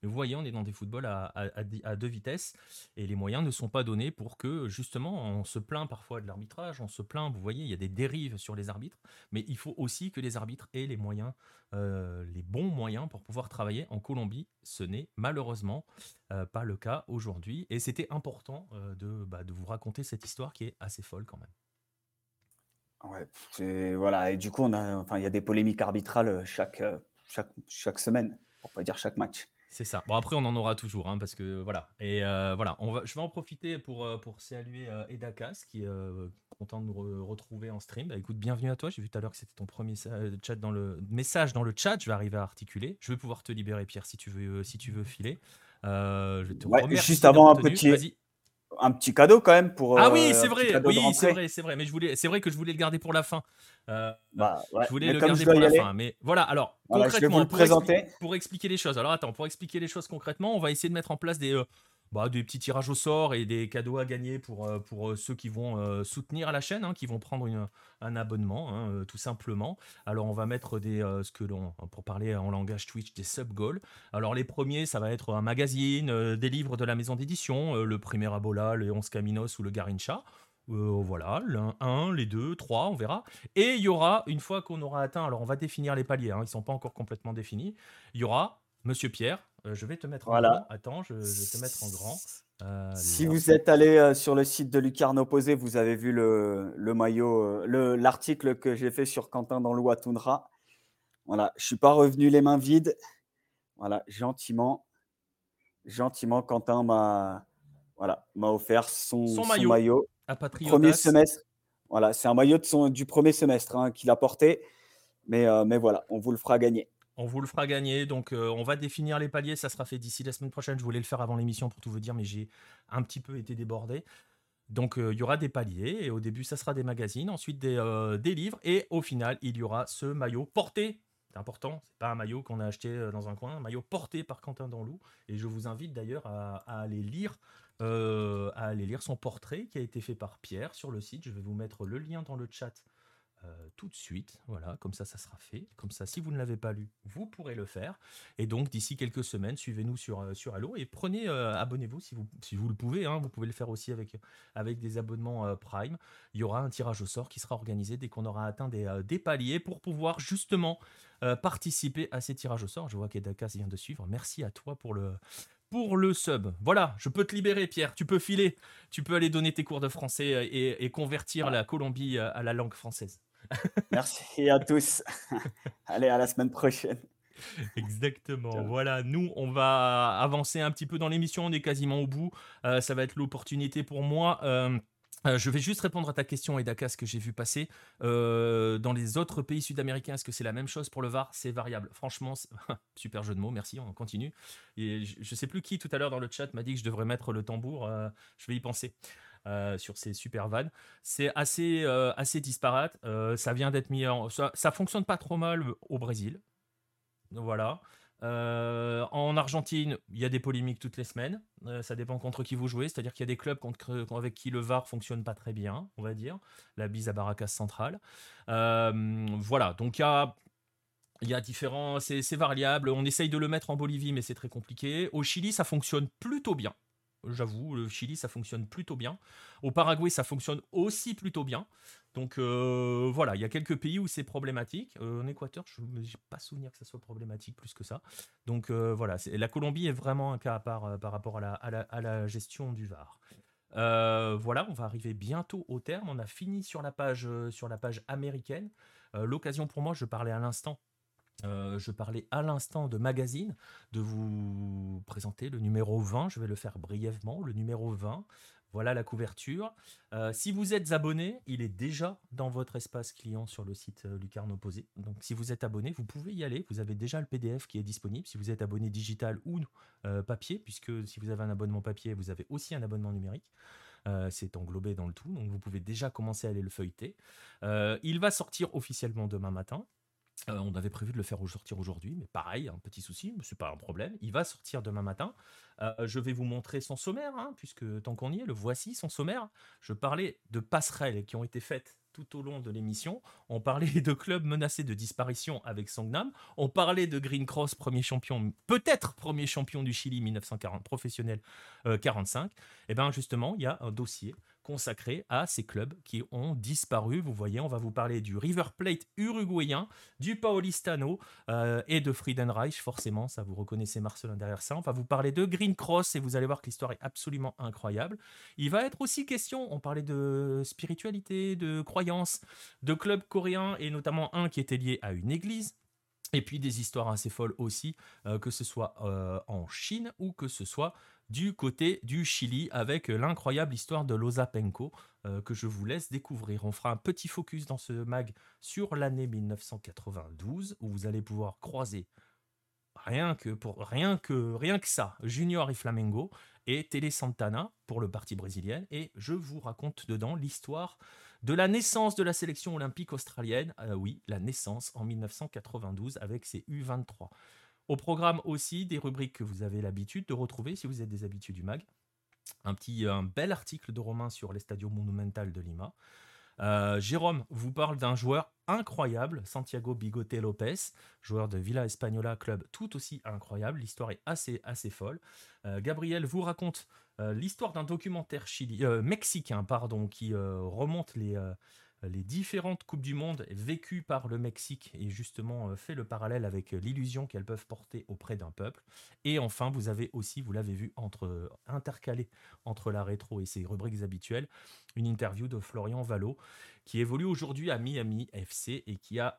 Mais vous voyez, on est dans des footballs à, deux vitesses et les moyens ne sont pas donnés pour que, justement, on se plaint parfois de l'arbitrage, on se plaint, vous voyez, il y a des dérives sur les arbitres, mais il faut aussi que les arbitres aient les moyens, euh, les bons moyens pour pouvoir travailler en Colombie. Ce n'est malheureusement euh, pas le cas aujourd'hui et c'était important euh, bah, de vous raconter cette histoire qui est assez folle quand même.
Ouais, voilà. Et du coup, on a, enfin, il y a des polémiques arbitrales euh, chaque, euh, chaque, chaque semaine, pour pas dire chaque match.
C'est ça. Bon, après, on en aura toujours, hein, parce que voilà. Et euh, voilà, on va, je vais en profiter pour, pour saluer Edakas, qui est content de nous retrouver en stream. Bah, écoute, bienvenue à toi. J'ai vu tout à l'heure que c'était ton premier chat dans le message dans le chat. Je vais arriver à articuler. Je vais pouvoir te libérer, Pierre, si tu veux, si tu veux filer. je te
ouais, juste avant un petit, un petit cadeau quand même pour.
Ah oui, euh, c'est vrai, oui, c'est vrai, c'est vrai. Mais je voulais, c'est vrai que je voulais le garder pour la fin. Euh, bah, Je voulais le garder pour la fin. Mais voilà, alors concrètement, pour, présenter. pour, expliquer les choses. Alors attends, pour expliquer les choses concrètement, on va essayer de mettre en place des, euh, bah, des petits tirages au sort et des cadeaux à gagner pour, euh, pour euh, ceux qui vont euh, soutenir la chaîne, hein, qui vont prendre un abonnement, hein, tout simplement. Alors, on va mettre des, ce que l'on, pour parler en langage Twitch, des sub-goals. Alors, les premiers, ça va être un magazine, des livres de la maison d'édition, le Premier Abola, le 11 Caminos ou le Garincha. voilà, l'un, un, les deux, trois, on verra. Et il y aura, une fois qu'on aura atteint, alors on va définir les paliers, hein, ils ne sont pas encore complètement définis, il y aura Monsieur Pierre, euh, je vais te mettre en grand. Attends, je, vais te mettre en grand.
Euh, si vous êtes allé euh, sur le site de Lucarne Opposé, vous avez vu le, le maillot, l'article que j'ai fait sur Quentin dans le Tundra. Voilà, je suis pas revenu les mains vides. Voilà, gentiment, gentiment, Quentin m'a voilà, offert son, son maillot,
à
premier semestre. Voilà, c'est un maillot de son, du premier semestre hein, qu'il a porté. Mais, mais voilà, on vous le fera gagner.
On vous le fera gagner. Donc, euh, on va définir les paliers. Ça sera fait d'ici la semaine prochaine. Je voulais le faire avant l'émission pour tout vous dire, mais j'ai un petit peu été débordé. Donc, euh, il y aura des paliers. Et au début, ça sera des magazines. Ensuite, des, euh, livres. Et au final, il y aura ce maillot porté. C'est important. C'est pas un maillot qu'on a acheté dans un coin. Un maillot porté par Quentin Danlou. Et je vous invite d'ailleurs à, aller lire. à aller lire son portrait qui a été fait par Pierre sur le site. Je vais vous mettre le lien dans le chat euh, tout de suite. Voilà, comme ça, ça sera fait. Comme ça, si vous ne l'avez pas lu, vous pourrez le faire. Et donc, d'ici quelques semaines, suivez-nous sur, euh, sur Allo et prenez, euh, abonnez-vous si vous, si vous le pouvez. Hein. vous pouvez le faire aussi avec, avec des abonnements Prime. Il y aura un tirage au sort qui sera organisé dès qu'on aura atteint des, des paliers pour pouvoir justement participer à ces tirages au sort. Je vois qu'Edakas vient de suivre. Merci à toi pour le, pour le sub. Voilà, je peux te libérer, Pierre. Tu peux filer. Tu peux aller donner tes cours de français et, et convertir la Colombie à la langue française. [LAUGHS]
Merci à tous. [LAUGHS] Allez, à la semaine prochaine.
Exactement. Voilà, nous, on va avancer un petit peu dans l'émission. On est quasiment au bout. Euh, ça va être l'opportunité pour moi. Euh, euh, je vais juste répondre à ta question, Edaka, ce que j'ai vu passer. dans les autres pays sud-américains, est-ce que c'est la même chose pour le VAR? C'est variable. Franchement, [LAUGHS] super jeu de mots, merci, on continue. Et je ne sais plus qui tout à l'heure dans le chat m'a dit que je devrais mettre le tambour. je vais y penser. Sur ces super vannes. C'est assez, assez disparate. ça vient d'être mis en... Ça, ça fonctionne pas trop mal au Brésil. Voilà. Euh, en Argentine, il y a des polémiques toutes les semaines. Euh, ça dépend contre qui vous jouez. C'est-à-dire qu'il y a des clubs avec qui le VAR fonctionne pas très bien, on va dire. La bise à Barracas Central. Euh, voilà. Donc il y a. Il y a différents, c'est variable. On essaye de le mettre en Bolivie, mais c'est très compliqué. Au Chili, ça fonctionne plutôt bien. J'avoue, le Chili, ça fonctionne plutôt bien. Au Paraguay, ça fonctionne aussi plutôt bien. Donc euh, voilà, il y a quelques pays où c'est problématique. Euh, en Équateur, je n'ai pas souvenir que ça soit problématique plus que ça. Donc euh, voilà, la Colombie est vraiment un cas à part par rapport à la, gestion du VAR. voilà, on va arriver bientôt au terme. On a fini sur la page américaine. L'occasion pour moi, je parlais à l'instant euh, je parlais à l'instant de magazine, de vous présenter le numéro 20. Je vais le faire brièvement. Le numéro 20, voilà la couverture. Euh, si vous êtes abonné, il est déjà dans votre espace client sur le site euh, Lucarne Opposé. Donc si vous êtes abonné, vous pouvez y aller. Vous avez déjà le PDF qui est disponible. Si vous êtes abonné digital ou papier, puisque si vous avez un abonnement papier, vous avez aussi un abonnement numérique. c'est englobé dans le tout, donc vous pouvez déjà commencer à aller le feuilleter. il va sortir officiellement demain matin. Euh, on avait prévu de le faire sortir aujourd'hui, mais pareil, un petit souci, c'est pas un problème. Il va sortir demain matin. Euh, je vais vous montrer son sommaire, hein, puisque tant qu'on y est, le voici son sommaire. Je parlais de passerelles qui ont été faites tout au long de l'émission. On parlait de clubs menacés de disparition avec Songnam. On parlait de Green Cross, premier champion, peut-être premier champion du Chili 1940, professionnel 45. Et bien justement, il y a un dossier consacré à ces clubs qui ont disparu. Vous voyez, on va vous parler du River Plate uruguayen, du Paulistano euh, et de Friedenreich. Forcément, ça vous reconnaissez Marcelin derrière ça. On va vous parler de Green Cross et vous allez voir que l'histoire est absolument incroyable. Il va être aussi question, on parlait de spiritualité, de croyance de clubs coréens et notamment un qui était lié à une église. Et puis des histoires assez folles aussi, euh, que ce soit euh, en Chine ou que ce soit du côté du Chili avec l'incroyable histoire de Lozapenko euh, que je vous laisse découvrir. On fera un petit focus dans ce mag sur l'année 1992 où vous allez pouvoir croiser rien que pour rien que rien que ça, Junior et Flamengo et Télé Santana pour le parti brésilien et je vous raconte dedans l'histoire de la naissance de la sélection olympique australienne. Euh, oui, la naissance en 1992 avec ses U23. Au programme aussi des rubriques que vous avez l'habitude de retrouver si vous êtes des habitués du mag. Un petit un bel article de Romain sur les stadiums monumental de Lima. Euh, Jérôme vous parle d'un joueur incroyable, Santiago Bigote Lopez, joueur de Villa Española Club, tout aussi incroyable. L'histoire est assez, assez folle. Euh, Gabriel vous raconte euh, l'histoire d'un documentaire chili, mexicain pardon, qui remonte les, les différentes Coupes du Monde vécues par le Mexique et justement euh, fait le parallèle avec euh, l'illusion qu'elles peuvent porter auprès d'un peuple. Et enfin, vous avez aussi, vous l'avez vu, euh, intercalé entre la rétro et ses rubriques habituelles, une interview de Florian Valo qui évolue aujourd'hui à Miami FC et qui a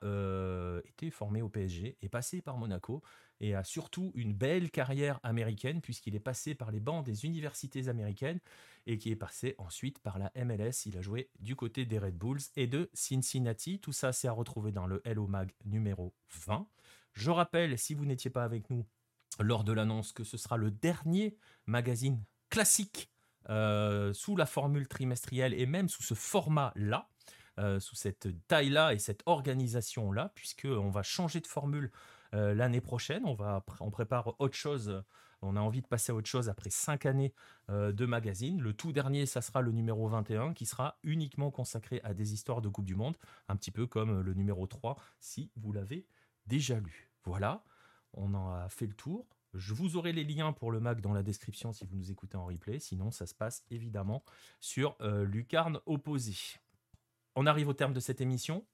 été formé au PSG et passé par Monaco et a surtout une belle carrière américaine puisqu'il est passé par les bancs des universités américaines et qui est passé ensuite par la MLS. Il a joué du côté des Red Bulls et de Cincinnati. Tout ça, c'est à retrouver dans le Hello Mag numéro 20. Je rappelle, si vous n'étiez pas avec nous lors de l'annonce, que ce sera le dernier magazine classique euh, sous la formule trimestrielle et même sous ce format-là. Euh, sous cette taille-là et cette organisation-là, puisqu'on va changer de formule euh, l'année prochaine. On, va, on prépare autre chose. On a envie de passer à autre chose après cinq années euh, de magazine. Le tout dernier, ça sera le numéro 21, qui sera uniquement consacré à des histoires de Coupe du Monde, un petit peu comme le numéro 3, si vous l'avez déjà lu. Voilà, on en a fait le tour. Je vous aurai les liens pour le Mac dans la description si vous nous écoutez en replay. Sinon, ça se passe évidemment sur Lucarne Opposé. On arrive au terme de cette émission.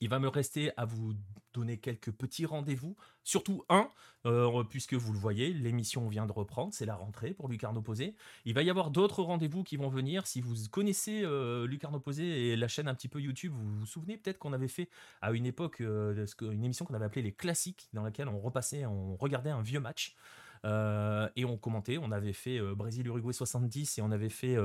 Il va me rester à vous donner quelques petits rendez-vous, surtout un, euh, puisque vous le voyez, l'émission vient de reprendre, c'est la rentrée pour Lucarno Posé. Il va y avoir d'autres rendez-vous qui vont venir. Si vous connaissez euh, Lucarno Posé et la chaîne un petit peu YouTube, vous vous souvenez peut-être qu'on avait fait à une époque euh, une émission qu'on avait appelée les classiques, dans laquelle on repassait, on regardait un vieux match. Et on commentait, on avait fait Brésil-Uruguay 70 et on avait fait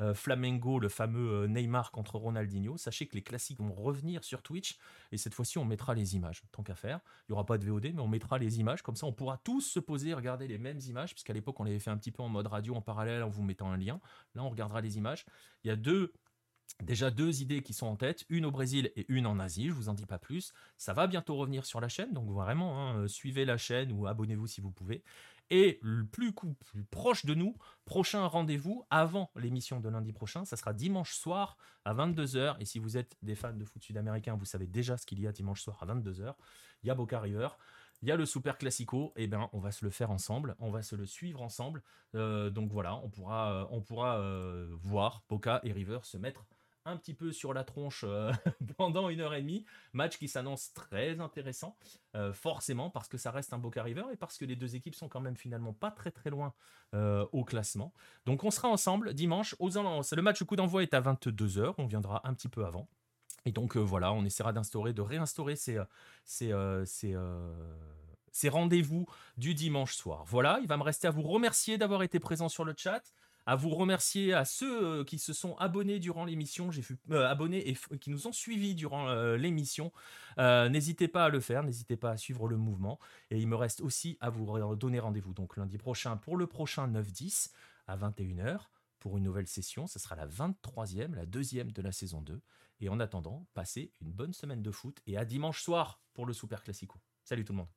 euh, Flamengo, le fameux Neymar contre Ronaldinho. Sachez que les classiques vont revenir sur Twitch et cette fois-ci on mettra les images, tant qu'à faire. Il n'y aura pas de VOD, mais on mettra les images, comme ça on pourra tous se poser et regarder les mêmes images, puisqu'à l'époque on l'avait fait un petit peu en mode radio en parallèle en vous mettant un lien. Là on regardera les images. Il y a deux Déjà deux idées qui sont en tête, une au Brésil et une en Asie, je vous en dis pas plus. Ça va bientôt revenir sur la chaîne, donc vraiment, hein, euh, suivez la chaîne ou abonnez-vous si vous pouvez. Et le plus, proche de nous, prochain rendez-vous avant l'émission de lundi prochain, ça sera dimanche soir à 22h. Et si vous êtes des fans de foot sud-américain, vous savez déjà ce qu'il y a dimanche soir à 22h. Il y a Boca River. Il y a le Super Classico, et eh bien on va se le faire ensemble, on va se le suivre ensemble. Euh, donc voilà, on pourra, euh, on pourra voir Boca et River se mettre un petit peu sur la tronche euh, [LAUGHS] pendant une heure et demie. Match qui s'annonce très intéressant, euh, forcément parce que ça reste un Boca River et parce que les deux équipes sont quand même finalement pas très très loin euh, au classement. Donc on sera ensemble dimanche aux Le match coup d'envoi est à 22h, on viendra un petit peu avant. Et donc voilà, on essaiera d'instaurer, de réinstaurer ces, ces, ces rendez-vous du dimanche soir. Voilà, il va me rester à vous remercier d'avoir été présent sur le chat à vous remercier à ceux euh, qui se sont abonnés durant l'émission, j'ai vu euh, et qui nous ont suivis durant euh, l'émission. n'hésitez pas à le faire, n'hésitez pas à suivre le mouvement. Et il me reste aussi à vous donner rendez-vous donc lundi prochain pour le prochain 9-10 à 21h pour une nouvelle session. Ce sera la 23e, la deuxième de la saison 2. Et en attendant, passez une bonne semaine de foot et à dimanche soir pour le Super Classico. Salut tout le monde.